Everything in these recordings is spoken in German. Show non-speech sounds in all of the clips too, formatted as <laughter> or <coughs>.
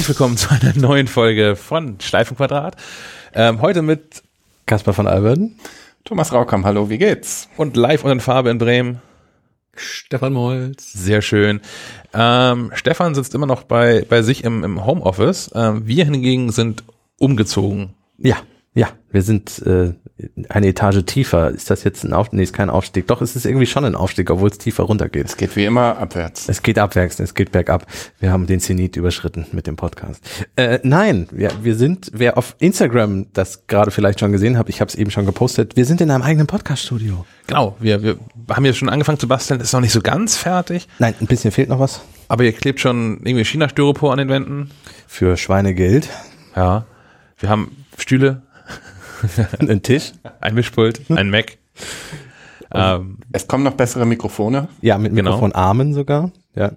Herzlich willkommen zu einer neuen Folge von Schleifenquadrat. Ähm, heute mit Kaspar von Alberden. Thomas Raukam, hallo, wie geht's? Und live und in Farbe in Bremen. Stefan Molz. Sehr schön. Ähm, Stefan sitzt immer noch bei, bei sich im, im Homeoffice. Ähm, wir hingegen sind umgezogen. Ja, ja, wir sind äh, eine Etage tiefer. Ist das jetzt ein Aufstieg? Nee, ist kein Aufstieg. Doch, es ist irgendwie schon ein Aufstieg, obwohl es tiefer runtergeht. Es geht wie immer abwärts. Es geht abwärts, es geht bergab. Wir haben den Zenit überschritten mit dem Podcast. Äh, nein, wir, wir sind, wer auf Instagram das gerade vielleicht schon gesehen hat, ich habe es eben schon gepostet, wir sind in einem eigenen Podcaststudio. Genau, wir, wir haben jetzt schon angefangen zu basteln, ist noch nicht so ganz fertig. Nein, ein bisschen fehlt noch was. Aber ihr klebt schon irgendwie China-Styropor an den Wänden. Für Schweinegeld. Ja. Wir haben Stühle, <laughs> ein Tisch, ein Mischpult, ein Mac. ähm, es kommen noch bessere Mikrofone. Ja, mit Genau. Mikrofonarmen sogar. Ja.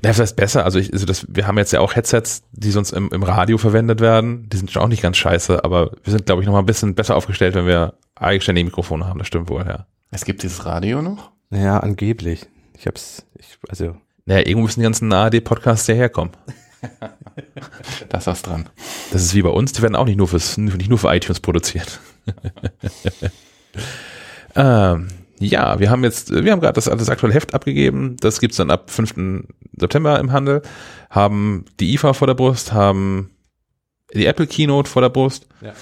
Das heißt besser. Also, ich, also das, wir haben jetzt ja auch Headsets, die sonst im, im Radio verwendet werden. Die sind schon auch nicht ganz scheiße, aber wir sind, glaube ich, noch mal ein bisschen besser aufgestellt, wenn wir eigenständige Mikrofone haben. Das stimmt wohl, ja. Es gibt dieses Radio noch. Ja, angeblich. Ich hab's, ich, also. Naja, irgendwo müssen die ganzen ARD-Podcasts ja herkommen. <laughs> Da ist dran. Das ist wie bei uns, die werden auch nicht nur fürs, nicht nur für iTunes produziert. <laughs> ähm, ja, wir haben jetzt, wir haben gerade das, das aktuelle Heft abgegeben. Das gibt's dann ab 5. September im Handel. Haben die IFA vor der Brust, haben die Apple Keynote vor der Brust. Ja.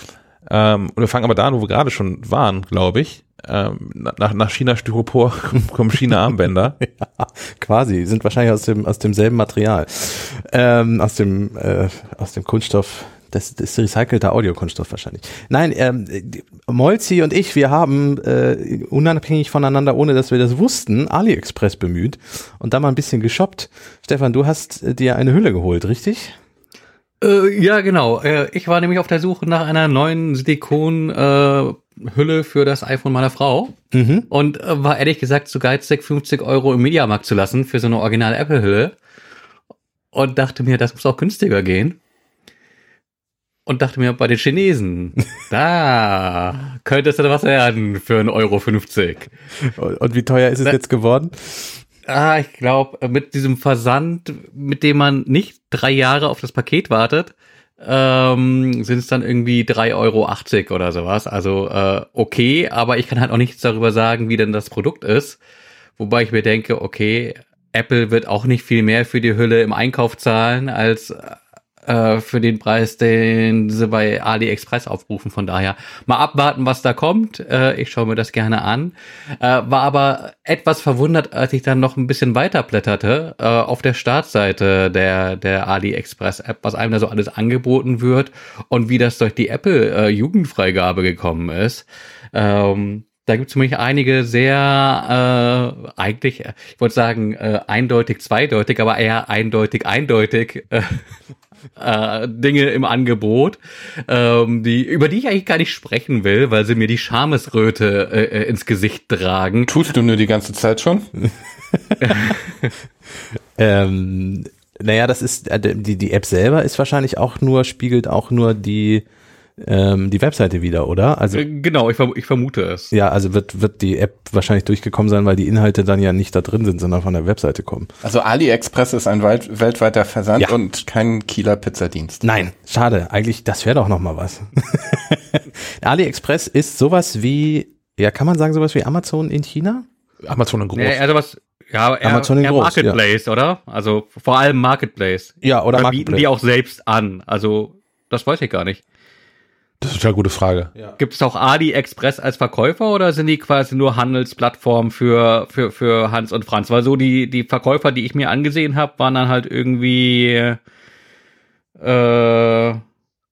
Ähm, und wir fangen aber da an, wo wir gerade schon waren, glaube ich. Ähm, nach, nach China Styropor kommen China Armbänder. <laughs> ja, quasi, sind wahrscheinlich aus dem aus demselben Material, ähm, aus dem äh, aus dem Kunststoff. Das, das ist recycelter Audiokunststoff wahrscheinlich. Nein, ähm, Molzi und ich, wir haben äh, unabhängig voneinander, ohne dass wir das wussten, AliExpress bemüht und da mal ein bisschen geshoppt. Stefan, du hast äh, dir eine Hülle geholt, richtig? Äh, ja, genau. Äh, ich war nämlich auf der Suche nach einer neuen Silikon äh, Hülle für das iPhone meiner Frau Mhm. und äh, war ehrlich gesagt zu geizig, 50 Euro im Mediamarkt zu lassen für so eine original Apple Hülle und dachte mir, das muss auch günstiger gehen. Und dachte mir, bei den Chinesen, <laughs> da könnte es dann was werden für 1,50 Euro. 50. Und, und wie teuer ist es Da- jetzt geworden? Ah, ich glaube, mit diesem Versand, mit dem man nicht drei Jahre auf das Paket wartet, ähm, sind es dann irgendwie 3,80 Euro oder sowas. Also äh, okay, aber ich kann halt auch nichts darüber sagen, wie denn das Produkt ist. Wobei ich mir denke, okay, Apple wird auch nicht viel mehr für die Hülle im Einkauf zahlen als äh, für den Preis, den sie bei AliExpress aufrufen. Von daher mal abwarten, was da kommt. Äh, ich schaue mir das gerne an. Äh, war aber etwas verwundert, als ich dann noch ein bisschen weiter blätterte äh, auf der Startseite der, der AliExpress-App, was einem da so alles angeboten wird und wie das durch die Apple-Jugendfreigabe gekommen ist. Ähm, da gibt es nämlich einige sehr, äh, eigentlich, äh, ich wollte sagen, äh, eindeutig, zweideutig, aber eher eindeutig, eindeutig äh, äh, Dinge im Angebot, ähm, die, über die ich eigentlich gar nicht sprechen will, weil sie mir die Schamesröte äh, äh, ins Gesicht tragen. Tust du nur die ganze Zeit schon? <laughs> Ähm, naja, das ist, äh, die, die App selber ist wahrscheinlich auch nur, spiegelt auch nur die, ähm, die Webseite wieder, oder? Also, Äh, Genau, ich, verm ich vermute es. ja, also wird, wird die App wahrscheinlich durchgekommen sein, weil die Inhalte dann ja nicht da drin sind, sondern von der Webseite kommen. Also AliExpress ist ein weit, weltweiter Versand Ja. und kein Kieler Pizzadienst. Nein, schade. Eigentlich, das wäre doch noch mal was. <laughs> AliExpress ist sowas wie, ja, kann man sagen, sowas wie Amazon in China? Amazon und groß. Ja, also was, ja, eher, Amazon in eher groß, Marketplace, oder? Also vor allem Marketplace. Ja, oder Oder bieten die auch selbst an? Also, das weiß ich gar nicht. Das ist eine total gute Frage. Gibt es auch AliExpress als Verkäufer oder sind die quasi nur Handelsplattformen für, für, für Hans und Franz? Weil so die, die Verkäufer, die ich mir angesehen habe, waren dann halt irgendwie äh,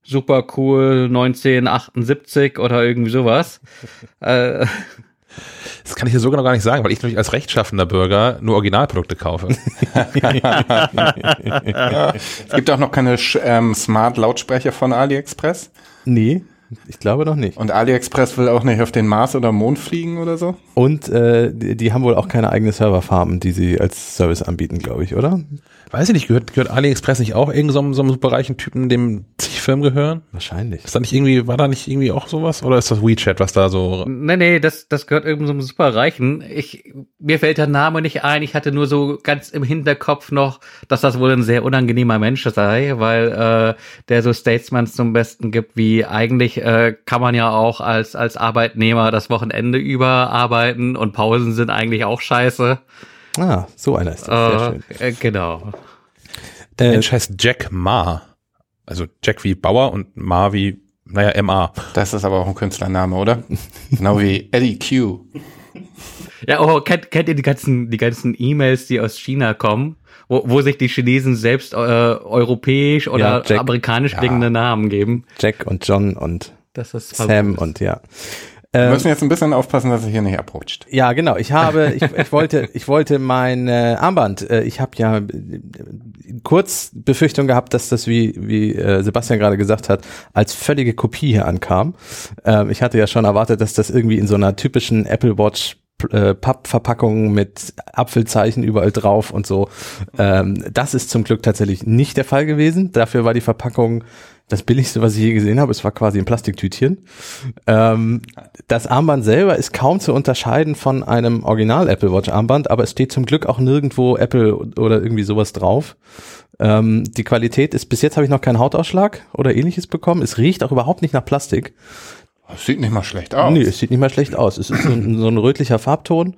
super cool 1978 oder irgendwie sowas. <laughs> äh, Das kann ich dir sogar noch gar nicht sagen, weil ich natürlich als rechtschaffender Bürger nur Originalprodukte kaufe. <laughs> Es gibt auch noch keine ähm, Smart-Lautsprecher von AliExpress. Nee. <laughs> Ich glaube noch nicht. Und AliExpress will auch nicht auf den Mars oder Mond fliegen oder so? Und äh, die, die haben wohl auch keine eigene Serverfarmen, die sie als Service anbieten, glaube ich, oder? Weiß ich nicht, gehört, gehört AliExpress nicht auch irgendeinem so, so einem superreichen Typen, dem zig Firmen gehören? Wahrscheinlich. Ist da nicht irgendwie, war da nicht irgendwie auch sowas? Oder ist das WeChat, was da so. Nee, nee, das, das gehört irgendeinem so einem Superreichen. Ich, mir fällt der Name nicht ein. Ich hatte nur so ganz im Hinterkopf noch, dass das wohl ein sehr unangenehmer Mensch sei, weil äh, der so Statesmans zum Besten gibt, wie eigentlich äh, kann man ja auch als, als Arbeitnehmer das Wochenende über arbeiten und Pausen sind eigentlich auch scheiße. Ah, so einer ist das. Sehr schön. Äh, genau. Der Äh, Mensch heißt Jack Ma. Also Jack wie Bauer und Ma wie, naja, MA. Das ist aber auch ein Künstlername, oder? genau wie Eddie Q. Ja, oh, kennt, kennt ihr die ganzen, die ganzen E-Mails, die aus China kommen, wo, wo sich die Chinesen selbst äh, europäisch oder Ja, Jack- amerikanisch ja. klingende Namen geben? Jack und John und Das ist Sam und ja. Wir Ähm, müssen jetzt ein bisschen aufpassen, dass er hier nicht abrutscht. Ja, genau. Ich habe, ich, <laughs> ich wollte, ich wollte mein äh, Armband. Äh, ich habe ja äh, kurz Befürchtung gehabt, dass das, wie wie äh, Sebastian gerade gesagt hat, als völlige Kopie hier ankam. Ähm, ich hatte ja schon erwartet, dass das irgendwie in so einer typischen Apple Watch äh, Pappverpackung mit Apfelzeichen überall drauf und so. Ähm, das ist zum Glück tatsächlich nicht der Fall gewesen. Dafür war die Verpackung das billigste, was ich je gesehen habe. Es war quasi ein Plastiktütchen. Ähm, das Armband selber ist kaum zu unterscheiden von einem Original Apple Watch Armband, aber es steht zum Glück auch nirgendwo Apple oder irgendwie sowas drauf. Ähm, die Qualität ist, bis jetzt habe ich noch keinen Hautausschlag oder ähnliches bekommen. Es riecht auch überhaupt nicht nach Plastik. Das sieht nicht mal schlecht aus. Nee, es sieht nicht mal schlecht aus. Es ist so ein, so ein rötlicher Farbton.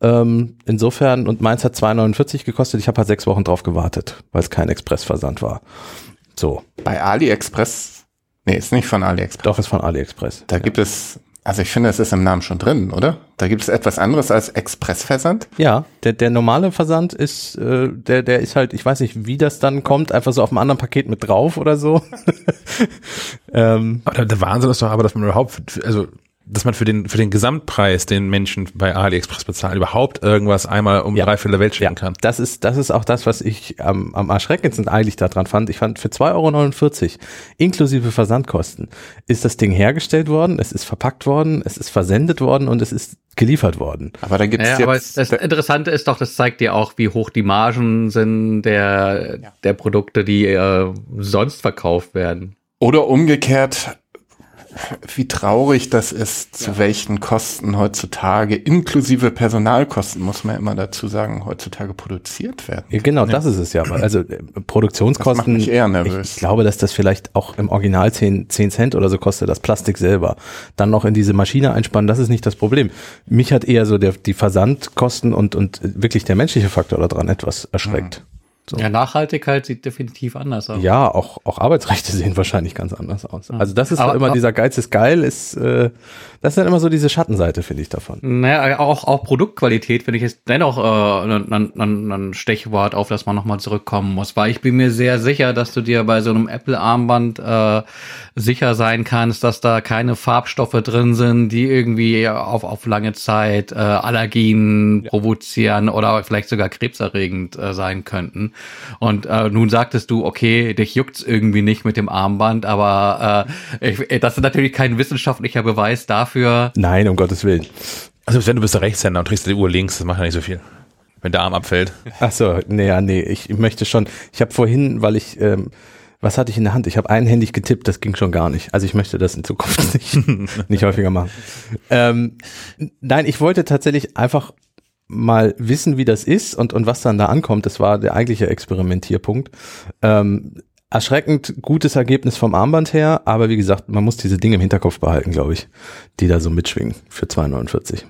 Ähm, insofern, und meins hat 2,49 gekostet. Ich habe halt sechs Wochen drauf gewartet, weil es kein Expressversand war. So, Bei AliExpress, nee, ist nicht von AliExpress. doch ist von AliExpress. Da gibt es, also ich finde, es ist im Namen schon drin, oder? Da gibt es etwas anderes als Expressversand. Ja, der, der normale Versand ist, äh, der, der ist halt, ich weiß nicht, wie das dann kommt, einfach so auf einem anderen Paket mit drauf oder so. <laughs> ähm, Aber der, der Wahnsinn ist doch aber, dass man überhaupt, also dass man für den für den Gesamtpreis, den Menschen bei AliExpress bezahlen, überhaupt irgendwas einmal um Ja. drei Viertel der Welt schicken kann. Das ist, das ist auch das, was ich am, am erschreckendsten eigentlich daran fand. Ich fand, für 2,49 Euro inklusive Versandkosten ist das Ding hergestellt worden, es ist verpackt worden, es ist versendet worden und es ist geliefert worden. Aber da gibt es Ja, aber jetzt, das Interessante ist doch, das zeigt dir auch, wie hoch die Margen sind der, der Produkte, die äh, sonst verkauft werden. oder umgekehrt, wie traurig das ist, zu welchen Kosten heutzutage, inklusive Personalkosten, muss man immer dazu sagen, heutzutage produziert werden. Ja, genau, das ist es ja. <clears throat> Also äh, Produktionskosten. Das macht mich eher nervös. Ich glaube, dass das vielleicht auch im Original 10, 10 Cent oder so kostet, das Plastik selber. Dann noch in diese Maschine einspannen, das ist nicht das Problem. Mich hat eher so der, die Versandkosten und, und wirklich der menschliche Faktor daran etwas erschreckt. So. Ja, Nachhaltigkeit sieht definitiv anders aus. Ja, auch, auch Arbeitsrechte <laughs> sehen wahrscheinlich ganz anders aus. Also das ist Aber- immer dieser Geiz ist geil, ist äh, das ist dann immer so diese Schattenseite, finde ich davon. Naja, auch, auch Produktqualität finde ich ist dennoch äh, ein, ein, ein Stichwort, auf das man nochmal zurückkommen muss, weil ich bin mir sehr sicher, dass du dir bei so einem Apple-Armband äh, sicher sein kannst, dass da keine Farbstoffe drin sind, die irgendwie auf, auf lange Zeit äh, Allergien provozieren oder vielleicht sogar krebserregend äh, sein könnten. Und äh, nun sagtest du, okay, dich juckt's irgendwie nicht mit dem Armband, aber äh, ich, das ist natürlich kein wissenschaftlicher Beweis dafür, Nein, um Gottes Willen. Also wenn du bist der Rechtshänder und trägst die Uhr links, das macht ja nicht so viel. Wenn der Arm abfällt. Ach so, nee, ja, nee, ich möchte schon. Ich habe vorhin, weil ich, ähm, was hatte ich in der Hand? Ich habe einhändig getippt, das ging schon gar nicht. Also ich möchte das in Zukunft <laughs> nicht, nicht häufiger machen. Ähm, nein, ich wollte tatsächlich einfach mal wissen, wie das ist und, und was dann da ankommt. Das war der eigentliche Experimentierpunkt. Ähm, erschreckend gutes Ergebnis vom Armband her, aber wie gesagt, man muss diese Dinge im Hinterkopf behalten, glaube ich, die da so mitschwingen für 2,49.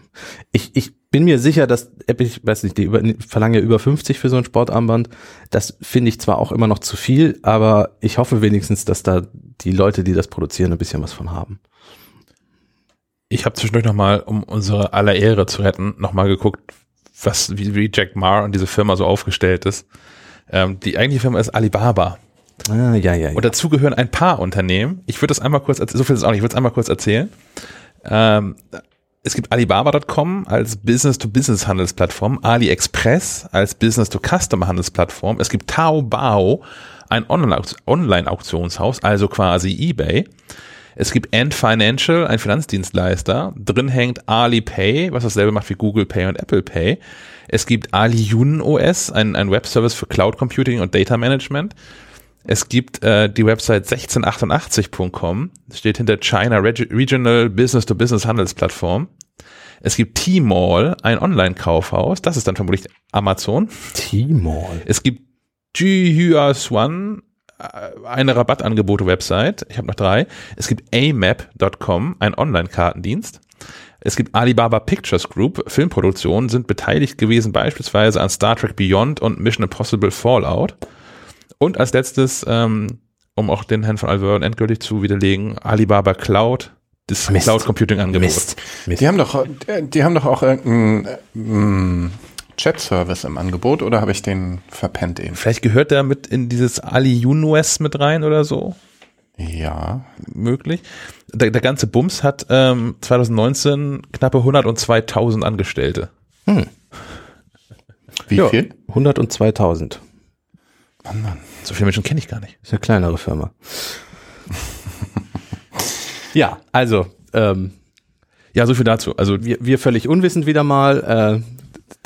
Ich, ich bin mir sicher, dass Apple, ich weiß nicht, die über, verlangen ja über 50 für so ein Sportarmband. Das finde ich zwar auch immer noch zu viel, aber ich hoffe wenigstens, dass da die Leute, die das produzieren, ein bisschen was von haben. Ich habe zwischendurch nochmal, um unsere aller Ehre zu retten, nochmal geguckt, was, wie, wie Jack Ma und diese Firma so aufgestellt ist. Ähm, die eigentliche Firma ist Alibaba. Ah, ja, ja, ja. Und dazu gehören ein paar Unternehmen. Ich würde das einmal kurz, so viel ist es auch nicht, ich würde es einmal kurz erzählen. Ähm, es gibt Alibaba.com als Business-to-Business-Handelsplattform, AliExpress als Business-to-Customer-Handelsplattform. Es gibt Taobao, ein Online- Online-Auktionshaus, also quasi eBay. Es gibt Ant Financial, ein Finanzdienstleister. Drin hängt Alipay, was dasselbe macht wie Google Pay und Apple Pay. Es gibt AliYun OS, ein, ein Webservice für Cloud Computing und Data Management. Es gibt äh, die Website 1688.com, steht hinter China Reg Regional Business-to-Business Handelsplattform. Es gibt Tmall, ein Online-Kaufhaus, das ist dann vermutlich Amazon. Tmall. Es gibt Jihuasuan, äh, eine Rabattangebote-Website. Ich habe noch drei. Es gibt amap.com, ein Online-Kartendienst. Es gibt Alibaba Pictures Group, Filmproduktionen sind beteiligt gewesen beispielsweise an Star Trek Beyond und Mission Impossible Fallout. Und als letztes, ähm, um auch den Herrn von Alverne endgültig zu widerlegen, Alibaba Cloud, das Mist. Cloud Computing Angebot. Mist. Mist. Die haben doch, die haben doch auch irgendeinen ähm, Chat-Service im Angebot oder habe ich den verpennt eben? Vielleicht gehört der mit in dieses Ali UNOS mit rein oder so. Ja. Möglich. Der, der ganze Bums hat ähm, 2019 knappe 102.000 Angestellte. Wie Ja, viel? 102.000. So viele Menschen kenne ich gar nicht. Ist eine kleinere Firma. <laughs> ja, also, ähm, Ja, so viel dazu. Also wir, wir völlig unwissend wieder mal. Äh,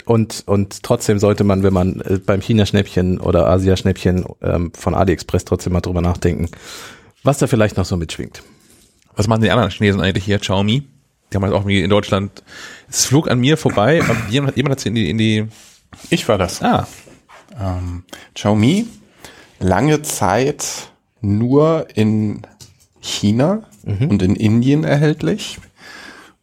und, und trotzdem sollte man, wenn man äh, beim China-Schnäppchen oder Asia-Schnäppchen ähm, von AliExpress trotzdem mal drüber nachdenken, was da vielleicht noch so mitschwingt. was machen die anderen Chinesen eigentlich hier? Xiaomi. Die haben halt auch irgendwie in Deutschland. Es flog an mir vorbei. aber <coughs> jemand, hat- jemand hat sie in die, in die. Ich war das. Ah, Ähm, Xiaomi, lange Zeit nur in China und in Indien erhältlich.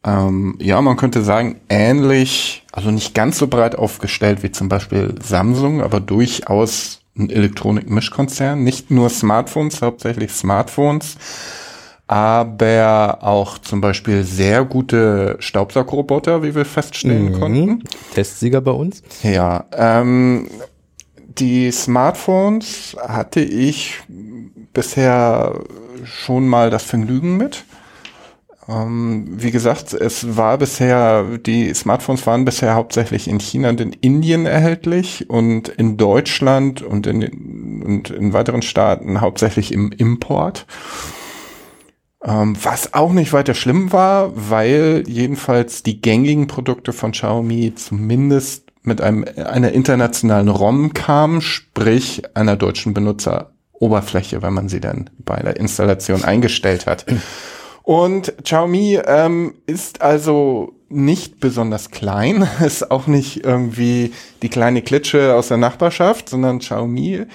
Ähm, ja, man könnte sagen, ähnlich, also nicht ganz so breit aufgestellt wie zum Beispiel Samsung, aber durchaus ein Elektronikmischkonzern. Nicht nur Smartphones, hauptsächlich Smartphones, aber auch zum Beispiel sehr gute Staubsaugroboter, wie wir feststellen konnten. Testsieger bei uns. Ja, ähm, die Smartphones hatte ich bisher schon mal das Vergnügen mit. Ähm, wie gesagt, es war bisher, die Smartphones waren bisher hauptsächlich in China und in Indien erhältlich und in Deutschland und in, und in weiteren Staaten hauptsächlich im Import. Ähm, was auch nicht weiter schlimm war, weil jedenfalls die gängigen Produkte von Xiaomi zumindest mit einem, einer internationalen ROM kamen, sprich einer deutschen Benutzeroberfläche, wenn man sie dann bei der Installation eingestellt hat. <laughs> Und Xiaomi ähm, ist also nicht besonders klein, <laughs> ist auch nicht irgendwie die kleine Klitsche aus der Nachbarschaft, sondern Xiaomi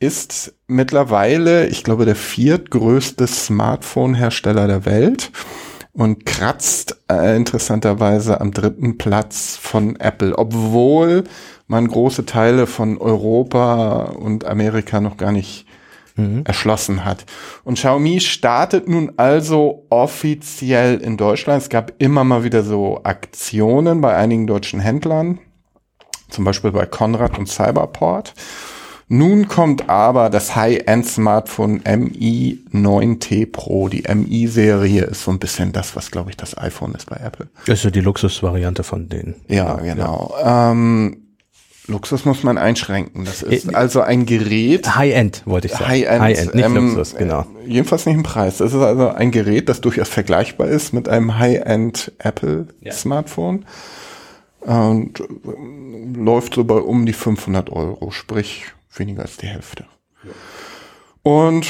ist mittlerweile, ich glaube, der viertgrößte Smartphone-Hersteller der Welt und kratzt äh, interessanterweise am dritten Platz von Apple, obwohl man große Teile von Europa und Amerika noch gar nicht erschlossen hat. Und Xiaomi startet nun also offiziell in Deutschland. Es gab immer mal wieder so Aktionen bei einigen deutschen Händlern, zum Beispiel bei Conrad und Cyberport. Nun kommt aber das High-End-Smartphone Mi 9T Pro. Die Mi-Serie ist so ein bisschen das, was, glaube ich, das iPhone ist bei Apple. Das ist ja die Luxusvariante von denen. Ja, genau. Ähm, Luxus muss man einschränken. Das ist Äh, also ein Gerät. High-End, wollte ich sagen. High-End, High-End, nicht ähm, Luxus, genau. äh, Jedenfalls nicht im Preis. Das ist also ein Gerät, das durchaus vergleichbar ist mit einem High-End Apple Smartphone. Und äh, läuft so bei um die 500 Euro, sprich weniger als die Hälfte. Und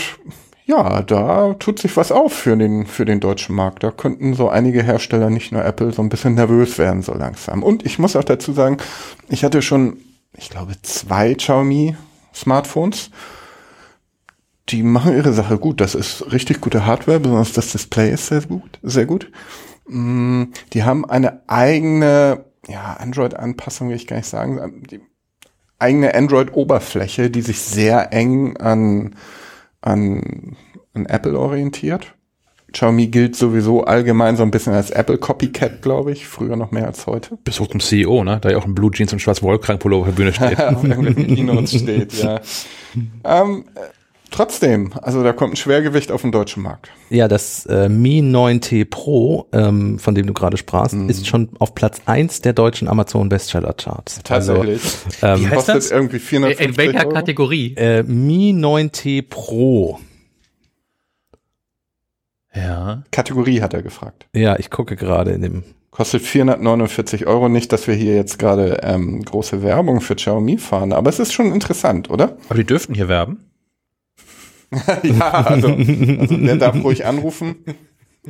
ja, da tut sich was auf für den, für den deutschen Markt. Da könnten so einige Hersteller, nicht nur Apple, so ein bisschen nervös werden so langsam. Und ich muss auch dazu sagen, ich hatte schon, ich glaube, zwei Xiaomi Smartphones. Die machen ihre Sache gut. Das ist richtig gute Hardware, besonders das Display ist sehr gut, sehr gut. Mm, Die haben eine eigene, ja, Android-Anpassung will ich gar nicht sagen, die eigene Android-Oberfläche, die sich sehr eng an, an, an Apple orientiert. Xiaomi gilt sowieso allgemein so ein bisschen als Apple-Copycat, glaube ich, früher noch mehr als heute. bis hoch zum CEO, ne? Da ja auch ein Blue Jeans und schwarz Wollkrankpullover auf der Bühne <laughs> steht. auf Keynotes steht, ja. Ähm, äh, trotzdem, also da kommt ein Schwergewicht auf den deutschen Markt. Ja, das äh, Mi 9T Pro, ähm, von dem du gerade sprachst, Mhm. ist schon auf Platz eins der deutschen Amazon Bestseller Charts. Tatsächlich. Also, ähm, heißt Kostet das? irgendwie In 450 welcher Euro. Kategorie? äh, Mi 9T Pro. Ja. Kategorie hat er gefragt. Ja, ich gucke gerade in dem. Kostet 449 Euro. Nicht, dass wir hier jetzt gerade ähm, große Werbung für Xiaomi fahren, aber es ist schon interessant, oder? Aber die dürften hier werben. <laughs> ja, also, also der darf ruhig anrufen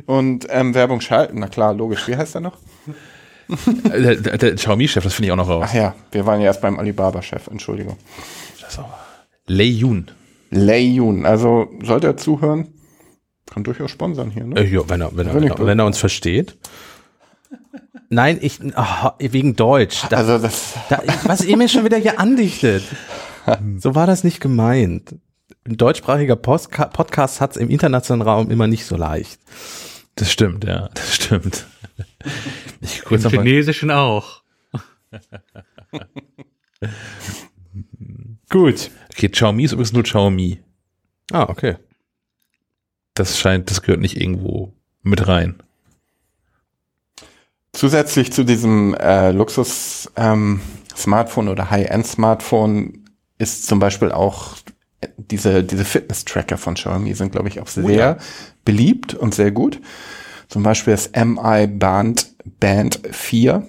und ähm, Werbung schalten. Na klar, logisch. Wie heißt er noch? Äh, der, der, der Xiaomi-Chef, das finde ich auch noch raus. Ach ja, wir waren ja erst beim Alibaba-Chef. Entschuldigung. Lei Yun. Lei Yun. Also sollte er zuhören, kann durchaus sponsern hier. Ne? Äh, ja, wenn er, wenn, er, Wenn er, wenn er uns versteht. <laughs> Nein, ich, ah, wegen Deutsch. Da, Also das, da, was ihr mir schon wieder hier andichtet. <laughs> So war das nicht gemeint. Ein deutschsprachiger Postka Podcast hat es im internationalen Raum immer nicht so leicht. Das stimmt, ja, das stimmt. Ich Im kurz mal, Chinesischen auch. Gut. okay, Xiaomi ist übrigens nur Xiaomi. Ah, okay. Das scheint, das gehört nicht irgendwo mit rein. Zusätzlich zu diesem äh, Luxus ähm, Smartphone oder High-End Smartphone ist zum Beispiel auch äh, diese diese Fitness-Tracker von Xiaomi sind glaube ich auch sehr ja. beliebt und sehr gut. Zum Beispiel das MI Band Band 4.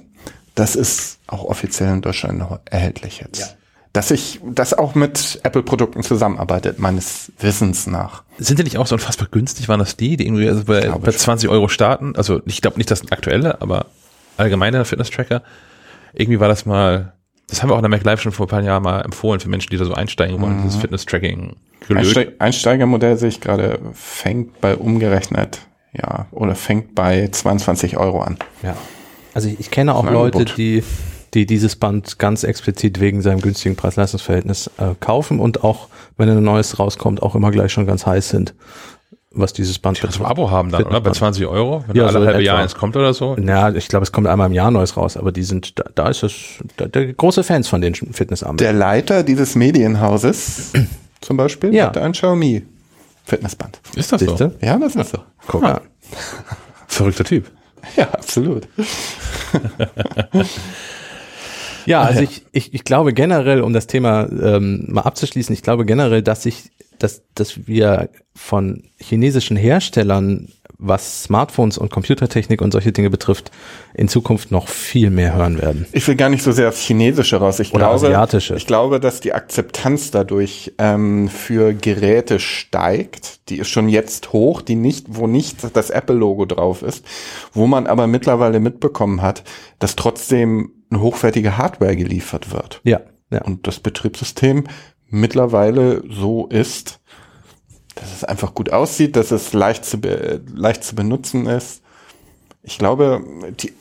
Das ist auch offiziell in Deutschland noch erhältlich jetzt. Dass ich das auch mit Apple-Produkten zusammenarbeitet, meines Wissens nach. Sind die nicht auch so unfassbar günstig? Waren das die, die irgendwie also bei, bei ich. 20 Euro starten? Also ich glaube nicht, das aktuelle, aber allgemeine Fitness-Tracker. Irgendwie war das mal, das haben wir auch in der Mac Live schon vor ein paar Jahren mal empfohlen für Menschen, die da so einsteigen wollen, dieses Fitness-Tracking. Einste Einsteigermodell sehe ich gerade, fängt bei umgerechnet, ja, oder fängt bei 22 Euro an. Ja. Also ich, ich kenne auch Leute, Angebot. die, die dieses Band ganz explizit wegen seinem günstigen Preis-Leistungs-Verhältnis äh, kaufen und auch, wenn ein neues rauskommt, auch immer gleich schon ganz heiß sind, was dieses Band Das Abo haben dann, oder? Bei 20 Euro? Wenn Ja, alle so halbe. Jahr eins kommt oder so? Ja, ich glaube, es kommt einmal im Jahr neues raus, aber die sind, da, da ist es, da, da große Fans von den Fitnessarmen. Der Leiter dieses Medienhauses <clears throat> zum Beispiel Ja. hat ein Xiaomi Fitnessband. Ist das so? Siehste? Ja, das ist so. Guck an. Verrückter Typ. <laughs> Ja, absolut. <laughs> Ja, also ich, ich, ich glaube generell, um das Thema ähm, mal abzuschließen, ich glaube generell, dass ich, dass, dass wir von chinesischen Herstellern, was Smartphones und Computertechnik und solche Dinge betrifft, in Zukunft noch viel mehr hören werden. Ich will gar nicht so sehr aufs Chinesische raus. Ich Oder glaube, Asiatische. Ich glaube, dass die Akzeptanz dadurch ähm, für Geräte steigt. Die ist schon jetzt hoch, die nicht, wo nicht das Apple-Logo drauf ist, wo man aber mittlerweile mitbekommen hat, dass trotzdem hochwertige Hardware geliefert wird. Ja, ja. und das Betriebssystem mittlerweile so ist, dass es einfach gut aussieht, dass es leicht zu, leicht zu benutzen ist. Ich glaube, die,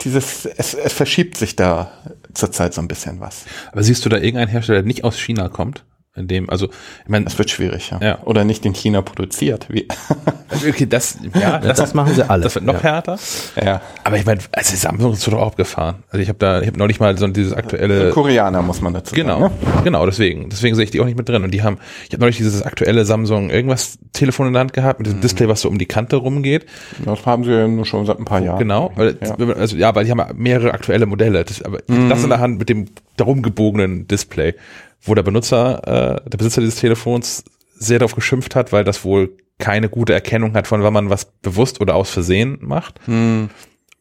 dieses, es, es verschiebt sich da zurzeit so ein bisschen was. Aber siehst du da irgendeinen Hersteller, der nicht aus China kommt? In dem, also, ich meine, Das wird schwierig, ja. Ja. Oder nicht in China produziert. Wie, <laughs> okay, das, ja, das, das machen sie alle. Das wird noch Ja. härter. ja. Aber ich meine, also Samsung ist doch auch abgefahren. Also ich habe da, ich habe noch nicht mal so dieses aktuelle. Koreaner muss man dazu Genau, sagen. Ne? genau, deswegen. Deswegen sehe ich die auch nicht mit drin. Und die haben, ich habe neulich dieses aktuelle Samsung irgendwas Telefon in der Hand gehabt mit Mhm. diesem Display, was so um die Kante rumgeht. Das haben sie ja nur schon seit ein paar Jahren. Genau. Weil, Ja. Also ja, weil die haben mehrere aktuelle Modelle. Das, aber hab das in der Hand mit dem darum gebogenen Display, wo der Benutzer, äh, der Besitzer dieses Telefons sehr darauf geschimpft hat, weil das wohl keine gute Erkennung hat von, wann man was bewusst oder aus Versehen macht. Hm.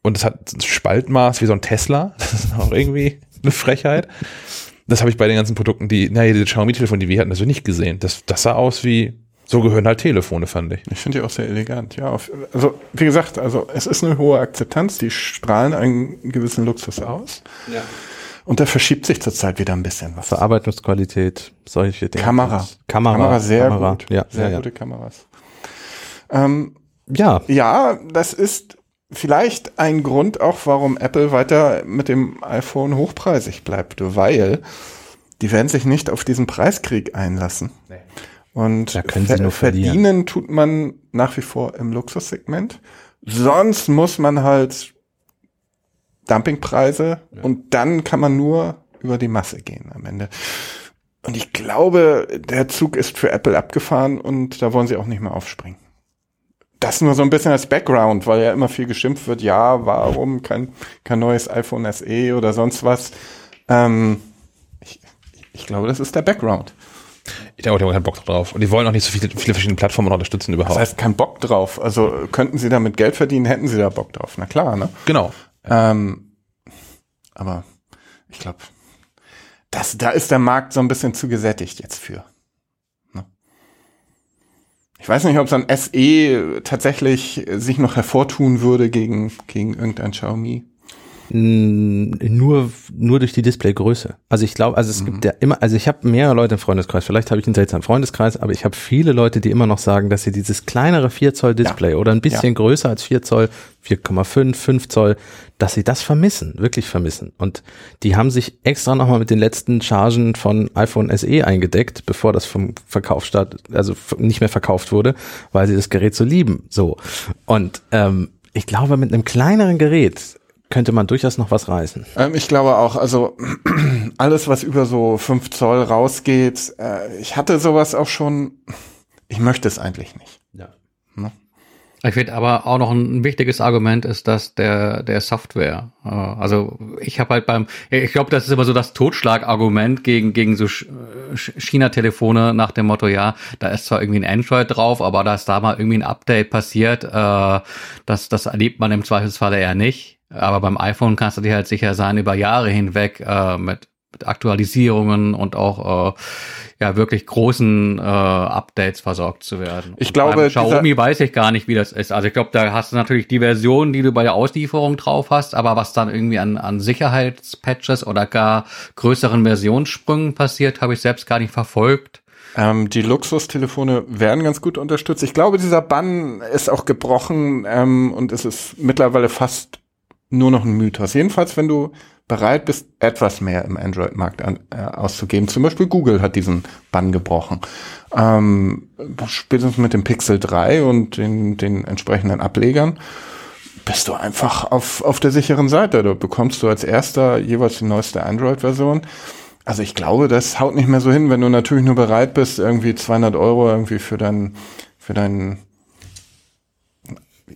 Und es hat ein Spaltmaß wie so ein Tesla. <laughs> Das ist auch irgendwie eine Frechheit. Das habe ich bei den ganzen Produkten, die, naja, diese Xiaomi-Telefone, die wir hatten, also nicht gesehen. Das, das sah aus wie, so gehören halt Telefone, fand ich. Ich finde die auch sehr elegant, ja. Auf, also, wie gesagt, also es ist eine hohe Akzeptanz, die strahlen einen gewissen Luxus aus. Ja. Und da verschiebt sich zurzeit wieder ein bisschen was. Verarbeitungsqualität, solche Dinge. Kamera. Kamera. Kamera sehr Kamera. gut. Ja, sehr ja, ja. gute Kameras. Ähm, ja, ja, das ist vielleicht ein Grund auch, warum Apple weiter mit dem iPhone hochpreisig bleibt, weil die werden sich nicht auf diesen Preiskrieg einlassen. Und Da können sie ver- verdienen tut man nach wie vor im Luxussegment. Sonst muss man halt Dumpingpreise und dann kann man nur über die Masse gehen am Ende. Und ich glaube, der Zug ist für Apple abgefahren und da wollen sie auch nicht mehr aufspringen. Das nur so ein bisschen als Background, weil ja immer viel geschimpft wird, ja, warum kein, kein neues iPhone SE oder sonst was. Ähm, ich, ich glaube, das ist der Background. Ich denke, die haben keinen Bock drauf. Und die wollen auch nicht so viele, viele verschiedene Plattformen unterstützen überhaupt. Das heißt, kein Bock drauf. Also könnten sie damit Geld verdienen, hätten sie da Bock drauf. Na klar, ne? genau. Ähm, aber ich glaube, das, da ist der Markt so ein bisschen zu gesättigt jetzt für. Ne? Ich weiß nicht, ob so ein SE tatsächlich sich noch hervortun würde gegen, gegen irgendein Xiaomi. Nur, nur durch die Displaygröße. Also ich glaube, also es gibt ja immer, also ich habe mehrere Leute im Freundeskreis, vielleicht habe ich einen seltsamen Freundeskreis, aber ich habe viele Leute, die immer noch sagen, dass sie dieses kleinere 4 Zoll Display oder ein bisschen größer als 4 Zoll, 4,5, 5 Zoll, dass sie das vermissen, wirklich vermissen. Und die haben sich extra nochmal mit den letzten Chargen von iPhone SE eingedeckt, bevor das vom Verkauf statt, also nicht mehr verkauft wurde, weil sie das Gerät so lieben. So. Und ähm, ich glaube, mit einem kleineren Gerät könnte man durchaus noch was reißen. Ähm, ich glaube auch, also <clears throat> alles, was über so 5 Zoll rausgeht, äh, ich hatte sowas auch schon, ich möchte es eigentlich nicht. Ja. Ich finde aber auch noch ein wichtiges Argument ist, dass der der Software. äh, Also ich habe halt beim, ich glaube, das ist immer so das Totschlagargument gegen gegen so Sch- China-Telefone nach dem Motto, ja, da ist zwar irgendwie ein Android drauf, aber da ist da mal irgendwie ein Update passiert, äh, das das erlebt man im Zweifelsfall eher nicht. Aber beim iPhone kannst du dir halt sicher sein, über Jahre hinweg äh, mit mit Aktualisierungen und auch äh, ja wirklich großen äh, Updates versorgt zu werden. Ich Und glaube, Xiaomi weiß ich gar nicht, wie das ist. Also ich glaube, da hast du natürlich die Version, die du bei der Auslieferung drauf hast, aber was dann irgendwie an, an Sicherheitspatches oder gar größeren Versionssprüngen passiert, habe ich selbst gar nicht verfolgt. Ähm, die Luxustelefone werden ganz gut unterstützt. Ich glaube, dieser Bann ist auch gebrochen ähm, und es ist mittlerweile fast nur noch ein Mythos. Jedenfalls, wenn du bereit bist, etwas mehr im Android-Markt an, äh, auszugeben. Zum Beispiel Google hat diesen Bann gebrochen. Ähm, spätestens mit dem Pixel 3 und den, den entsprechenden Ablegern bist du einfach auf, auf der sicheren Seite. Da bekommst du als erster jeweils die neueste Android-Version. Also ich glaube, das haut nicht mehr so hin, wenn du natürlich nur bereit bist, irgendwie 200 Euro irgendwie für dein, für dein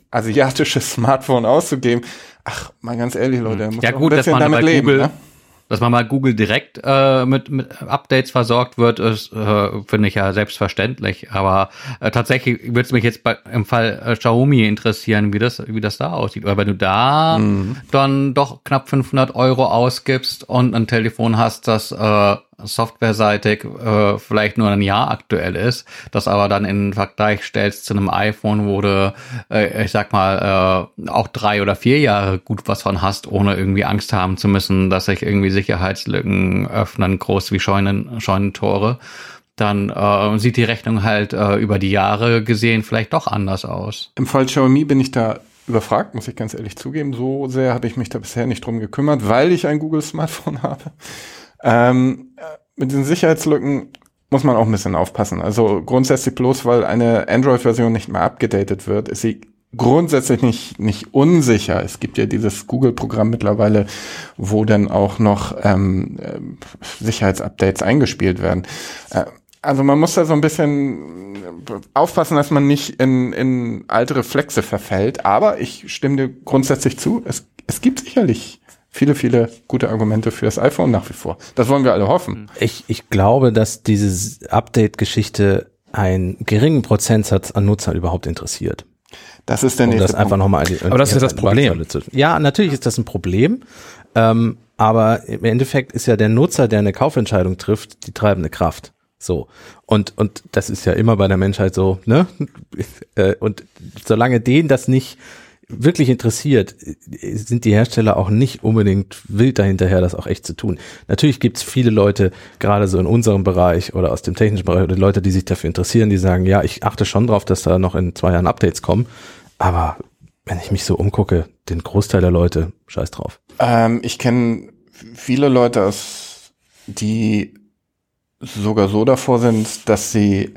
asiatisches Smartphone auszugeben. Ach, mal ganz ehrlich, Leute, muss Ja gut, dass man bei leben. Google, Ne? dass man mal Google direkt äh, mit, mit Updates versorgt wird, ist, äh, finde ich ja selbstverständlich. Aber äh, tatsächlich würde es mich jetzt bei, im Fall äh, Xiaomi interessieren, wie das, wie das da aussieht. Weil wenn du da Mhm. dann doch knapp 500 Euro ausgibst und ein Telefon hast, das äh, softwareseitig äh, vielleicht nur ein Jahr aktuell ist, das aber dann in Vergleich stellst zu einem iPhone, wo du, äh, ich sag mal, äh, auch drei oder vier Jahre gut was von hast, ohne irgendwie Angst haben zu müssen, dass sich irgendwie Sicherheitslücken öffnen, groß wie Scheunen, Scheunentore, dann äh, sieht die Rechnung halt äh, über die Jahre gesehen vielleicht doch anders aus. Im Fall Xiaomi bin ich da überfragt, muss ich ganz ehrlich zugeben. So sehr habe ich mich da bisher nicht drum gekümmert, weil ich ein Google-Smartphone <laughs> habe. Ähm, äh, mit den Sicherheitslücken muss man auch ein bisschen aufpassen. Also grundsätzlich bloß, weil eine Android-Version nicht mehr abgedatet wird, ist sie grundsätzlich nicht, nicht unsicher. Es gibt ja dieses Google-Programm mittlerweile, wo dann auch noch ähm, äh, Sicherheitsupdates eingespielt werden. Äh, also man muss da so ein bisschen aufpassen, dass man nicht in, in alte Reflexe verfällt. Aber ich stimme dir grundsätzlich zu. Es, es gibt sicherlich viele, viele gute Argumente für das iPhone nach wie vor. Das wollen wir alle hoffen. Ich, ich glaube, dass diese Update-Geschichte einen geringen Prozentsatz an Nutzern überhaupt interessiert. Das ist der Um nächste das einfach Punkt. nochmal Aber das ist das Problem. Ja, natürlich ist das ein Problem. Ähm, aber im Endeffekt ist ja der Nutzer, der eine Kaufentscheidung trifft, die treibende Kraft. So. Und, und das ist ja immer bei der Menschheit so, ne? <laughs> Äh, Und solange den das nicht wirklich interessiert, sind die Hersteller auch nicht unbedingt wild dahinterher, das auch echt zu tun. Natürlich gibt's viele Leute, gerade so in unserem Bereich oder aus dem technischen Bereich, oder Leute, die sich dafür interessieren, die sagen, ja, ich achte schon drauf, dass da noch in zwei Jahren Updates kommen. Aber wenn ich mich so umgucke, den Großteil der Leute, scheiß drauf. Ähm, ich kenne viele Leute, aus, die sogar so davor sind, dass sie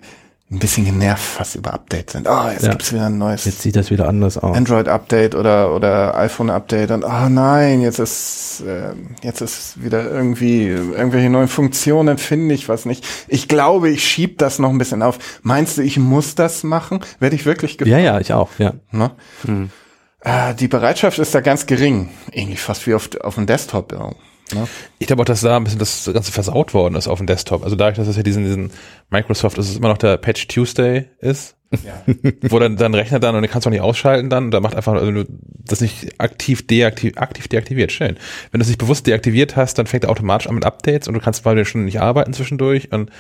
ein bisschen genervt fast über Updates sind. Oh, jetzt Ja. gibt's wieder ein neues Jetzt sieht das wieder anders aus. Android-Update oder, oder iPhone-Update und oh nein, jetzt ist, äh, jetzt ist wieder irgendwie irgendwelche neuen Funktionen, finde ich was nicht. Ich glaube, ich schieb das noch ein bisschen auf. Meinst du, ich muss das machen? Werde ich wirklich gefragt? Ja, ja, ich auch, ja. Ne? Äh, die Bereitschaft ist da ganz gering. Ähnlich fast wie auf, auf dem Desktop. Ja. Ne? Ich glaube auch, dass da ein bisschen das Ganze versaut worden ist auf dem Desktop. Also dadurch, dass es ja diesen, diesen Microsoft, dass es immer noch der Patch Tuesday ist, wo dann dein Rechner dann und den kannst du auch nicht ausschalten dann und da macht einfach, also du das nicht aktiv deaktiv, aktiv deaktiviert, schön. Wenn du es nicht bewusst deaktiviert hast, dann fängt er automatisch an mit Updates und du kannst mal schon nicht arbeiten zwischendurch und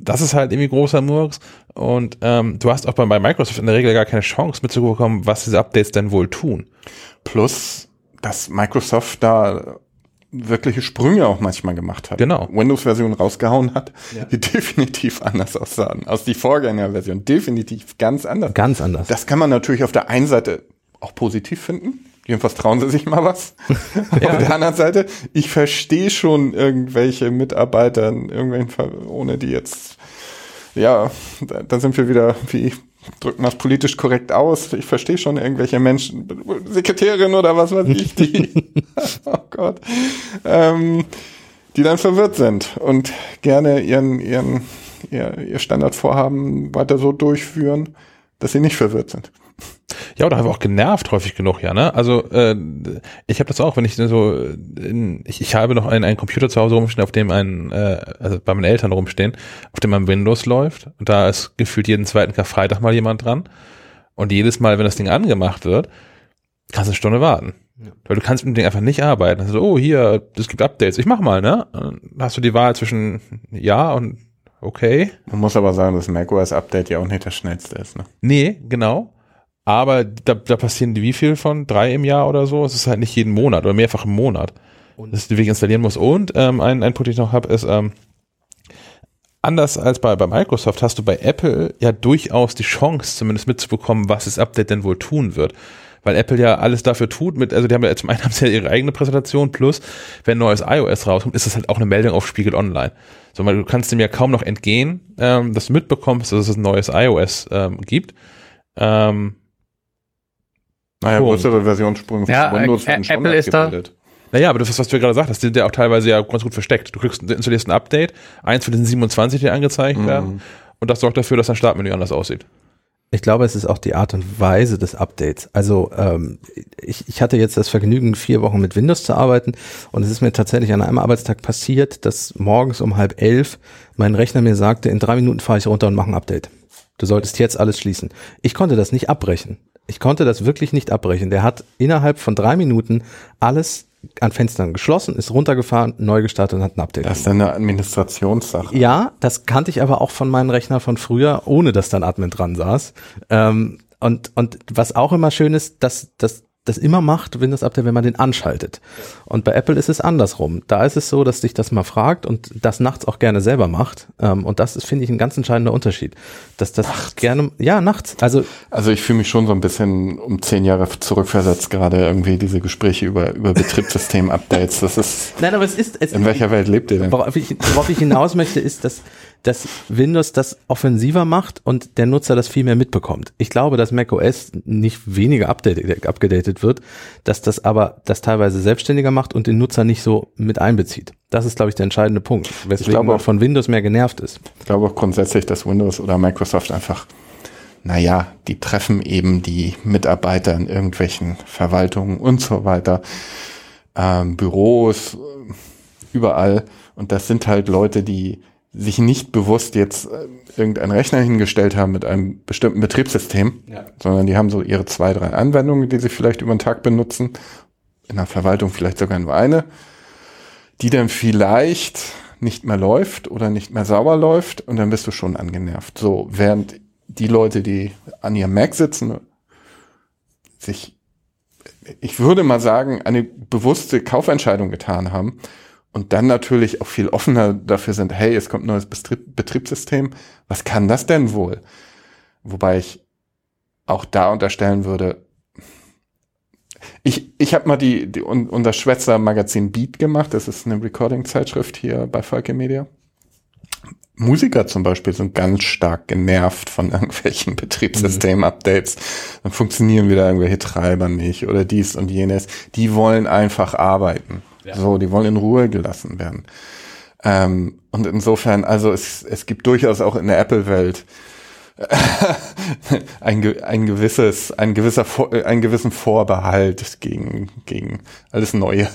das ist halt irgendwie großer Murks und ähm, du hast auch bei, bei Microsoft in der Regel gar keine Chance mitzubekommen, was diese Updates denn wohl tun. Plus, dass Microsoft da wirkliche Sprünge auch manchmal gemacht hat. Genau. Windows-Version rausgehauen hat, die <laughs> definitiv anders aussahen. Aus die Vorgängerversion definitiv ganz anders. Ganz anders. Das kann man natürlich auf der einen Seite auch positiv finden. Jedenfalls trauen sie sich mal was. <laughs> Auf der anderen Seite, ich verstehe schon irgendwelche Mitarbeiter, irgendwelchen, ohne die jetzt, ja, da, da sind wir wieder, wie drücken das politisch korrekt aus. Ich verstehe schon irgendwelche Menschen, Sekretärin oder was weiß ich, die, <laughs> <laughs> oh Gott, ähm, die dann verwirrt sind und gerne ihren, ihren, ihr, ihr Standardvorhaben weiter so durchführen, dass sie nicht verwirrt sind. Ja, oder einfach auch genervt häufig genug, ja, ne? Also äh, ich habe das auch, wenn ich so, in, ich, ich habe noch einen, einen Computer zu Hause rumstehen, auf dem ein, äh, also bei meinen Eltern rumstehen, auf dem ein Windows läuft. Und da ist gefühlt jeden zweiten Karfreitag mal jemand dran. Und jedes Mal, wenn das Ding angemacht wird, kannst du eine Stunde warten. Weil du kannst mit dem Ding einfach nicht arbeiten. Also, oh, hier, es gibt Updates, ich mach mal, ne? Dann hast du die Wahl zwischen ja und okay. Man muss aber sagen, dass macOS Update ja auch nicht das schnellste ist. Ne? Nee, genau. Aber da, da passieren die wie viel von? Drei im Jahr oder so? Es ist halt nicht jeden Monat oder mehrfach im Monat, dass du wirklich installieren musst. Und ähm, ein, ein Punkt, den ich noch habe, ist, ähm, anders als bei, bei Microsoft hast du bei Apple ja durchaus die Chance, zumindest mitzubekommen, was das Update denn wohl tun wird. Weil Apple ja alles dafür tut, mit, also die haben ja zum einen haben sie ja ihre eigene Präsentation, plus wenn neues iOS rauskommt, ist das halt auch eine Meldung auf Spiegel Online. So, weil du kannst dem ja kaum noch entgehen, ähm, dass du mitbekommst, dass es ein neues iOS ähm, gibt. Ähm, Naja, größere Versionssprünge für Ja, Windows äh, werden schon Apple ist da-. Naja, aber das ist, was du gerade sagst, das sind ja auch teilweise ja ganz gut versteckt. Du kriegst, installierst ein Update, eins von den 27, die angezeigt werden, und das sorgt dafür, dass dein Startmenü anders aussieht. Ich glaube, es ist auch die Art und Weise des Updates. Also ähm, ich, ich hatte jetzt das Vergnügen, vier Wochen mit Windows zu arbeiten und es ist mir tatsächlich an einem Arbeitstag passiert, dass morgens um halb elf mein Rechner mir sagte, in drei Minuten fahre ich runter und mache ein Update. Du solltest jetzt alles schließen. Ich konnte das nicht abbrechen. Ich konnte das wirklich nicht abbrechen. Der hat innerhalb von drei Minuten alles an Fenstern geschlossen, ist runtergefahren, neu gestartet und hat ein Update Das ist eine Administrationssache. ja, das kannte ich aber auch von meinen Rechnern von früher, ohne dass dann Admin dran saß. Ähm, und, und was auch immer schön ist, dass das das immer macht, Windows Update, wenn man den anschaltet. Und bei Apple ist es andersrum. Da ist es so, dass dich das mal fragt und das nachts auch gerne selber macht. Ähm, und das ist, finde ich, ein ganz entscheidender Unterschied. Dass das gerne, ja, nachts. Also Also ich fühle mich schon so ein bisschen um zehn Jahre zurückversetzt, gerade irgendwie diese Gespräche über, über Betriebssystem-Updates. Das ist, Nein, aber es ist, es in welcher Welt lebt ihr denn? Worauf ich, worauf ich hinaus möchte, ist, dass, dass Windows das offensiver macht und der Nutzer das viel mehr mitbekommt. Ich glaube, dass macOS nicht weniger abgedatet wird, dass das aber das teilweise selbstständiger macht und den Nutzer nicht so mit einbezieht. Das ist, glaube ich, der entscheidende Punkt, weswegen glaube man von Windows mehr genervt ist. Ich glaube auch grundsätzlich, dass Windows oder Microsoft einfach, naja, die treffen eben die Mitarbeiter in irgendwelchen Verwaltungen und so weiter, ähm, Büros, überall. Und das sind halt Leute, die sich nicht bewusst jetzt äh, irgendeinen Rechner hingestellt haben mit einem bestimmten Betriebssystem, sondern die haben so ihre zwei, drei Anwendungen, die sie vielleicht über den Tag benutzen. In der Verwaltung vielleicht sogar nur eine, die dann vielleicht nicht mehr läuft oder nicht mehr sauber läuft und dann bist du schon angenervt. So, während die Leute, die an ihrem Mac sitzen, sich, ich würde mal sagen, eine bewusste Kaufentscheidung getan haben und dann natürlich auch viel offener dafür sind, hey, es kommt ein neues Betrieb, Betriebssystem, was kann das denn wohl? Wobei ich auch da unterstellen würde, ich, ich habe mal die, die un, unser Schwätzer Magazin Beat gemacht. Das ist eine Recording-Zeitschrift hier bei Falke Media. Musiker zum Beispiel sind ganz stark genervt von <laughs> irgendwelchen Betriebssystem-Updates. Dann funktionieren wieder irgendwelche Treiber nicht oder dies und jenes. Die wollen einfach arbeiten. So, die wollen in Ruhe gelassen werden. Ähm, und insofern, also es, es gibt durchaus auch in der Apple-Welt <laughs> ein, ein gewisses, ein gewisser, äh, einen gewissen Vorbehalt gegen, gegen alles Neue.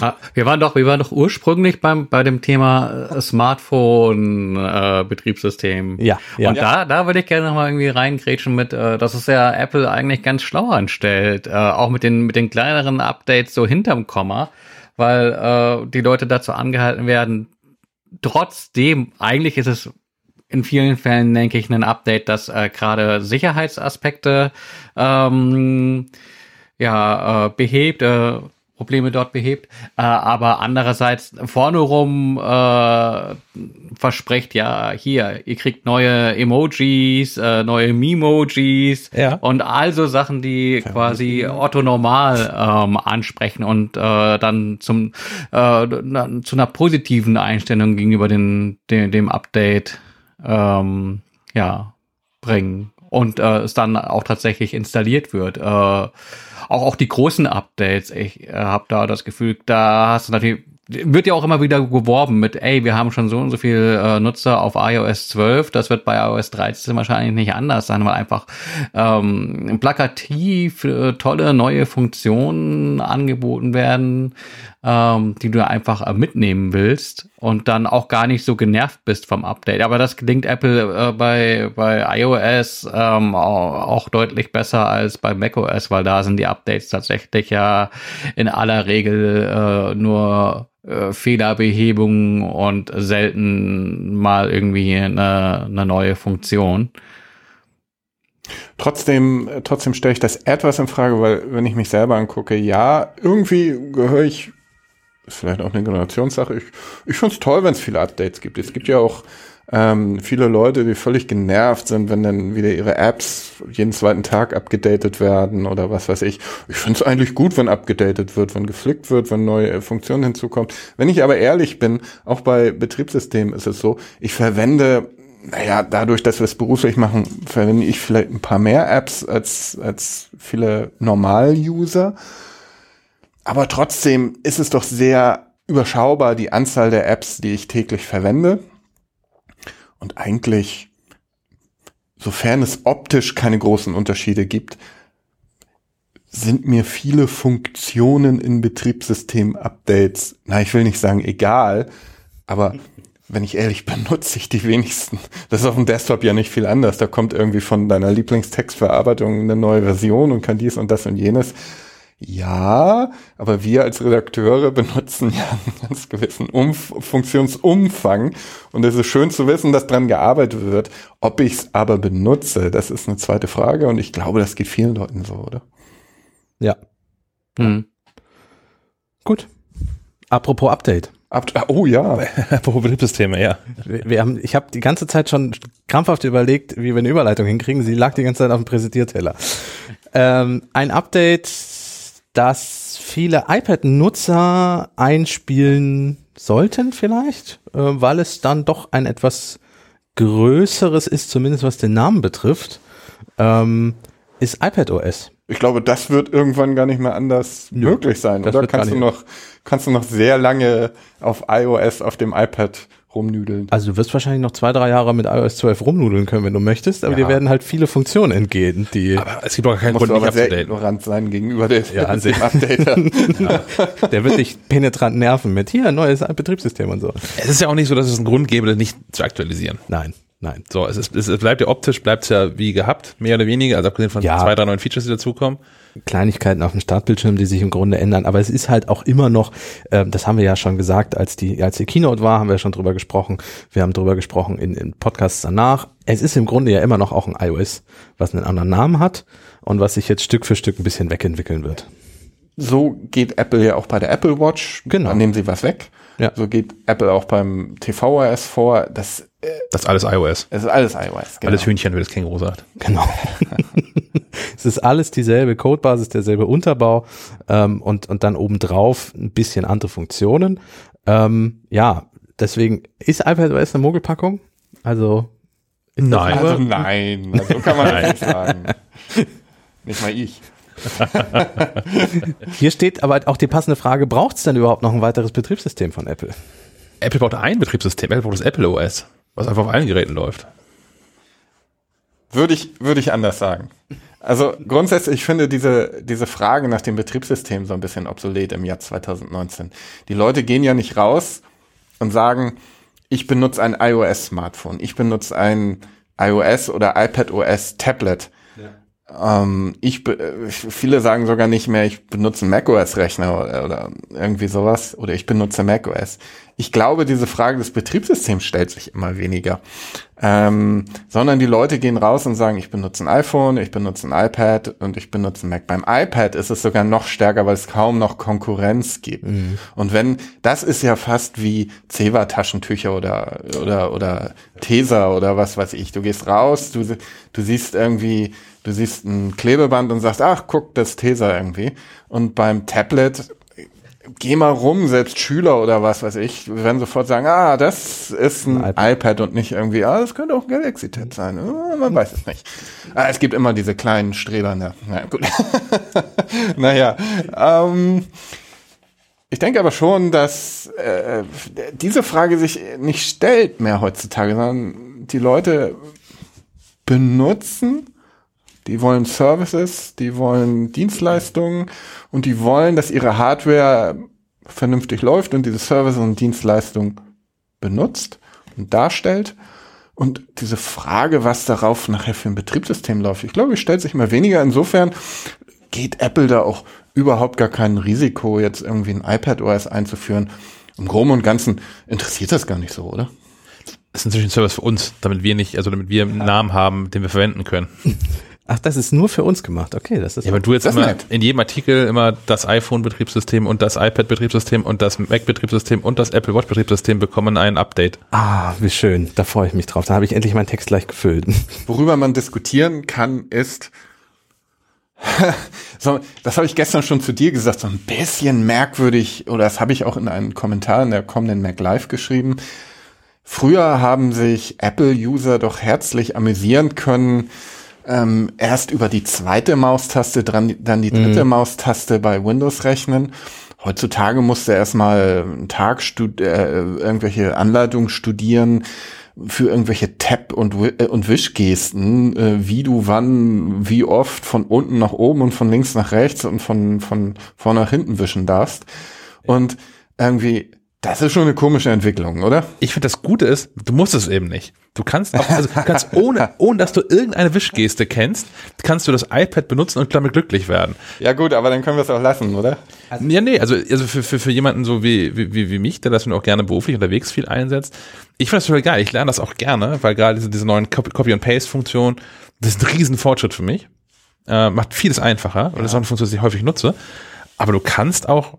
Ah, wir waren doch, wir waren doch ursprünglich beim bei dem Thema äh, Smartphone äh, Betriebssystem. Ja, ja. Und da da würde ich gerne noch mal irgendwie reingrätschen mit, äh, dass es ja Apple eigentlich ganz schlau anstellt, äh, auch mit den mit den kleineren Updates so hinterm Komma, weil äh, die Leute dazu angehalten werden. Trotzdem, eigentlich ist es in vielen Fällen, denke ich, ein Update, das äh, gerade Sicherheitsaspekte ähm, ja, äh, behebt, äh, Probleme dort behebt, äh, aber andererseits vorne rum äh, verspricht ja hier, ihr kriegt neue Emojis, äh, neue Memojis Ja. und also Sachen, die quasi Otto normal ähm, ansprechen und äh, dann zum äh, na, zu einer positiven Einstellung gegenüber den, den dem Update ähm, ja bringen und äh, es dann auch tatsächlich installiert wird. Äh, auch auch die großen Updates. Ich äh, habe da das Gefühl, da hast du natürlich wird ja auch immer wieder geworben mit, ey, wir haben schon so und so viel äh, Nutzer auf iOS 12, das wird bei iOS 13 wahrscheinlich nicht anders sein, weil einfach ähm, plakativ äh, tolle neue Funktionen angeboten werden, ähm, die du einfach äh, mitnehmen willst und dann auch gar nicht so genervt bist vom Update. Aber das gelingt Apple äh, bei, bei iOS ähm, auch, deutlich besser als bei macOS, weil da sind die Updates tatsächlich ja in aller Regel äh, nur äh, Fehlerbehebung und selten mal irgendwie eine, eine neue Funktion. Trotzdem, äh, trotzdem stelle ich das etwas in Frage, weil wenn ich mich selber angucke, ja, irgendwie gehöre ich, ist vielleicht auch eine Generationssache, ich, ich finde es toll, wenn es viele Updates gibt. Es gibt ja auch ähm, viele Leute, die völlig genervt sind, wenn dann wieder ihre Apps jeden zweiten Tag abgedatet werden oder was weiß ich. Ich finde es eigentlich gut, wenn abgedatet wird, wenn geflickt wird, wenn neue Funktionen hinzukommen. Wenn ich aber ehrlich bin, auch bei Betriebssystemen ist es so, ich verwende naja, dadurch, dass wir es beruflich machen, verwende ich vielleicht ein paar mehr Apps als, als viele Normal-User. Aber trotzdem ist es doch sehr überschaubar, die Anzahl der Apps, die ich täglich verwende. Und eigentlich, sofern es optisch keine großen Unterschiede gibt, sind mir viele Funktionen in Betriebssystem-Updates, na, ich will nicht sagen egal, aber wenn ich ehrlich bin, <laughs> nutze ich die wenigsten. Das ist auf dem Desktop ja nicht viel anders. Da kommt irgendwie von deiner Lieblingstextverarbeitung eine neue Version und kann dies und das und jenes. Ja, aber wir als Redakteure benutzen ja einen ganz gewissen Umf Funktionsumfang und es ist schön zu wissen, dass dran gearbeitet wird. Ob ich es aber benutze, das ist eine zweite Frage und ich glaube, das geht vielen Leuten so, oder? Ja. Hm. Gut. Apropos Update. Ab oh ja. <laughs> Apropos Betriebssysteme, ja. Wir, wir haben, ich habe die ganze Zeit schon krampfhaft überlegt, wie wir eine Überleitung hinkriegen. Sie lag die ganze Zeit auf dem Präsentierteller. Ähm, ein Update, das viele iPad-Nutzer einspielen sollten vielleicht, äh, weil es dann doch ein etwas größeres ist, zumindest was den Namen betrifft, ähm, ist iPadOS. Ich glaube, das wird irgendwann gar nicht mehr anders Nö, möglich sein, oder? Kannst du noch, kannst du noch sehr lange auf iOS auf dem iPad rumnüdeln? Also du wirst wahrscheinlich noch zwei, drei Jahre mit iOS 12 rumnudeln können, wenn du möchtest, aber Ja. dir werden halt viele Funktionen entgehen, die Aber es gibt auch keinen Grund, nicht abzudaten. ignorant sein gegenüber der, Ja, <laughs> an sich. Updater. <laughs> der wird dich penetrant nerven mit hier neues Betriebssystem und so. Es ist ja auch nicht so, dass es einen Grund gäbe, das nicht zu aktualisieren. Nein, nein. So, es, ist, es es bleibt ja optisch, bleibt es ja wie gehabt, mehr oder weniger, also abgesehen von Ja. zwei, drei neuen Features, die dazukommen. Kleinigkeiten auf dem Startbildschirm, die sich im Grunde ändern, aber es ist halt auch immer noch, ähm, das haben wir ja schon gesagt, als die, als die Keynote war, haben wir schon drüber gesprochen. Wir haben drüber gesprochen in, in Podcasts danach. Es ist im Grunde ja immer noch auch ein iOS, was einen anderen Namen hat und was sich jetzt Stück für Stück ein bisschen wegentwickeln wird. So geht Apple ja auch bei der Apple Watch. Genau. Dann nehmen sie was weg. Ja. So geht Apple auch beim TVOS vor. Das, Das ist alles iOS. das ist alles iOS. Genau. Alles Hühnchen, wie das Känguru sagt. Genau. <laughs> es ist alles dieselbe Codebasis, derselbe Unterbau ähm, und, und dann obendrauf ein bisschen andere Funktionen. Ähm, ja, deswegen ist iPadOS eine Mogelpackung. Also ist das Nein. Also nein, also kann man <laughs> das nicht sagen. Nicht mal ich. <laughs> Hier steht aber auch die passende Frage, braucht es denn überhaupt noch ein weiteres Betriebssystem von Apple? Apple baut ein Betriebssystem, Apple baut das Apple OS, was einfach auf allen Geräten läuft. Würde ich, würde ich anders sagen. Also grundsätzlich, ich finde diese, diese Frage nach dem Betriebssystem so ein bisschen obsolet im Jahr 2019. Die Leute gehen ja nicht raus und sagen, ich benutze ein iOS-Smartphone, ich benutze ein iOS oder iPadOS-Tablet. Ähm, ich, viele sagen sogar nicht mehr, ich benutze einen macOS-Rechner oder, oder irgendwie sowas oder ich benutze macOS. Ich glaube, diese Frage des Betriebssystems stellt sich immer weniger, ähm, sondern die Leute gehen raus und sagen, ich benutze ein iPhone, ich benutze ein iPad und ich benutze ein Mac. Beim iPad ist es sogar noch stärker, weil es kaum noch Konkurrenz gibt. Und wenn, das ist ja fast wie Zewa-Taschentücher oder, oder, oder Tesa oder was weiß ich. Du gehst raus, du, du siehst irgendwie, du siehst ein Klebeband und sagst, ach, guck, das Tesa irgendwie. Und beim Tablet, geh mal rum, selbst Schüler oder was weiß ich, werden sofort sagen, ah, das ist ein, Ein iPad. und nicht irgendwie, ah, das könnte auch ein Galaxy Tab sein. Ah, man weiß es nicht. Ah, es gibt immer diese kleinen Streber, ne? Na gut. <laughs> naja, ähm, ich denke aber schon, dass äh, diese Frage sich nicht stellt mehr heutzutage, sondern die Leute benutzen, die wollen Services, die wollen Dienstleistungen und die wollen, dass ihre Hardware vernünftig läuft und diese Services und Dienstleistungen benutzt und darstellt. Und diese Frage, was darauf nachher für ein Betriebssystem läuft, ich glaube, stellt sich immer weniger. Insofern geht Apple da auch überhaupt gar kein Risiko, jetzt irgendwie ein iPad OS einzuführen. Im Groben und Ganzen interessiert das gar nicht so, oder? Das ist natürlich ein Service für uns, damit wir nicht, also damit wir einen Namen haben, den wir verwenden können. <laughs> Ach, das ist nur für uns gemacht. Okay, das ist Ja, aber du jetzt immer nett. in jedem Artikel immer das iPhone-Betriebssystem und das iPad-Betriebssystem und das Mac-Betriebssystem und das Apple Watch-Betriebssystem bekommen ein Update. Ah, wie schön. Da freue ich mich drauf. Da habe ich endlich meinen Text gleich gefüllt. <laughs> Worüber man diskutieren kann, ist, <laughs> so, das habe ich gestern schon zu dir gesagt, so ein bisschen merkwürdig, oder das habe ich auch in einem Kommentar in der kommenden Mac Live geschrieben. Früher haben sich Apple-User doch herzlich amüsieren können, ähm, erst über die zweite Maustaste, dran, dann die dritte Maustaste bei Windows rechnen. Heutzutage musst du erstmal einen Tag äh, irgendwelche Anleitungen studieren für irgendwelche Tab- und, äh, und Wischgesten, äh, wie du wann, wie oft von unten nach oben und von links nach rechts und von, von vorne nach hinten wischen darfst. Und irgendwie, das ist schon eine komische Entwicklung, oder? Ich finde, das Gute ist, du musst es eben nicht. Du kannst auch, also du <laughs> kannst ohne, ohne dass du irgendeine Wischgeste kennst, kannst du das iPad benutzen und damit glücklich werden. Ja gut, aber dann können wir es auch lassen, oder? ja, nee, also, also für, für, für jemanden so wie, wie, wie mich, der das auch gerne beruflich unterwegs viel einsetzt, ich finde das total geil. Ich lerne das auch gerne, weil gerade diese, diese neuen Copy- Copy-and-Paste-Funktion, das ist ein riesen Fortschritt für mich. Äh, macht vieles einfacher, und das ist auch eine Funktion, die ich häufig nutze. Aber du kannst auch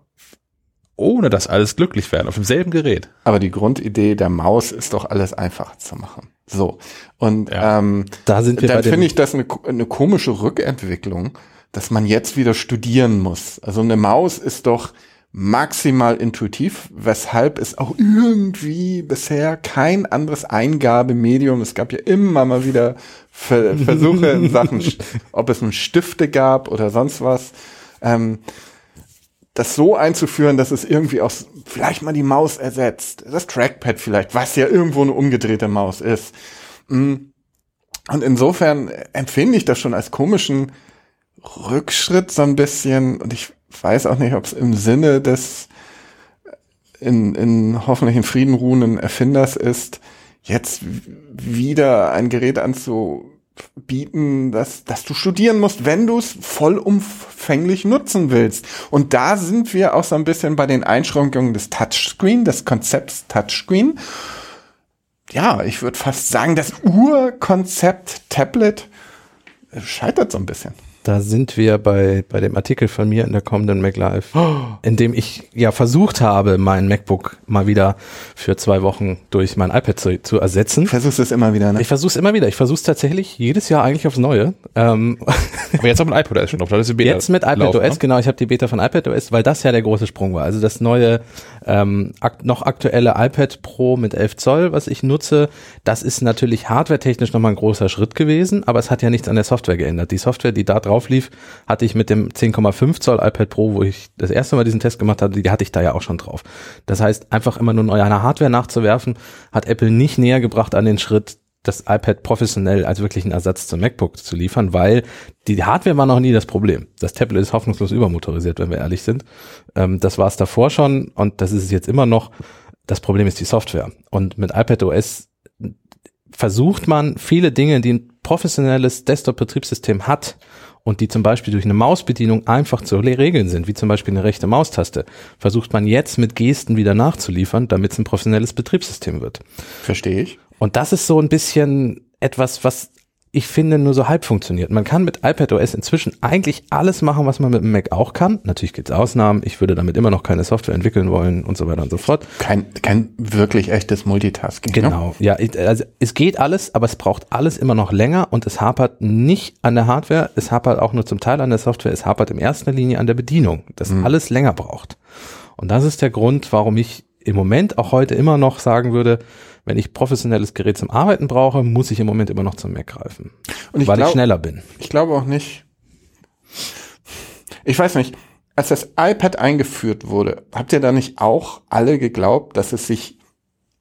ohne das alles glücklich werden, auf demselben Gerät. Aber die Grundidee der Maus ist doch alles einfacher zu machen. So. Und Ja. ähm, Da sind wir dann finde ich das eine, eine komische Rückentwicklung, dass man jetzt wieder studieren muss. Also eine Maus ist doch maximal intuitiv, weshalb es auch irgendwie bisher kein anderes Eingabemedium, es gab ja immer mal wieder Ver Versuche in Sachen, <laughs> ob es nun Stifte gab oder sonst was, ähm, das so einzuführen, dass es irgendwie auch vielleicht mal die Maus ersetzt, das Trackpad vielleicht, was ja irgendwo eine umgedrehte Maus ist. Mm. Und insofern empfinde ich das schon als komischen Rückschritt so ein bisschen und ich weiß auch nicht, ob es im Sinne des in, in hoffentlich in Frieden ruhenden Erfinders ist, jetzt wieder ein Gerät anzubieten, dass, dass du studieren musst, wenn du es vollumfänglich nutzen willst. Und da sind wir auch so ein bisschen bei den Einschränkungen des Touchscreen, des Konzepts Touchscreen. Ja, ich würde fast sagen, das Urkonzept Tablet scheitert so ein bisschen. Da sind wir bei, bei dem Artikel von mir in der kommenden MacLive, in dem ich ja versucht habe, mein MacBook mal wieder für zwei Wochen durch mein iPad zu, zu ersetzen. Versuchst es immer wieder, ne? Ich versuche es immer wieder. Ich versuche es tatsächlich jedes Jahr eigentlich aufs Neue. Ähm, <laughs> Aber jetzt auch mit iPadOS schon drauf. Das ist die Beta Jetzt mit iPadOS, laufen, ne? genau. Ich habe die Beta von iPadOS, weil das ja der große Sprung war. Also das neue, ähm, ak noch aktuelle iPad Pro mit 11 Zoll, was ich nutze, das ist natürlich hardwaretechnisch nochmal ein großer Schritt gewesen, aber es hat ja nichts an der Software geändert. Die Software, die da drauf lief, hatte ich mit dem 10,5 Zoll iPad Pro, wo ich das erste Mal diesen Test gemacht hatte, die hatte ich da ja auch schon drauf. Das heißt, einfach immer nur neue Hardware nachzuwerfen, hat Apple nicht näher gebracht an den Schritt, das iPad professionell als wirklichen Ersatz zum MacBook zu liefern, weil die Hardware war noch nie das Problem. Das Tablet ist hoffnungslos übermotorisiert, wenn wir ehrlich sind. Ähm, das war es davor schon und das ist es jetzt immer noch. Das Problem ist die Software. Und mit iPad OS versucht man viele Dinge, die ein professionelles Desktop-Betriebssystem hat und die zum Beispiel durch eine Mausbedienung einfach zu regeln sind, wie zum Beispiel eine rechte Maustaste, versucht man jetzt mit Gesten wieder nachzuliefern, damit es ein professionelles Betriebssystem wird. Verstehe ich. Und das ist so ein bisschen etwas, was ich finde, nur so halb funktioniert. Man kann mit iPadOS inzwischen eigentlich alles machen, was man mit dem Mac auch kann. Natürlich gibt es Ausnahmen. Ich würde damit immer noch keine Software entwickeln wollen und so weiter und so fort. Kein, kein wirklich echtes Multitasking. Ne? Genau. Ne? Ja, also es geht alles, aber es braucht alles immer noch länger und es hapert nicht an der Hardware. Es hapert auch nur zum Teil an der Software. Es hapert in erster Linie an der Bedienung, das mhm. alles länger braucht. Und das ist der Grund, warum ich im Moment auch heute immer noch sagen würde, wenn ich professionelles Gerät zum Arbeiten brauche, muss ich im Moment immer noch zum Mac greifen. Und ich weil glaub, ich schneller bin. Ich glaube auch nicht. Ich weiß nicht, als das iPad eingeführt wurde, habt ihr da nicht auch alle geglaubt, dass es sich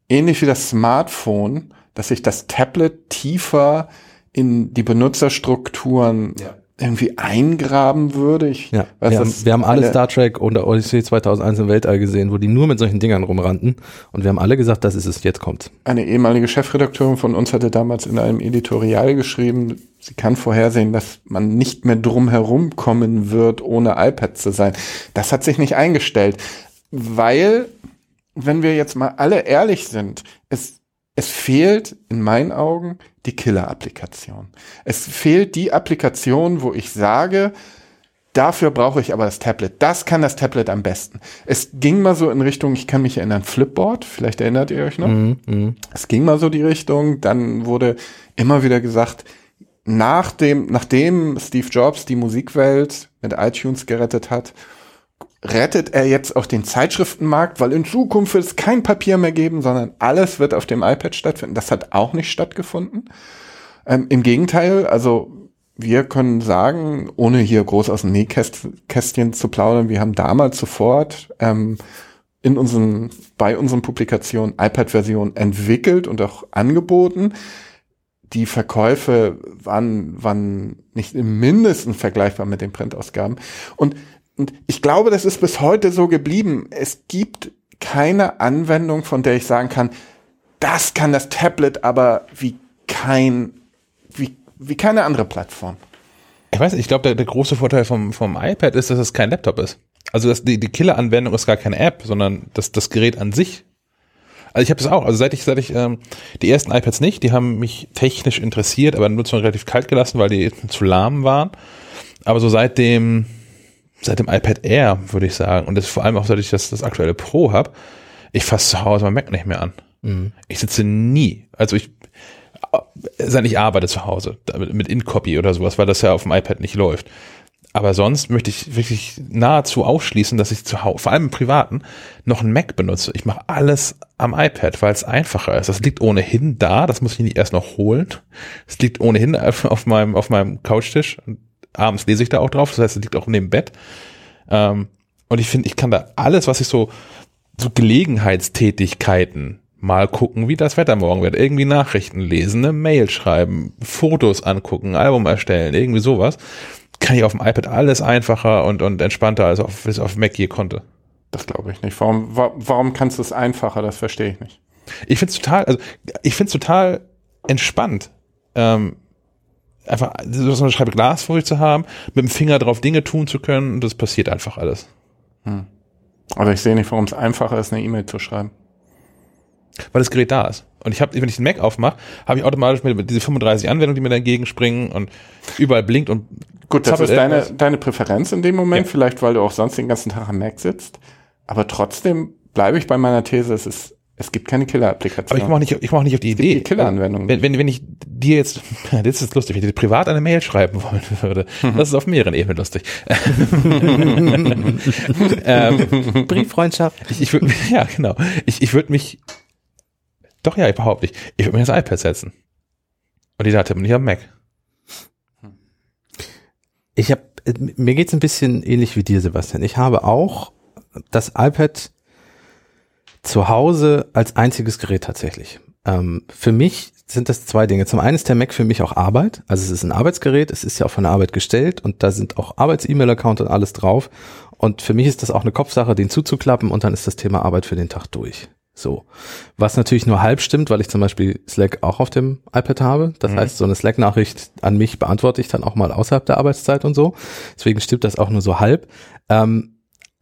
ähnlich wie das Smartphone, dass sich das Tablet tiefer in die Benutzerstrukturen ja irgendwie eingraben würde. Ich ja, weiß, wir, haben, wir haben alle, Star Trek und Odyssey 2001 im Weltall gesehen, wo die nur mit solchen Dingern rumrannten und wir haben alle gesagt, das ist es, jetzt kommt. Eine ehemalige Chefredakteurin von uns hatte damals in einem Editorial geschrieben, sie kann vorhersehen, dass man nicht mehr drum herum kommen wird, ohne iPad zu sein. Das hat sich nicht eingestellt, weil, wenn wir jetzt mal alle ehrlich sind, es es fehlt in meinen Augen die Killer-Applikation. Es fehlt die Applikation, wo ich sage, dafür brauche ich aber das Tablet. Das kann das Tablet am besten. Es ging mal so in Richtung, ich kann mich erinnern, Flipboard, vielleicht erinnert ihr euch noch. Mm, mm. Es ging mal so die Richtung, dann wurde immer wieder gesagt, nach dem, nachdem Steve Jobs die Musikwelt mit iTunes gerettet hat rettet er jetzt auch den Zeitschriftenmarkt, weil in Zukunft wird es kein Papier mehr geben, sondern alles wird auf dem iPad stattfinden. Das hat auch nicht stattgefunden. Ähm, Im Gegenteil, also wir können sagen, ohne hier groß aus dem Nähkästchen zu plaudern, wir haben damals sofort ähm, in unseren, bei unseren Publikationen iPad-Version entwickelt und auch angeboten. Die Verkäufe waren, waren nicht im Mindesten vergleichbar mit den Printausgaben. Und und ich glaube, das ist bis heute so geblieben. Es gibt keine Anwendung, von der ich sagen kann, das kann das Tablet aber wie kein, wie, wie keine andere Plattform. Ich weiß nicht, ich glaube, der, der große Vorteil vom, vom iPad ist, dass es kein Laptop ist. Also das, die, die Killer-Anwendung ist gar keine App, sondern das, das Gerät an sich. Also ich habe das auch. Also seit ich, seit ich ähm, die ersten iPads nicht, die haben mich technisch interessiert, aber Nutzung relativ kalt gelassen, weil die zu lahm waren. Aber so seit dem seit dem iPad Air, würde ich sagen, und das vor allem auch, seit ich das, das aktuelle Pro habe, ich fasse zu Hause mein Mac nicht mehr an. Mhm. Ich sitze nie, also ich, seit ich arbeite zu Hause, mit InCopy oder sowas, weil das ja auf dem iPad nicht läuft. Aber sonst möchte ich wirklich nahezu ausschließen, dass ich zu Hause, vor allem im Privaten, noch einen Mac benutze. Ich mache alles am iPad, weil es einfacher ist. Das liegt ohnehin da, das muss ich nicht erst noch holen. Es liegt ohnehin auf meinem, auf meinem Couchtisch abends lese ich da auch drauf, das heißt, es liegt auch neben Bett. Ähm, und ich finde, ich kann da alles, was ich so, so Gelegenheitstätigkeiten mal gucken, wie das Wetter morgen wird, irgendwie Nachrichten lesen, eine Mail schreiben, Fotos angucken, Album erstellen, irgendwie sowas, kann ich auf dem iPad alles einfacher und, und entspannter als auf, als auf Mac je konnte. Das glaube ich nicht. Warum, warum kannst du es einfacher? Das verstehe ich nicht. Ich finde es total, also ich finde es total entspannt. Ähm, einfach so eine Scheibe Glas vor sich zu haben, mit dem Finger drauf Dinge tun zu können und das passiert einfach alles. Hm. Aber ich sehe nicht, warum es einfacher ist, eine E-Mail zu schreiben. Weil das Gerät da ist. Und ich habe, wenn ich den Mac aufmache, habe ich automatisch mit diese 35 Anwendungen, die mir dagegen springen und überall blinkt und Gut, das ist deine, deine Präferenz in dem Moment, ja. vielleicht weil du auch sonst den ganzen Tag am Mac sitzt. Aber trotzdem bleibe ich bei meiner These, es ist es gibt keine Killer-Applikation. Aber ich mache nicht, ich mach nicht auf die es Idee. Die Killer-Anwendung. Wenn, wenn, wenn ich dir jetzt, <laughs> das ist lustig, wenn ich dir privat eine Mail schreiben wollen <laughs> würde, mhm. das ist auf mehreren Ebenen lustig. <laughs> ähm, Brieffreundschaft. Ich, ich würde, ja, genau. Ich, ich würde mich, doch ja, überhaupt nicht. Ich würde mir das iPad setzen. Und die Daten nicht am Mac. Ich habe, mir geht's ein bisschen ähnlich wie dir, Sebastian. Ich habe auch das iPad zu Hause als einziges Gerät tatsächlich. Ähm, für mich sind das zwei Dinge. Zum einen ist der Mac für mich auch Arbeit. Also es ist ein Arbeitsgerät, es ist ja auch von der Arbeit gestellt und da sind auch Arbeits-E-Mail-Account und alles drauf. Und für mich ist das auch eine Kopfsache, den zuzuklappen und dann ist das Thema Arbeit für den Tag durch. So. Was natürlich nur halb stimmt, weil ich zum Beispiel Slack auch auf dem iPad habe. Das mhm. heißt, so eine Slack-Nachricht an mich beantworte ich dann auch mal außerhalb der Arbeitszeit und so. Deswegen stimmt das auch nur so halb. Ähm,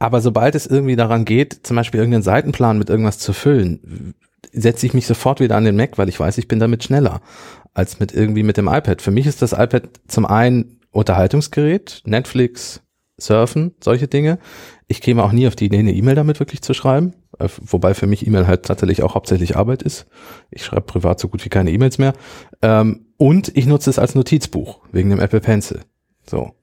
aber sobald es irgendwie daran geht, zum Beispiel irgendeinen Seitenplan mit irgendwas zu füllen, setze ich mich sofort wieder an den Mac, weil ich weiß, ich bin damit schneller als mit irgendwie mit dem iPad. Für mich ist das iPad zum einen Unterhaltungsgerät, Netflix, Surfen, solche Dinge. Ich käme auch nie auf die Idee, eine E-Mail damit wirklich zu schreiben. Äh, wobei für mich E-Mail halt tatsächlich auch hauptsächlich Arbeit ist. Ich schreibe privat so gut wie keine E-Mails mehr. Ähm, und ich nutze es als Notizbuch wegen dem Apple Pencil. So.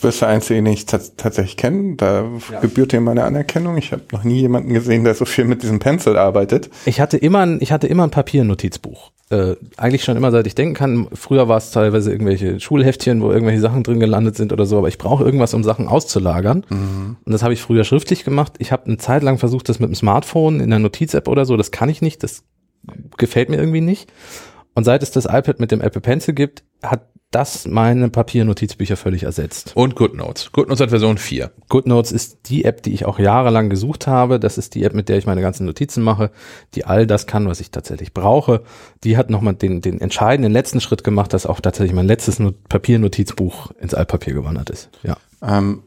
Du bist der Einzige, den ich tatsächlich kenne. Da ja. gebührt dir meine Anerkennung. Ich habe noch nie jemanden gesehen, der so viel mit diesem Pencil arbeitet. Ich hatte immer ein, ich hatte immer ein Papiernotizbuch. Äh, eigentlich schon immer, seit ich denken kann. Früher war es teilweise irgendwelche Schulheftchen, wo irgendwelche Sachen drin gelandet sind oder so, aber ich brauche irgendwas, um Sachen auszulagern. Mhm. Und das habe ich früher schriftlich gemacht. Ich habe eine Zeit lang versucht, das mit dem Smartphone in der Notiz-App oder so. Das kann ich nicht. Das gefällt mir irgendwie nicht. Und seit es das iPad mit dem Apple Pencil gibt, hat das meine Papiernotizbücher völlig ersetzt. Und GoodNotes. GoodNotes hat Version 4. GoodNotes ist die App, die ich auch jahrelang gesucht habe. Das ist die App, mit der ich meine ganzen Notizen mache, die all das kann, was ich tatsächlich brauche. Die hat nochmal den, den entscheidenden letzten Schritt gemacht, dass auch tatsächlich mein letztes Not Papiernotizbuch ins Altpapier gewandert ist. Ja. Ähm,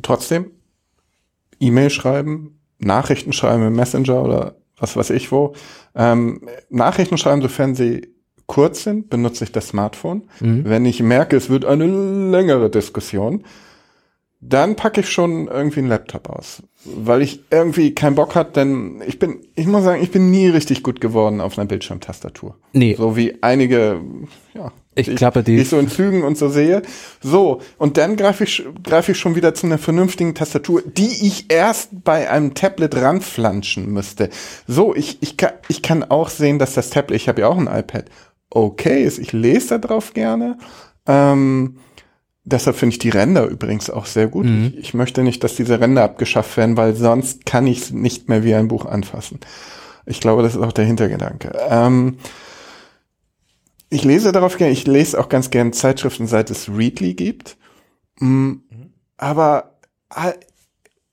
trotzdem, E-Mail schreiben, Nachrichten schreiben im Messenger oder was weiß ich wo. Ähm, Nachrichten schreiben, sofern sie kurz sind, benutze ich das Smartphone. Mhm. Wenn ich merke, es wird eine längere Diskussion, dann packe ich schon irgendwie einen Laptop aus. Weil ich irgendwie keinen Bock hat, denn ich bin, ich muss sagen, ich bin nie richtig gut geworden auf einer Bildschirmtastatur. Nee. So wie einige, ja, ich die, klappe die. Die ich so in Zügen und so sehe. So. Und dann greife ich, greife ich schon wieder zu einer vernünftigen Tastatur, die ich erst bei einem Tablet ranflanschen müsste. So, ich, ich kann, ich kann auch sehen, dass das Tablet, ich habe ja auch ein iPad, okay ist. Ich lese da drauf gerne. Ähm, deshalb finde ich die Ränder übrigens auch sehr gut. Mhm. Ich, ich, möchte nicht, dass diese Ränder abgeschafft werden, weil sonst kann ich es nicht mehr wie ein Buch anfassen. Ich glaube, das ist auch der Hintergedanke. Ähm, ich lese darauf gerne, ich lese auch ganz gerne Zeitschriften, seit es Readly gibt. Mhm. Aber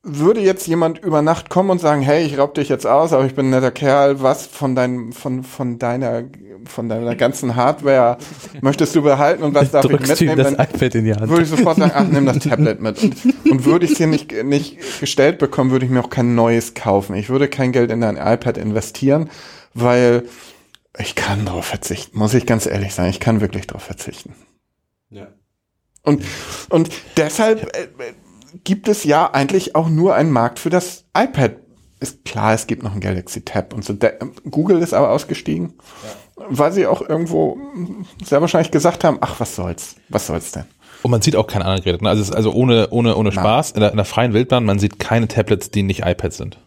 würde jetzt jemand über Nacht kommen und sagen, hey, ich raub dich jetzt aus, aber ich bin ein netter Kerl, was von deinem, von, von deiner, von deiner ganzen Hardware möchtest du behalten und was darf ich mitnehmen? Das iPad in die Hand. Würde ich sofort sagen, ach, nimm das Tablet mit. Und, würde ich es hier nicht, nicht gestellt bekommen, würde ich mir auch kein neues kaufen. Ich würde kein Geld in ein iPad investieren, weil ich kann darauf verzichten, muss ich ganz ehrlich sagen, ich kann wirklich darauf verzichten. Ja. Und, und deshalb, äh, gibt es ja eigentlich auch nur einen Markt für das iPad. Ist klar, es gibt noch einen Galaxy Tab und so. Der, Google ist aber ausgestiegen, ja. weil sie auch irgendwo sehr wahrscheinlich gesagt haben, ach, was soll's, was soll's denn? Und man sieht auch keine anderen Geräte. Ne? Also, also ohne, ohne, ohne Spaß, in der, in der freien Wildbahn, man sieht keine Tablets, die nicht iPads sind.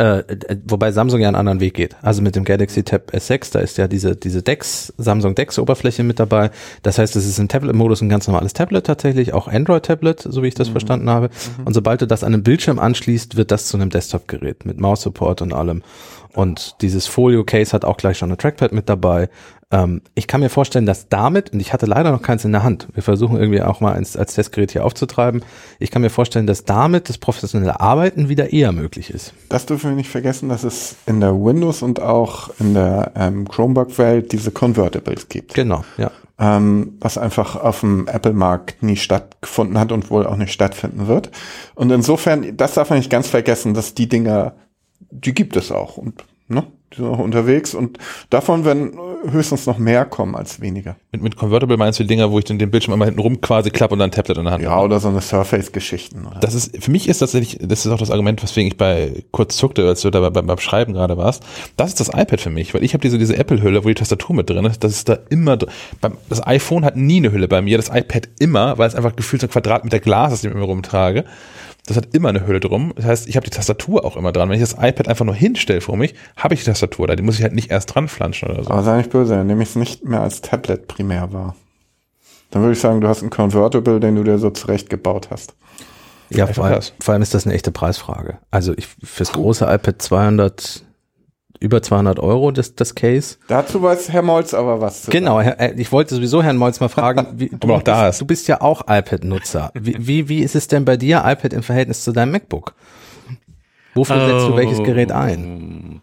Äh, wobei Samsung ja einen anderen Weg geht. Also mit dem Galaxy Tab S6, da ist ja diese, diese Dex, Samsung Dex Oberfläche mit dabei. Das heißt, es ist im Tablet-Modus ein ganz normales Tablet tatsächlich, auch Android-Tablet, so wie ich das mhm. verstanden habe. Mhm. Und sobald du das an einem Bildschirm anschließt, wird das zu einem Desktop-Gerät mit Mouse-Support und allem. Und dieses Folio-Case hat auch gleich schon ein Trackpad mit dabei. Ähm, ich kann mir vorstellen, dass damit, und ich hatte leider noch keins in der Hand, wir versuchen irgendwie auch mal als, als Testgerät hier aufzutreiben, ich kann mir vorstellen, dass damit das professionelle Arbeiten wieder eher möglich ist. Das dürfen wir nicht vergessen, dass es in der Windows und auch in der ähm, Chromebook-Welt diese Convertibles gibt. Genau, ja. Ähm, was einfach auf dem Apple-Markt nie stattgefunden hat und wohl auch nicht stattfinden wird. Und insofern, das darf man nicht ganz vergessen, dass die Dinger, die gibt es auch. Und? Die sind auch unterwegs und davon werden höchstens noch mehr kommen als weniger. Mit, mit Convertible meinst du die Dinger, wo ich den, den Bildschirm einmal hinten rum quasi klappe und dann ein Tablet in der Hand Ja, habe. oder so eine Surface-Geschichten. Das ist, für mich ist tatsächlich, das ist auch das Argument, weswegen ich bei kurz zuckte, als du da beim, beim Schreiben gerade warst. Das ist das iPad für mich, weil ich habe diese, diese Apple-Hülle, wo die Tastatur mit drin ist, das ist da immer, beim, das iPhone hat nie eine Hülle bei mir, das iPad immer, weil es einfach gefühlt so ein Quadratmeter Glas ist, den ich immer rumtrage. Das hat immer eine Hülle drum. Das heißt, ich habe die Tastatur auch immer dran. Wenn ich das iPad einfach nur hinstelle vor mich, habe ich die Tastatur da. Die muss ich halt nicht erst dran flanschen oder so. Aber sei nicht böse, dann nehme ich es nicht mehr als Tablet primär wahr. Dann würde ich sagen, du hast einen Convertible, den du dir so zurechtgebaut hast. Ja, vor allem, vor allem, ist das eine echte Preisfrage. Also ich fürs große iPad 200 über 200 Euro, das, das Case. Dazu weiß Herr Molz aber was zu Genau, Herr, äh, ich wollte sowieso Herrn Molz mal fragen, <laughs> wie, du, Aber auch da bist, ist- du bist ja auch iPad-Nutzer. Wie, wie, wie ist es denn bei dir, iPad im Verhältnis zu deinem MacBook? Wofür setzt du welches Gerät ein?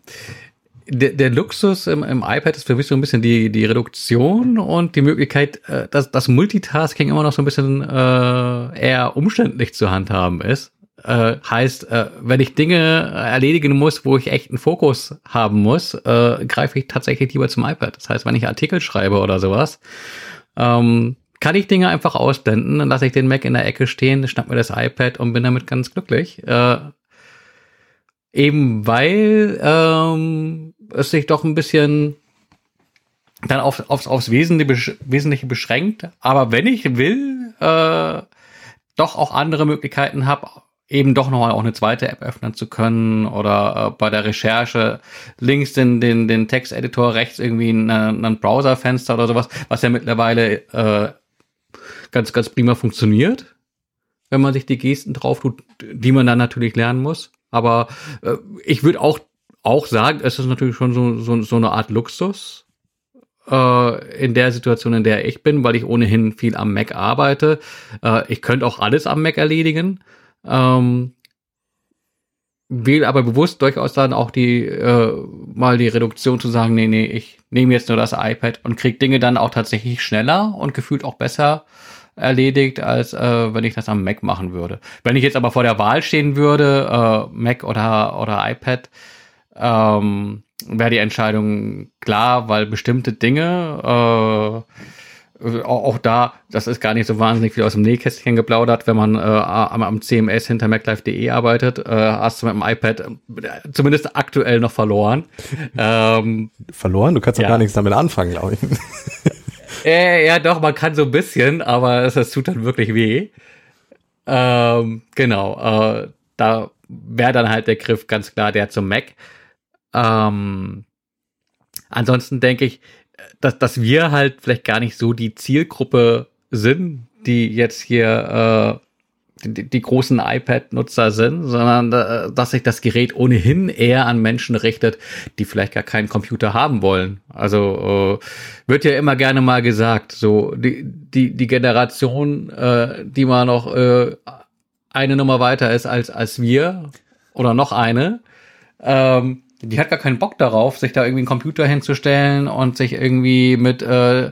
Der, der Luxus im, im iPad ist für mich so ein bisschen die, die Reduktion und die Möglichkeit, äh, dass das Multitasking immer noch so ein bisschen äh, eher umständlich zu handhaben ist. Äh, heißt, äh, wenn ich Dinge erledigen muss, wo ich echt einen Fokus haben muss, äh, greife ich tatsächlich lieber zum iPad. Das heißt, wenn ich Artikel schreibe oder sowas, ähm, kann ich Dinge einfach ausblenden, dann lasse ich den Mac in der Ecke stehen, schnapp mir das iPad und bin damit ganz glücklich. Äh, eben weil ähm, es sich doch ein bisschen dann auf, aufs, aufs Wesentliche, Wesentliche beschränkt. Aber wenn ich will, äh, doch auch andere Möglichkeiten habe, eben doch noch auch eine zweite App öffnen zu können oder äh, bei der Recherche links den, den, den Texteditor, rechts irgendwie ein, ein Browserfenster oder sowas, was ja mittlerweile äh, ganz, ganz prima funktioniert, wenn man sich die Gesten drauf tut, die man dann natürlich lernen muss. Aber äh, ich würde auch, auch sagen, es ist natürlich schon so, so, so eine Art Luxus äh, in der Situation, in der ich bin, weil ich ohnehin viel am Mac arbeite. Äh, ich könnte auch alles am Mac erledigen. Ähm, wähle aber bewusst durchaus dann auch die äh, mal die Reduktion zu sagen, nee, nee, ich nehme jetzt nur das iPad und krieg Dinge dann auch tatsächlich schneller und gefühlt auch besser erledigt, als äh, wenn ich das am Mac machen würde. Wenn ich jetzt aber vor der Wahl stehen würde, äh, Mac oder, oder iPad, ähm, wäre die Entscheidung klar, weil bestimmte Dinge, äh, auch, auch da, das ist gar nicht so wahnsinnig viel aus dem Nähkästchen geplaudert, wenn man äh, am, am CMS hinter MacLife.de arbeitet, äh, hast du mit dem iPad äh, zumindest aktuell noch verloren. <laughs> ähm, Verloren? Du kannst doch Ja. gar nichts damit anfangen, glaube ich. <laughs> äh, ja, doch, man kann so ein bisschen, aber es, es tut dann wirklich weh. Ähm, genau, äh, da wäre dann halt der Griff ganz klar der zum Mac. Ähm, ansonsten denke ich, dass, dass wir halt vielleicht gar nicht so die Zielgruppe sind, die jetzt hier äh, die, die großen iPad-Nutzer sind, sondern äh, dass sich das Gerät ohnehin eher an Menschen richtet, die vielleicht gar keinen Computer haben wollen. Also äh, wird ja immer gerne mal gesagt, so die, die, die Generation, äh, die mal noch äh, eine Nummer weiter ist als, als wir oder noch eine, ähm, die hat gar keinen Bock darauf, sich da irgendwie einen Computer hinzustellen und sich irgendwie mit, äh,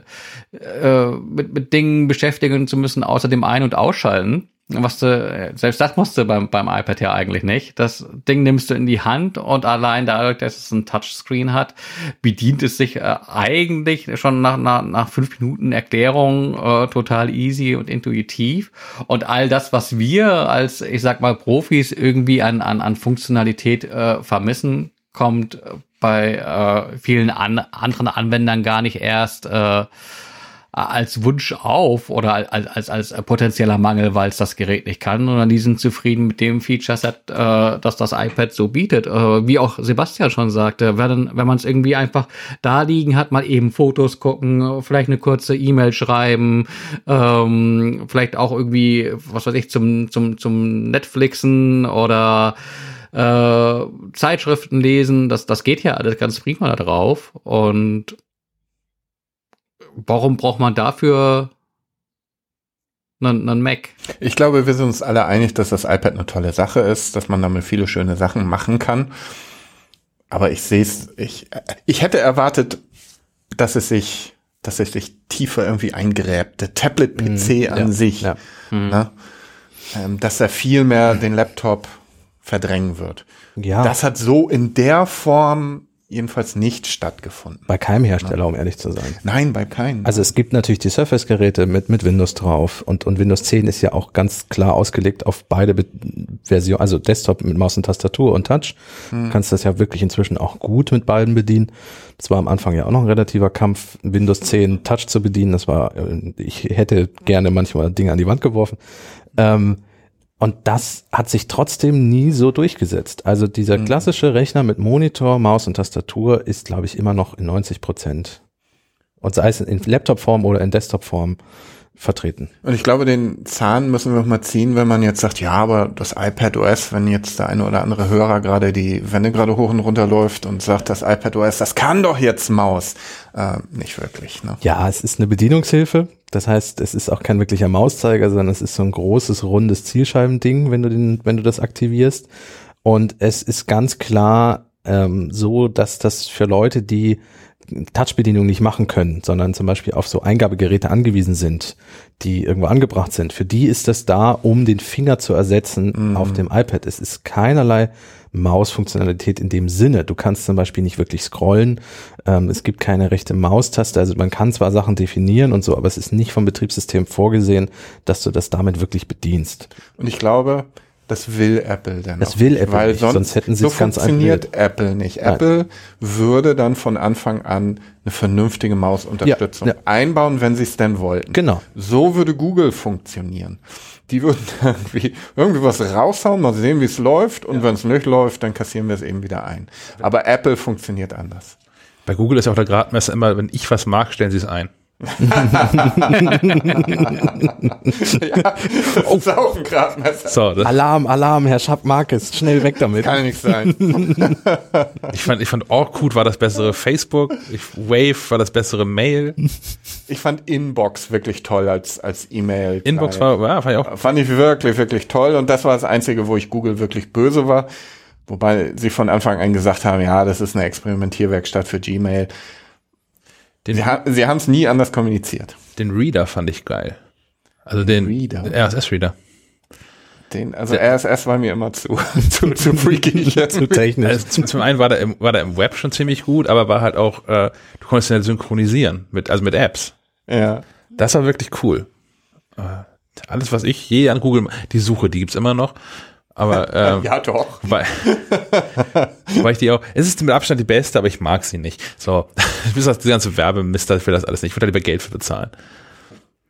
äh, mit, mit Dingen beschäftigen zu müssen, außer dem Ein- und Ausschalten. Was du, selbst das musst du beim, beim iPad ja eigentlich nicht. Das Ding nimmst du in die Hand und allein dadurch, dass es ein Touchscreen hat, bedient es sich äh, eigentlich schon nach, nach, nach fünf Minuten Erklärung äh, total easy und intuitiv. Und all das, was wir als, ich sag mal, Profis irgendwie an, an, an Funktionalität äh, vermissen, kommt äh, bei äh, vielen an, anderen Anwendern gar nicht erst äh, als Wunsch auf oder als, als, als potenzieller Mangel, weil es das Gerät nicht kann, sondern die sind zufrieden mit dem Feature-Set, äh, das das iPad so bietet. Äh, wie auch Sebastian schon sagte, wenn, wenn man es irgendwie einfach da liegen hat, mal eben Fotos gucken, vielleicht eine kurze E-Mail schreiben, ähm, vielleicht auch irgendwie, was weiß ich, zum, zum, zum Netflixen oder äh, Zeitschriften lesen, das, das geht ja alles ganz prima da drauf. Und warum braucht man dafür einen, einen Mac? Ich glaube, wir sind uns alle einig, dass das iPad eine tolle Sache ist, dass man damit viele schöne Sachen machen kann. Aber ich sehe es, ich, ich hätte erwartet, dass es sich, dass es sich tiefer irgendwie eingräbt. Der Tablet-PC an ja, sich, ja. ne? ähm, dass er viel mehr den Laptop verdrängen wird. Ja. Das hat so in der Form jedenfalls nicht stattgefunden. Bei keinem Hersteller, um ehrlich zu sein. Nein, bei keinem. Also es gibt natürlich die Surface-Geräte mit, mit Windows drauf und, und Windows 10 ist ja auch ganz klar ausgelegt auf beide Be Versionen, also Desktop mit Maus und Tastatur und Touch. Du kannst das ja wirklich inzwischen auch gut mit beiden bedienen. Das war am Anfang ja auch noch ein relativer Kampf, Windows 10 Touch zu bedienen. Das war, äh, ich hätte gerne manchmal Dinge an die Wand geworfen. Ähm, und das hat sich trotzdem nie so durchgesetzt. Also dieser klassische Rechner mit Monitor, Maus und Tastatur ist, glaube ich, immer noch in 90 Prozent. Und sei es in Laptop-Form oder in Desktop-Form, vertreten. Und ich glaube, den Zahn müssen wir noch mal ziehen, wenn man jetzt sagt, ja, aber das iPad OS, wenn jetzt der eine oder andere Hörer gerade die Wände gerade hoch und runter läuft und sagt, das iPad OS, das kann doch jetzt Maus. Äh, nicht wirklich, ne? Ja, es ist eine Bedienungshilfe. Das heißt, es ist auch kein wirklicher Mauszeiger, sondern es ist so ein großes, rundes Zielscheibending, wenn du den, wenn du das aktivierst. Und es ist ganz klar ähm, so, dass das für Leute, die Touchbedienung nicht machen können, sondern zum Beispiel auf so Eingabegeräte angewiesen sind, die irgendwo angebracht sind. Für die ist das da, um den Finger zu ersetzen Mhm. auf dem iPad. Es ist keinerlei Mausfunktionalität in dem Sinne. Du kannst zum Beispiel nicht wirklich scrollen. Ähm, es gibt keine rechte Maustaste. Also man kann zwar Sachen definieren und so, aber es ist nicht vom Betriebssystem vorgesehen, dass du das damit wirklich bedienst. Und ich glaube, das will Apple dann. Das auch will Apple weil nicht, sonst, sonst hätten sie so es ganz funktioniert Apple nicht. Nein. Apple würde dann von Anfang an eine vernünftige Mausunterstützung Ja, ja. einbauen, wenn sie es denn wollten. Genau. So würde Google funktionieren. Die würden <laughs> irgendwie, irgendwie was raushauen, mal sehen, wie es läuft und wenn es nicht läuft, dann kassieren wir es eben wieder ein. Aber Apple funktioniert anders. Bei Google ist ja auch der Gradmesser immer, wenn ich was mag, stellen sie es ein. Ja, das ist auch ein Gradmesser. So, das, Alarm, Alarm, Herr Schapp-Markes, schnell weg damit. Kann nicht sein. <laughs> ich fand, ich fand Orkut war das bessere Facebook, ich, Wave war das bessere Mail, Ich fand Inbox wirklich toll als, als E-Mail. Inbox war, ja, fand ich auch Fand ich wirklich, wirklich toll. Und das war das Einzige, wo ich Google wirklich böse war. Wobei sie von Anfang an gesagt haben, ja, das ist eine Experimentierwerkstatt für Gmail. Den, Sie, ha sie haben es nie anders kommuniziert. den Reader fand ich geil. Also den Reader? RSS-Reader. Den, also RSS war mir immer zu, <laughs> zu, zu freaky. <laughs> Zu technisch. Also <laughs> zum, zum einen war der, im, war der im Web schon ziemlich gut, aber war halt auch, äh, du konntest ihn halt synchronisieren mit, also mit Apps. ja. Das war wirklich cool. Äh, alles, was ich je an Google, die Suche, die gibt's immer noch. Aber <laughs> ähm, ja, doch. weil, <laughs> weil ich die auch, es ist mit Abstand die beste, aber ich mag sie nicht. So, <laughs> bis auf die ganze Werbemist, ich will das alles nicht. Ich würde da lieber Geld für bezahlen.